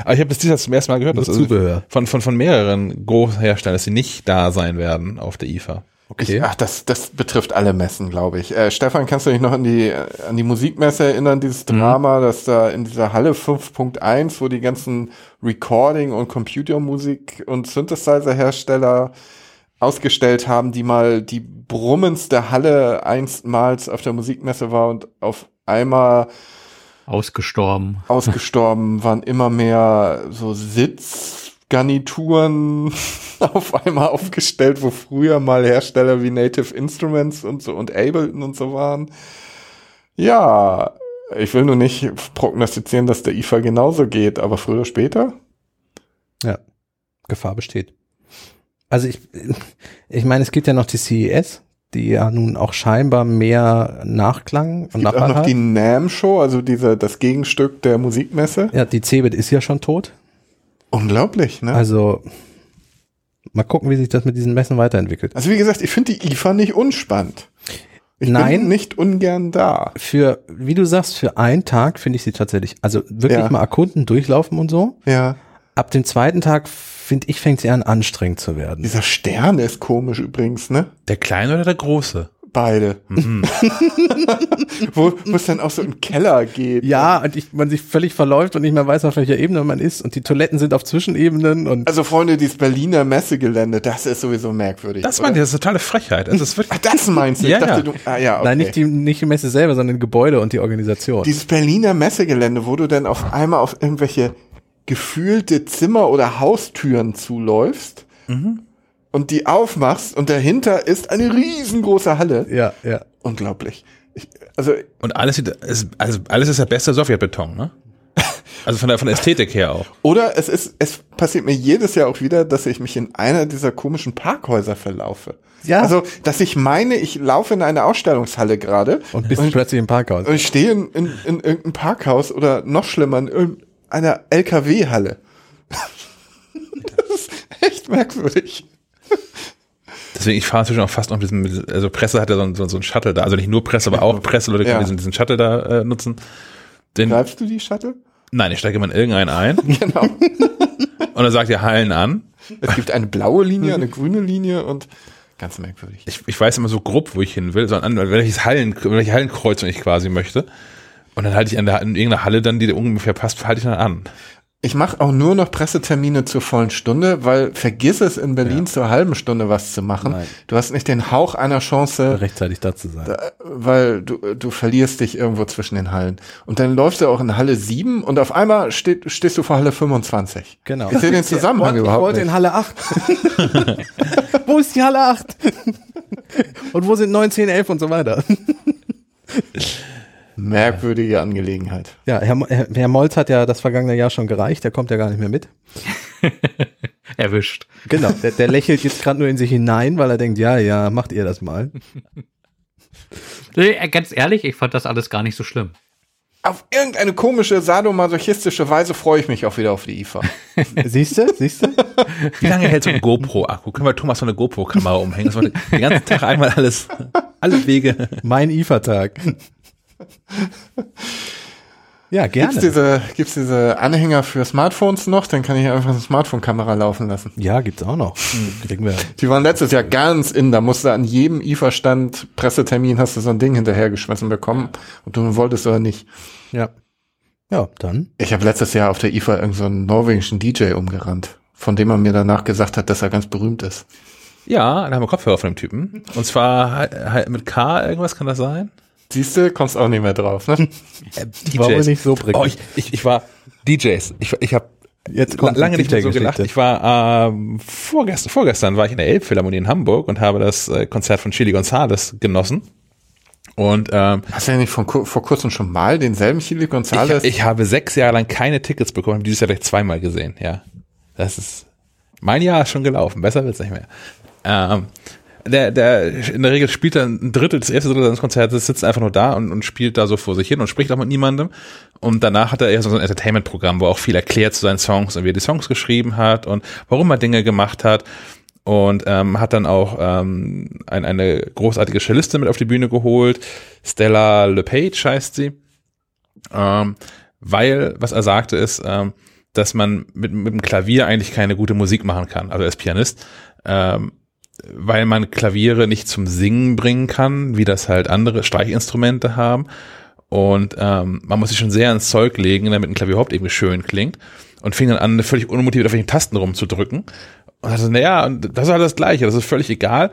Aber ich habe das dieses Jahr zum ersten Mal gehört, dass Zubehör. von, von, von mehreren Großherstellern, dass sie nicht da sein werden auf der IFA. Okay. Ich, ach, das, das betrifft alle Messen, glaube ich. Äh, Stefan, kannst du dich noch an die, an die Musikmesse erinnern, dieses Drama, dass da in dieser Halle 5.1, wo die ganzen Recording- und Computermusik- und Synthesizer-Hersteller ausgestellt haben, die mal die brummendste Halle einstmals auf der Musikmesse war und auf einmal Ausgestorben. ausgestorben waren immer mehr so Sitzgarnituren <laughs> auf einmal aufgestellt, wo früher mal Hersteller wie Native Instruments und so und Ableton und so waren. Ja, ich will nur nicht prognostizieren, dass der IFA genauso geht, aber früher oder später? Ja, Gefahr besteht. Also ich, <laughs> ich meine, es gibt ja noch die CES, die ja nun auch scheinbar mehr Nachklang und Gibt auch noch hat. die NAM Show, also diese, das Gegenstück der Musikmesse. Ja, die Cebit ist ja schon tot. Unglaublich, ne? Also mal gucken, wie sich das mit diesen Messen weiterentwickelt. Also wie gesagt, ich finde die IFA nicht unspannend. Ich Nein. bin nicht ungern da. Für, wie du sagst, für einen Tag finde ich sie tatsächlich, also wirklich Ja. mal erkunden, durchlaufen und so. Ja. Ab dem zweiten Tag, finde ich, fängt sie an anstrengend zu werden. Dieser Stern ist komisch übrigens, ne? Der kleine oder der große? Beide. <laughs> wo wo es dann auch so im Keller geht. Ja, und ich, man sich völlig verläuft und nicht mehr weiß, auf welcher Ebene man ist und die Toiletten sind auf Zwischenebenen und Also Freunde, dieses Berliner Messegelände, das ist sowieso merkwürdig. Das meinte ich, das ist totale Frechheit. Das ist wirklich, Ach, das meinst du? Ich Ja, dachte, ja. du, ah, ja, okay. nein, nicht die, nicht die Messe selber, sondern Gebäude und die Organisation. Dieses Berliner Messegelände, wo du dann auf einmal auf irgendwelche gefühlte Zimmer oder Haustüren zuläufst Mhm. Und die aufmachst und dahinter ist eine riesengroße Halle. ja, ja. Unglaublich. Ich, also und alles, sieht- ist, also alles ist der beste Sowjetbeton, ne? Also von der, von der Ästhetik her auch. <laughs> Oder es ist, es passiert mir jedes Jahr auch wieder, dass ich mich in einer dieser komischen Parkhäuser verlaufe. Ja. Also, dass ich meine, ich laufe in eine Ausstellungshalle gerade Und bist plötzlich im Parkhaus. und ich stehe in, in, in irgendeinem Parkhaus oder noch schlimmer in irgendeiner LKW-Halle. <laughs> das ist echt merkwürdig. Deswegen, ich fahre inzwischen auch fast noch mit- also Presse hat ja so, so, so ein Shuttle da, also nicht nur Presse, aber auch Presseleute können Ja. diesen, diesen Shuttle da äh, nutzen. Den, Greifst du die Shuttle? nein, ich steige immer in irgendeinen ein <laughs> Genau. <laughs> und dann sagt ihr Hallen an. Es gibt eine blaue Linie, eine grüne Linie und ganz merkwürdig. Ich, ich weiß immer so grob, wo ich hin will, sondern an welches Hallen, welche Hallenkreuzung ich quasi möchte. Und dann halte ich an der, in irgendeiner Halle dann, die ungefähr passt, halte ich dann an. Ich mache auch nur noch Pressetermine zur vollen Stunde, weil vergiss es in Berlin zur halben Stunde was zu machen. Nein. Du hast nicht den Hauch einer Chance, rechtzeitig da zu sein. äh, weil du, du verlierst dich irgendwo zwischen den Hallen. Und dann läufst du auch in Halle 7 und auf einmal steht, stehst du vor Halle 25. Genau. Ich sehe den Zusammenhang ich überhaupt wollte nicht. in Halle 8. <laughs> wo ist die Halle 8? und wo sind 9, 10, 11 und so weiter? Merkwürdige Angelegenheit. Ja, Herr, Herr, Herr Molz hat ja das vergangene Jahr schon gereicht, der kommt ja gar nicht mehr mit. <laughs> Erwischt. Genau, der, der lächelt jetzt gerade nur in sich hinein, weil er denkt, ja, ja, macht ihr das mal. Nee, äh, Ganz ehrlich, ich fand das alles gar nicht so schlimm. Auf irgendeine komische, sadomasochistische Weise freue ich mich auch wieder auf die IFA. <laughs> Siehst du, siehst du? Wie lange hält so ein GoPro-Akku? Können wir Thomas so eine GoPro-Kamera umhängen? Das war den ganzen Tag einmal alles, alle Wege. Mein IFA-Tag. Ja, Gibt's gerne. diese, gibt's diese Anhänger für Smartphones noch? Dann kann ich einfach eine Smartphone-Kamera laufen lassen. Ja, gibt's auch noch. Kriegen wir. Die waren letztes Jahr ganz in, da musst du an jedem IFA-Stand, Pressetermin, hast du so ein Ding hinterhergeschmissen bekommen und du wolltest oder nicht. Ja. Ja, dann. Ich habe letztes Jahr auf der IFA irgendeinen so einen norwegischen DJ umgerannt, von dem man mir danach gesagt hat, dass er ganz berühmt ist. Ja, da haben wir Kopfhörer von dem Typen. Und zwar halt mit K irgendwas, kann das sein? Siehst du, kommst auch nicht mehr drauf, ne? <laughs> Äh, War wohl nicht so prickelnd. Oh, ich, ich, ich war DJs. Ich, ich habe Jetzt kommt lange nicht mehr so gelacht. Ich war ähm, vorgestern, vorgestern war ich in der Elbphilharmonie in Hamburg und habe das äh, Konzert von Chili Gonzales genossen. Und ähm, Hast du ja nicht von, vor kurzem schon mal denselben Chili Gonzales? ich, ich habe sechs Jahre lang keine Tickets bekommen, habe dieses Jahr gleich zweimal gesehen. Ja, das ist mein Jahr ist schon gelaufen. Besser wird's nicht mehr. Ähm, der, der in der Regel spielt er ein Drittel, das erste Drittel seines Konzertes, sitzt einfach nur da und, und spielt da so vor sich hin und spricht auch mit niemandem. Und danach hat er eher so ein Entertainment-Programm, wo er auch viel erklärt zu seinen Songs und wie er die Songs geschrieben hat und warum er Dinge gemacht hat. Und ähm, hat dann auch ähm, ein, eine großartige Cellistin mit auf die Bühne geholt. Stella LePage heißt sie. Ähm, weil, was er sagte, ist, ähm, dass man mit, mit dem Klavier eigentlich keine gute Musik machen kann, also als Pianist, ähm, weil man Klaviere nicht zum Singen bringen kann, wie das halt andere Streichinstrumente haben. Und ähm, man muss sich schon sehr ins Zeug legen, damit ein Klavier überhaupt irgendwie schön klingt. Und fing dann an, völlig unmotiviert auf welchen Tasten rumzudrücken. Und also, naja, das ist alles das Gleiche, das ist völlig egal,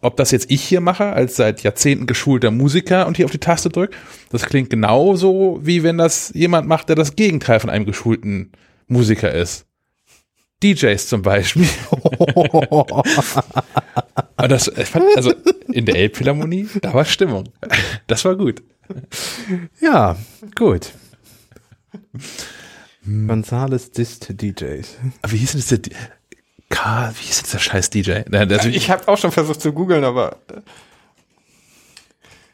ob das jetzt ich hier mache, als seit Jahrzehnten geschulter Musiker und hier auf die Taste drücke. Das klingt genauso, wie wenn das jemand macht, der das Gegenteil von einem geschulten Musiker ist. DJs zum Beispiel. <laughs> Aber das, ich fand, also in der Elbphilharmonie, da war Stimmung. Das war gut. Ja, gut. Gonzales Dist DJs. Aber wie hieß denn das der, D- K, wie hieß denn der scheiß DJ? Also, ich habe auch schon versucht zu googeln, aber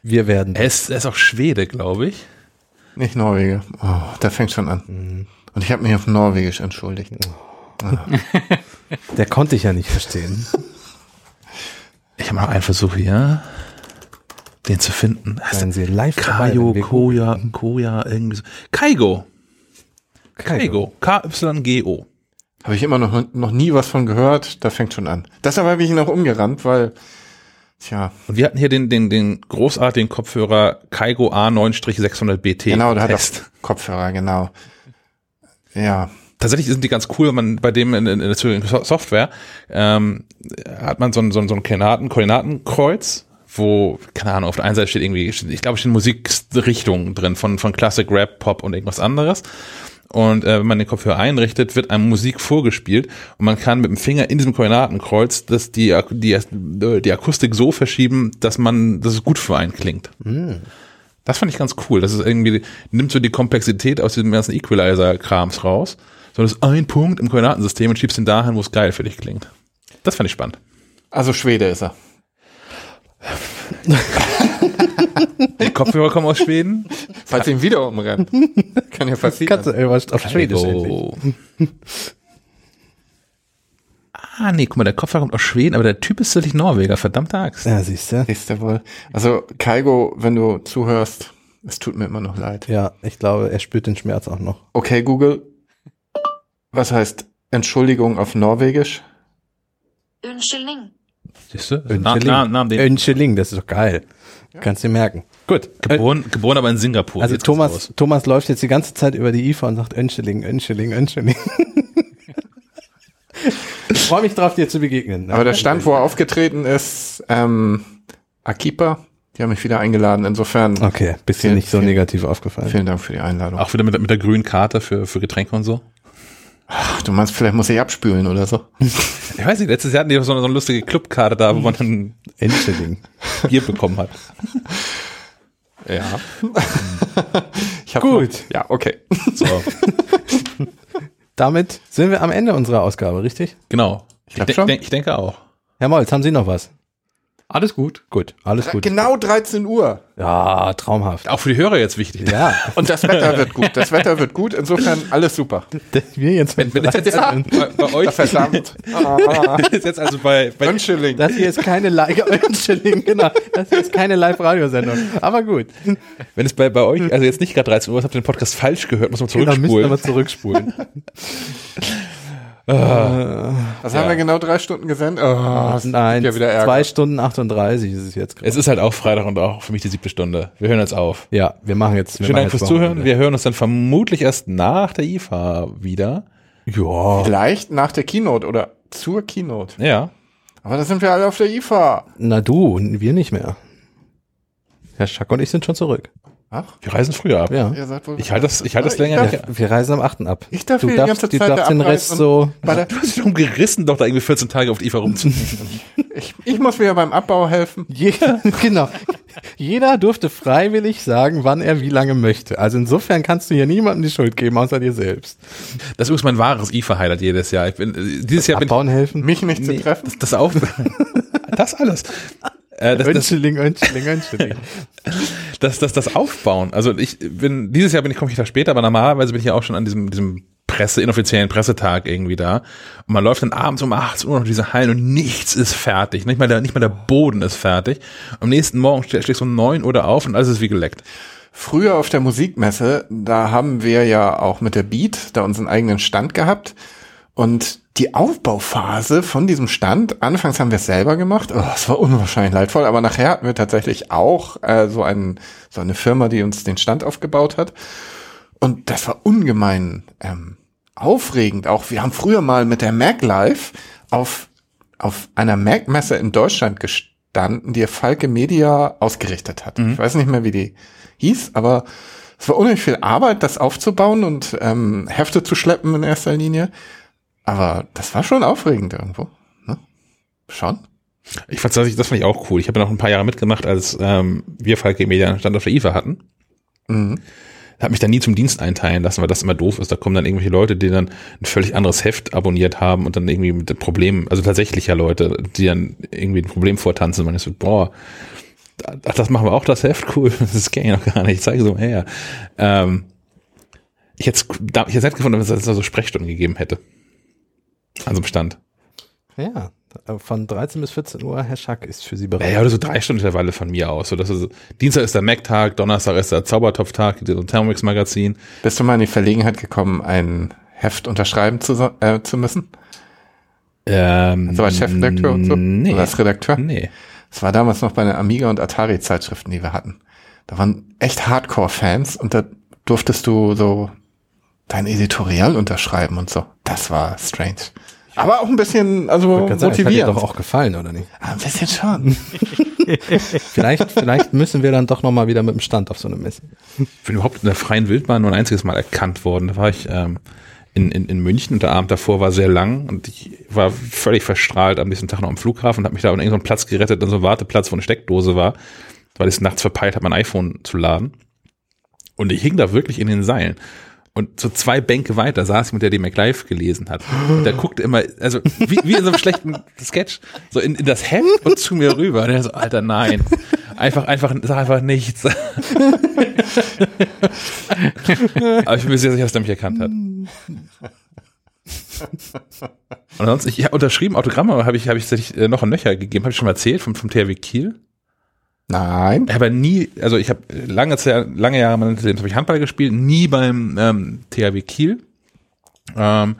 Wir werden. er, ist, er ist auch Schwede, glaube ich. nicht Norwege. Oh, da fängt schon an. Und ich habe mich auf Norwegisch entschuldigt. <laughs> Der konnte ich ja nicht verstehen. Ich habe noch einen Versuch hier, den zu finden. Heißt Seien Sie live dabei, Kayo, wenn wir Koja, Koja, irgendwie so. Kaigo. Kaigo. K-Y-G-O. Habe ich immer noch, noch nie was von gehört. Da fängt schon an. Deshalb habe ich ihn auch umgerannt, weil, tja, Und wir hatten hier den, den, den großartigen Kopfhörer Kaigo A9-600BT. genau, da hat er Test. Kopfhörer, genau. Ja, Tatsächlich sind die ganz cool, wenn man bei dem in, in, in der Software ähm, hat man so ein, so ein, so ein Koordinaten, Koordinatenkreuz, wo, keine Ahnung, auf der einen Seite steht irgendwie, ich glaube, stehen Musikrichtungen drin von, von Classic, Rap, Pop und irgendwas anderes. Und äh, wenn man den Kopfhörer einrichtet, wird einem Musik vorgespielt und man kann mit dem Finger in diesem Koordinatenkreuz das, die, die, die Akustik so verschieben, dass man, dass es gut für einen klingt. Das fand ich ganz cool. Das ist irgendwie, nimmt so die Komplexität aus diesem ganzen Equalizer-Krams raus. So, das ist ein Punkt im Koordinatensystem und schiebst ihn dahin, wo es geil für dich klingt. Das fand ich spannend. also Schwede ist er. <laughs> Die Kopfhörer kommen aus Schweden. Falls ihn wieder umrennt. Kann ja passieren. Kannst du irgendwas auf Schwedisch? Oh. Ah, nee, guck mal, der Kopfhörer kommt aus Schweden, aber der Typ ist tatsächlich Norweger, verdammte Axt. Ja, siehst du? Ist der wohl. Also, Kaigo, wenn du zuhörst, es tut mir immer noch leid. Ja, ich glaube, er spürt den Schmerz auch noch. Okay, Google. Was heißt Entschuldigung auf Norwegisch? Unnskyldning. Siehst du? Na, Öncheling. na, na, den, Öncheling, das ist doch geil. Kannst du dir merken. Gut. geboren, geboren aber in Singapur. Also Jetzt Thomas. Thomas läuft jetzt die ganze Zeit über die IFA und sagt Önscheling, Önscheling, Önscheling. Ich <laughs> freue mich drauf, dir zu begegnen. Aber der Stand, wo er aufgetreten ist, ähm, Akipa, die haben mich wieder eingeladen. Insofern, Okay, Vielen- nicht so vielen- negativ aufgefallen. vielen Dank für die Einladung. Auch wieder mit, der- mit der grünen Karte für, für Getränke und so. Ach, du meinst, vielleicht muss ich abspülen oder so? Ich weiß nicht, letztes Jahr hatten die so eine, so eine lustige Clubkarte da, wo man dann Önscheling. Bier bekommen hat. Ja. ich hab Gut. Noch, ja, okay. So, Damit sind wir am Ende unserer Ausgabe, richtig? genau. Ich, glaub de schon. ich denke auch. Herr Molz, haben Sie noch was? Alles gut. Gut, alles gut. Genau 13 Uhr. Ja, traumhaft. Auch für die Hörer jetzt wichtig. Ja, <laughs> Und das Wetter wird gut. Das Wetter wird gut. Insofern alles super. wir jetzt mit Wenn das jetzt <laughs> bei, bei euch Verdammt. <laughs> Ah, ist jetzt also bei, bei Önscheling. Das hier ist keine Live Önscheling, genau. Das hier ist keine Live-Radiosendung. Aber gut. wenn es bei, bei euch, also jetzt nicht gerade 13 Uhr ist, habt ihr den Podcast falsch gehört, muss man Genau, müssen zurückspulen. wir zurückspulen. Was haben wir genau drei Stunden gesendet? Oh, Nein, ja wieder Ärger. zwei Stunden 38 ist es jetzt. gerade. es ist halt auch Freitag und auch für mich die siebte Stunde. Wir hören jetzt auf. Ja, wir machen jetzt. Wir Vielen Dank fürs Zuhören. Wir hören uns dann vermutlich erst nach der IFA wieder. Ja. Vielleicht nach der Keynote oder zur Keynote. Ja. Aber da sind wir alle auf der IFA. Na du, und wir nicht mehr. Herr Schack und ich sind schon zurück. Ach, Wir reisen früher ab. Ja. Ich halte das, ich halte das länger darf-. Wir reisen am 8. ab. Ich darf du hier die darfst, ganze du Zeit darfst den Rest so. Der, Du hast dich darum gerissen, doch da irgendwie 14 Tage auf die IFA rumzunehmen. <laughs> ich, ich muss mir ja beim Abbau helfen. Jeder, <laughs> genau. Jeder durfte freiwillig sagen, wann er wie lange möchte. Also insofern kannst du hier niemandem die Schuld geben, außer dir selbst. Das ist übrigens mein wahres IFA-Highlight jedes Jahr. Ich bin, äh, dieses Jahr bin Abbauen helfen. Mich nicht Nee, zu treffen. Das, das auf. <laughs> das alles. Äh, das, Önscheling, Önscheling, Önscheling. <laughs> das, das, das Aufbauen. Also ich bin, dieses Jahr bin ich, komme ich da später, aber normalerweise bin ich ja auch schon an diesem, diesem Presse, inoffiziellen Pressetag irgendwie da. Und man läuft dann abends um 18 Uhr noch diese Hallen und nichts ist fertig. Nicht mal der, nicht mal der Boden ist fertig. Am nächsten Morgen ste- stehst du um 9 Uhr da auf und alles ist wie geleckt. Früher auf der Musikmesse, da haben wir ja auch mit der Beat da unseren eigenen Stand gehabt. Und die Aufbauphase von diesem Stand, anfangs haben wir es selber gemacht, oh, das war unwahrscheinlich leidvoll, aber nachher hatten wir tatsächlich auch äh, so, ein, so eine Firma, die uns den Stand aufgebaut hat. Und das war ungemein ähm, aufregend. Auch wir haben früher mal mit der Mac Live auf, auf einer Mac-Messe in Deutschland gestanden, die Falke Media ausgerichtet hat. Ich weiß nicht mehr, wie die hieß, aber es war unheimlich viel Arbeit, das aufzubauen und ähm, Hefte zu schleppen in erster Linie. Aber das war schon aufregend irgendwo. Ne? Schon? Ich fand das, das fand ich auch cool. Ich habe ja noch ein paar Jahre mitgemacht, als ähm, wir Falke Media einen Stand auf der IFA hatten. Mhm. Hab mich da nie zum Dienst einteilen lassen, weil das immer doof ist. Da kommen dann irgendwelche Leute, die dann ein völlig anderes Heft abonniert haben und dann irgendwie mit den Problemen, also tatsächlich ja Leute, die dann irgendwie ein Problem vortanzen man ist so, boah, ach, das machen wir auch, das Heft, cool, <laughs> das kenne ich noch gar nicht, zeige so mal her. Ähm, ich hätte es ich nett gefunden, wenn es da so Sprechstunden gegeben hätte. An so einem Stand. Ja, von 13 bis 14 Uhr, Herr Schack ist für Sie bereit. Ja, oder so drei Stunden Intervalle von mir aus. So, das ist, Dienstag ist der Mac-Tag, Donnerstag ist der Zaubertopf-Tag, so ein Thermomix-Magazin. Bist du mal in die Verlegenheit gekommen, ein Heft unterschreiben zu, äh, zu müssen? Ähm, So als Chefredakteur und so? Nee. Oder als Redakteur? Nee. Das war damals noch bei den Amiga und Atari Zeitschriften, die wir hatten. Da waren echt Hardcore-Fans und da durftest du so dein Editorial unterschreiben und so. Das war strange. Aber auch ein bisschen, also Ganz ehrlich, hat dir doch auch gefallen, oder nicht? Ah, ein bisschen schon. <laughs> <laughs> Vielleicht, vielleicht müssen wir dann doch noch mal wieder mit dem Stand auf so eine Messe. Ich bin überhaupt in der freien Wildbahn nur ein einziges Mal erkannt worden. Da war ich ähm, in, in, in München und der Abend davor war sehr lang und ich war völlig verstrahlt am nächsten Tag noch am Flughafen und habe mich da an irgendeinem Platz gerettet, an so einem Warteplatz, wo eine Steckdose war, weil ich es nachts verpeilt habe, mein iPhone zu laden. Und ich hing da wirklich in den Seilen. Und so zwei Bänke weiter saß jemand, der die MacLive gelesen hat. Und der guckte immer, also wie, wie in so einem schlechten Sketch, so in, in das Hemd und zu mir rüber. Und er so, Alter, nein. Einfach, einfach, sag einfach nichts. Aber ich bin mir sehr sicher, dass der mich erkannt hat. Und sonst, ich habe unterschrieben, Autogramme habe ich, habe ich äh, noch ein Nöcher gegeben, habe ich schon mal erzählt, vom, vom THW Kiel. Nein. Ich habe nie, also ich habe lange, lange Jahre meines Lebens habe ich Handball gespielt, nie beim ähm, THW Kiel. Ähm,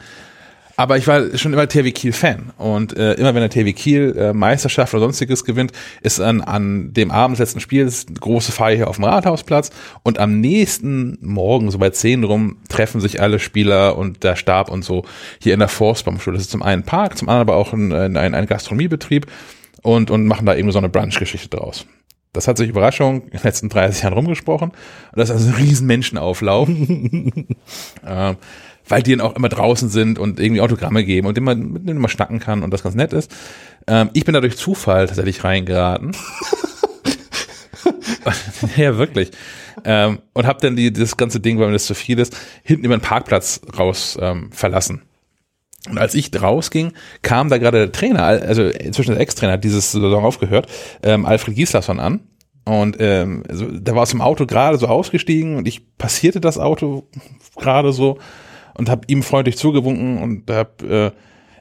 aber ich war schon immer THW Kiel Fan und äh, immer wenn der THW Kiel äh, Meisterschaft oder sonstiges gewinnt, ist an, an dem Abend letzten Spiels große Feier hier auf dem Rathausplatz und am nächsten Morgen, so bei 10 rum, treffen sich alle Spieler und der Stab und so hier in der Forstbaumschule. Das ist zum einen ein Park, zum anderen aber auch ein, ein, ein Gastronomiebetrieb und, und machen da eben so eine Brunch-Geschichte draus. Das hat sich Überraschung in den letzten 30 Jahren rumgesprochen. Und das ist also ein riesen Menschenauflauf. <laughs> ähm, weil die dann auch immer draußen sind und irgendwie Autogramme geben und immer, mit denen man schnacken kann und das ganz nett ist. Ähm, ich bin da durch Zufall tatsächlich reingeraten. <laughs> ja, wirklich. Ähm, und habe dann die, das ganze Ding, weil mir das zu viel ist, hinten über den Parkplatz raus ähm, verlassen. Und als ich rausging, kam da gerade der Trainer, also inzwischen der Ex-Trainer, hat dieses Saison aufgehört, ähm, Alfred Gislason an. Und ähm, also, der war aus dem Auto gerade so ausgestiegen und ich passierte das Auto gerade so und habe ihm freundlich zugewunken und hab, äh,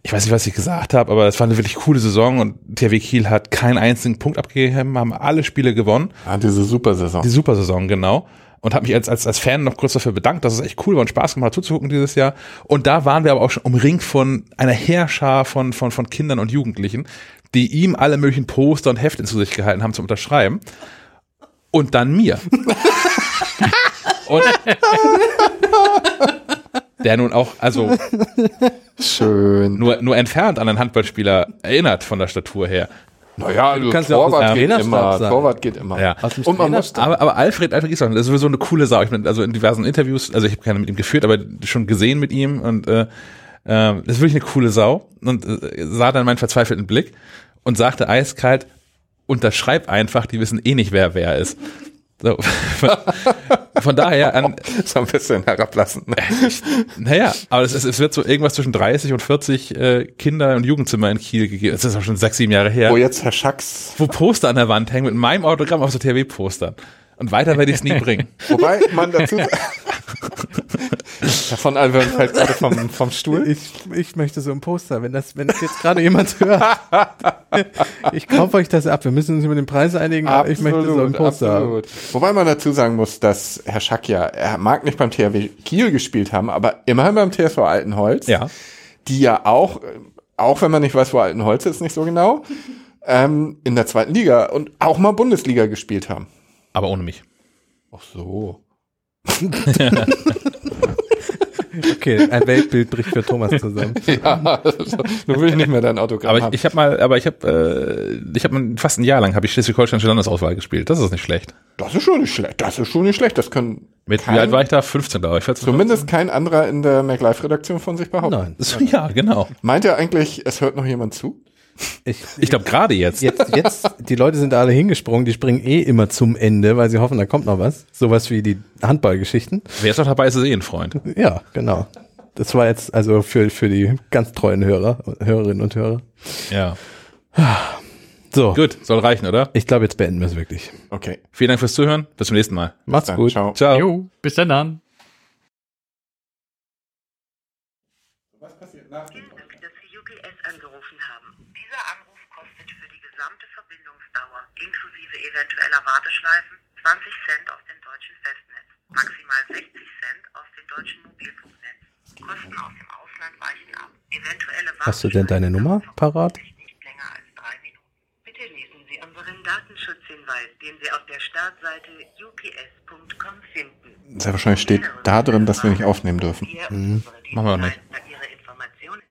ich weiß nicht, was ich gesagt habe, aber es war eine wirklich coole Saison und THW Kiel hat keinen einzigen Punkt abgegeben, haben alle Spiele gewonnen. Ah, diese Supersaison. Die Supersaison, genau. Und habe mich als, als, als Fan noch kurz dafür bedankt, dass es echt cool war und Spaß gemacht hat zuzugucken dieses Jahr. Und da waren wir aber auch schon umringt von einer Heerschar von, von, von Kindern und Jugendlichen, die ihm alle möglichen Poster und Hefte zu sich gehalten haben zum Unterschreiben. Und dann mir. <laughs> und der nun auch, also Schön. nur, nur entfernt an einen Handballspieler erinnert von der Statur her. Naja, also Du kannst ja auch Torwart aus dem geht Trainerstab immer. sagen. Torwart geht immer. Ja. Und man muss Aber, aber Alfred, Alfred Giesmann, das ist sowieso eine coole Sau. Ich bin also in diversen Interviews, also ich habe keine mit ihm geführt, aber schon gesehen mit ihm und äh, äh, das ist wirklich eine coole Sau und äh, sah dann meinen verzweifelten Blick und sagte eiskalt, unterschreib einfach, die wissen eh nicht, wer wer ist. So, <laughs> von, von daher an, <laughs> so ein bisschen herablassen. Ne? naja, aber es, ist, es wird so irgendwas zwischen 30 und 40 äh, Kinder- und Jugendzimmer in Kiel gegeben. Das ist auch schon sechs, sieben Jahre her. Wo jetzt Herr Schacks, wo Poster an der Wand hängen mit meinem Autogramm auf so THW-Postern. Und weiter werde ich es nie bringen. wobei man dazu <laughs> Davon Alvin fällt gerade vom, vom Stuhl. Ich, ich möchte so ein Poster, wenn das, wenn das jetzt gerade jemand hört. <laughs> ich kaufe euch das ab. Wir müssen uns über den Preis einigen, aber ich möchte so ein Poster haben. absolut. Wobei man dazu sagen muss, dass Herr Schack ja, er mag nicht beim THW Kiel gespielt haben, aber immerhin beim TSV Altenholz, Ja. die ja auch, auch wenn man nicht weiß, wo Altenholz ist, nicht so genau, ähm, in der zweiten Liga und auch mal Bundesliga gespielt haben. Aber ohne mich. Ach so. <laughs> Okay, ein Weltbild bricht für Thomas zusammen. <laughs> Ja, also, nun will ich nicht mehr dein Autogramm Aber ich, haben. ich habe mal, aber ich habe, äh, ich habe fast ein Jahr lang habe ich Schleswig-Holsteinische Landesauswahl gespielt. Das ist nicht schlecht. das ist schon nicht schlecht. Das ist schon nicht schlecht. Das können Mit kein, wie alt war ich da? 15, glaube ich. 14, zumindest kein anderer in der MacLife-Redaktion von sich behaupten. Nein. 15? <laughs> Ja, genau. Meint ihr eigentlich, es hört noch jemand zu? Ich, Ich glaube gerade jetzt. jetzt, jetzt, die Leute sind da alle hingesprungen, die springen eh immer zum Ende, weil sie hoffen, da kommt noch was. Sowas wie die Handballgeschichten. Wer ist noch dabei, ist es eh ein Freund. Ja, genau. Das war jetzt also für, für die ganz treuen Hörer, Hörerinnen und Hörer. Ja. So, Gut, soll reichen, oder? ich glaube, jetzt beenden wir es wirklich. Okay. Vielen Dank fürs Zuhören. Bis zum nächsten Mal. Macht's gut. ciao. Ciao. Jo, bis dann dann. Danke, dass Sie UPS angerufen haben. Dieser Anruf kostet für die gesamte Verbindungsdauer eventueller Warteschleifen 20 Cent auf dem deutschen Festnetz, maximal 60 Cent auf dem deutschen Mobilfunknetz. Kosten aus dem Ausland weichen ab. Eventuelle Hast du denn deine Nummer parat? Nicht länger als drei Minuten. Bitte lesen Sie unseren Datenschutzhinweis, den Sie auf der Startseite ups.com finden. Sehr wahrscheinlich steht da drin, dass wir nicht aufnehmen dürfen. Unsere Machen wir auch nicht.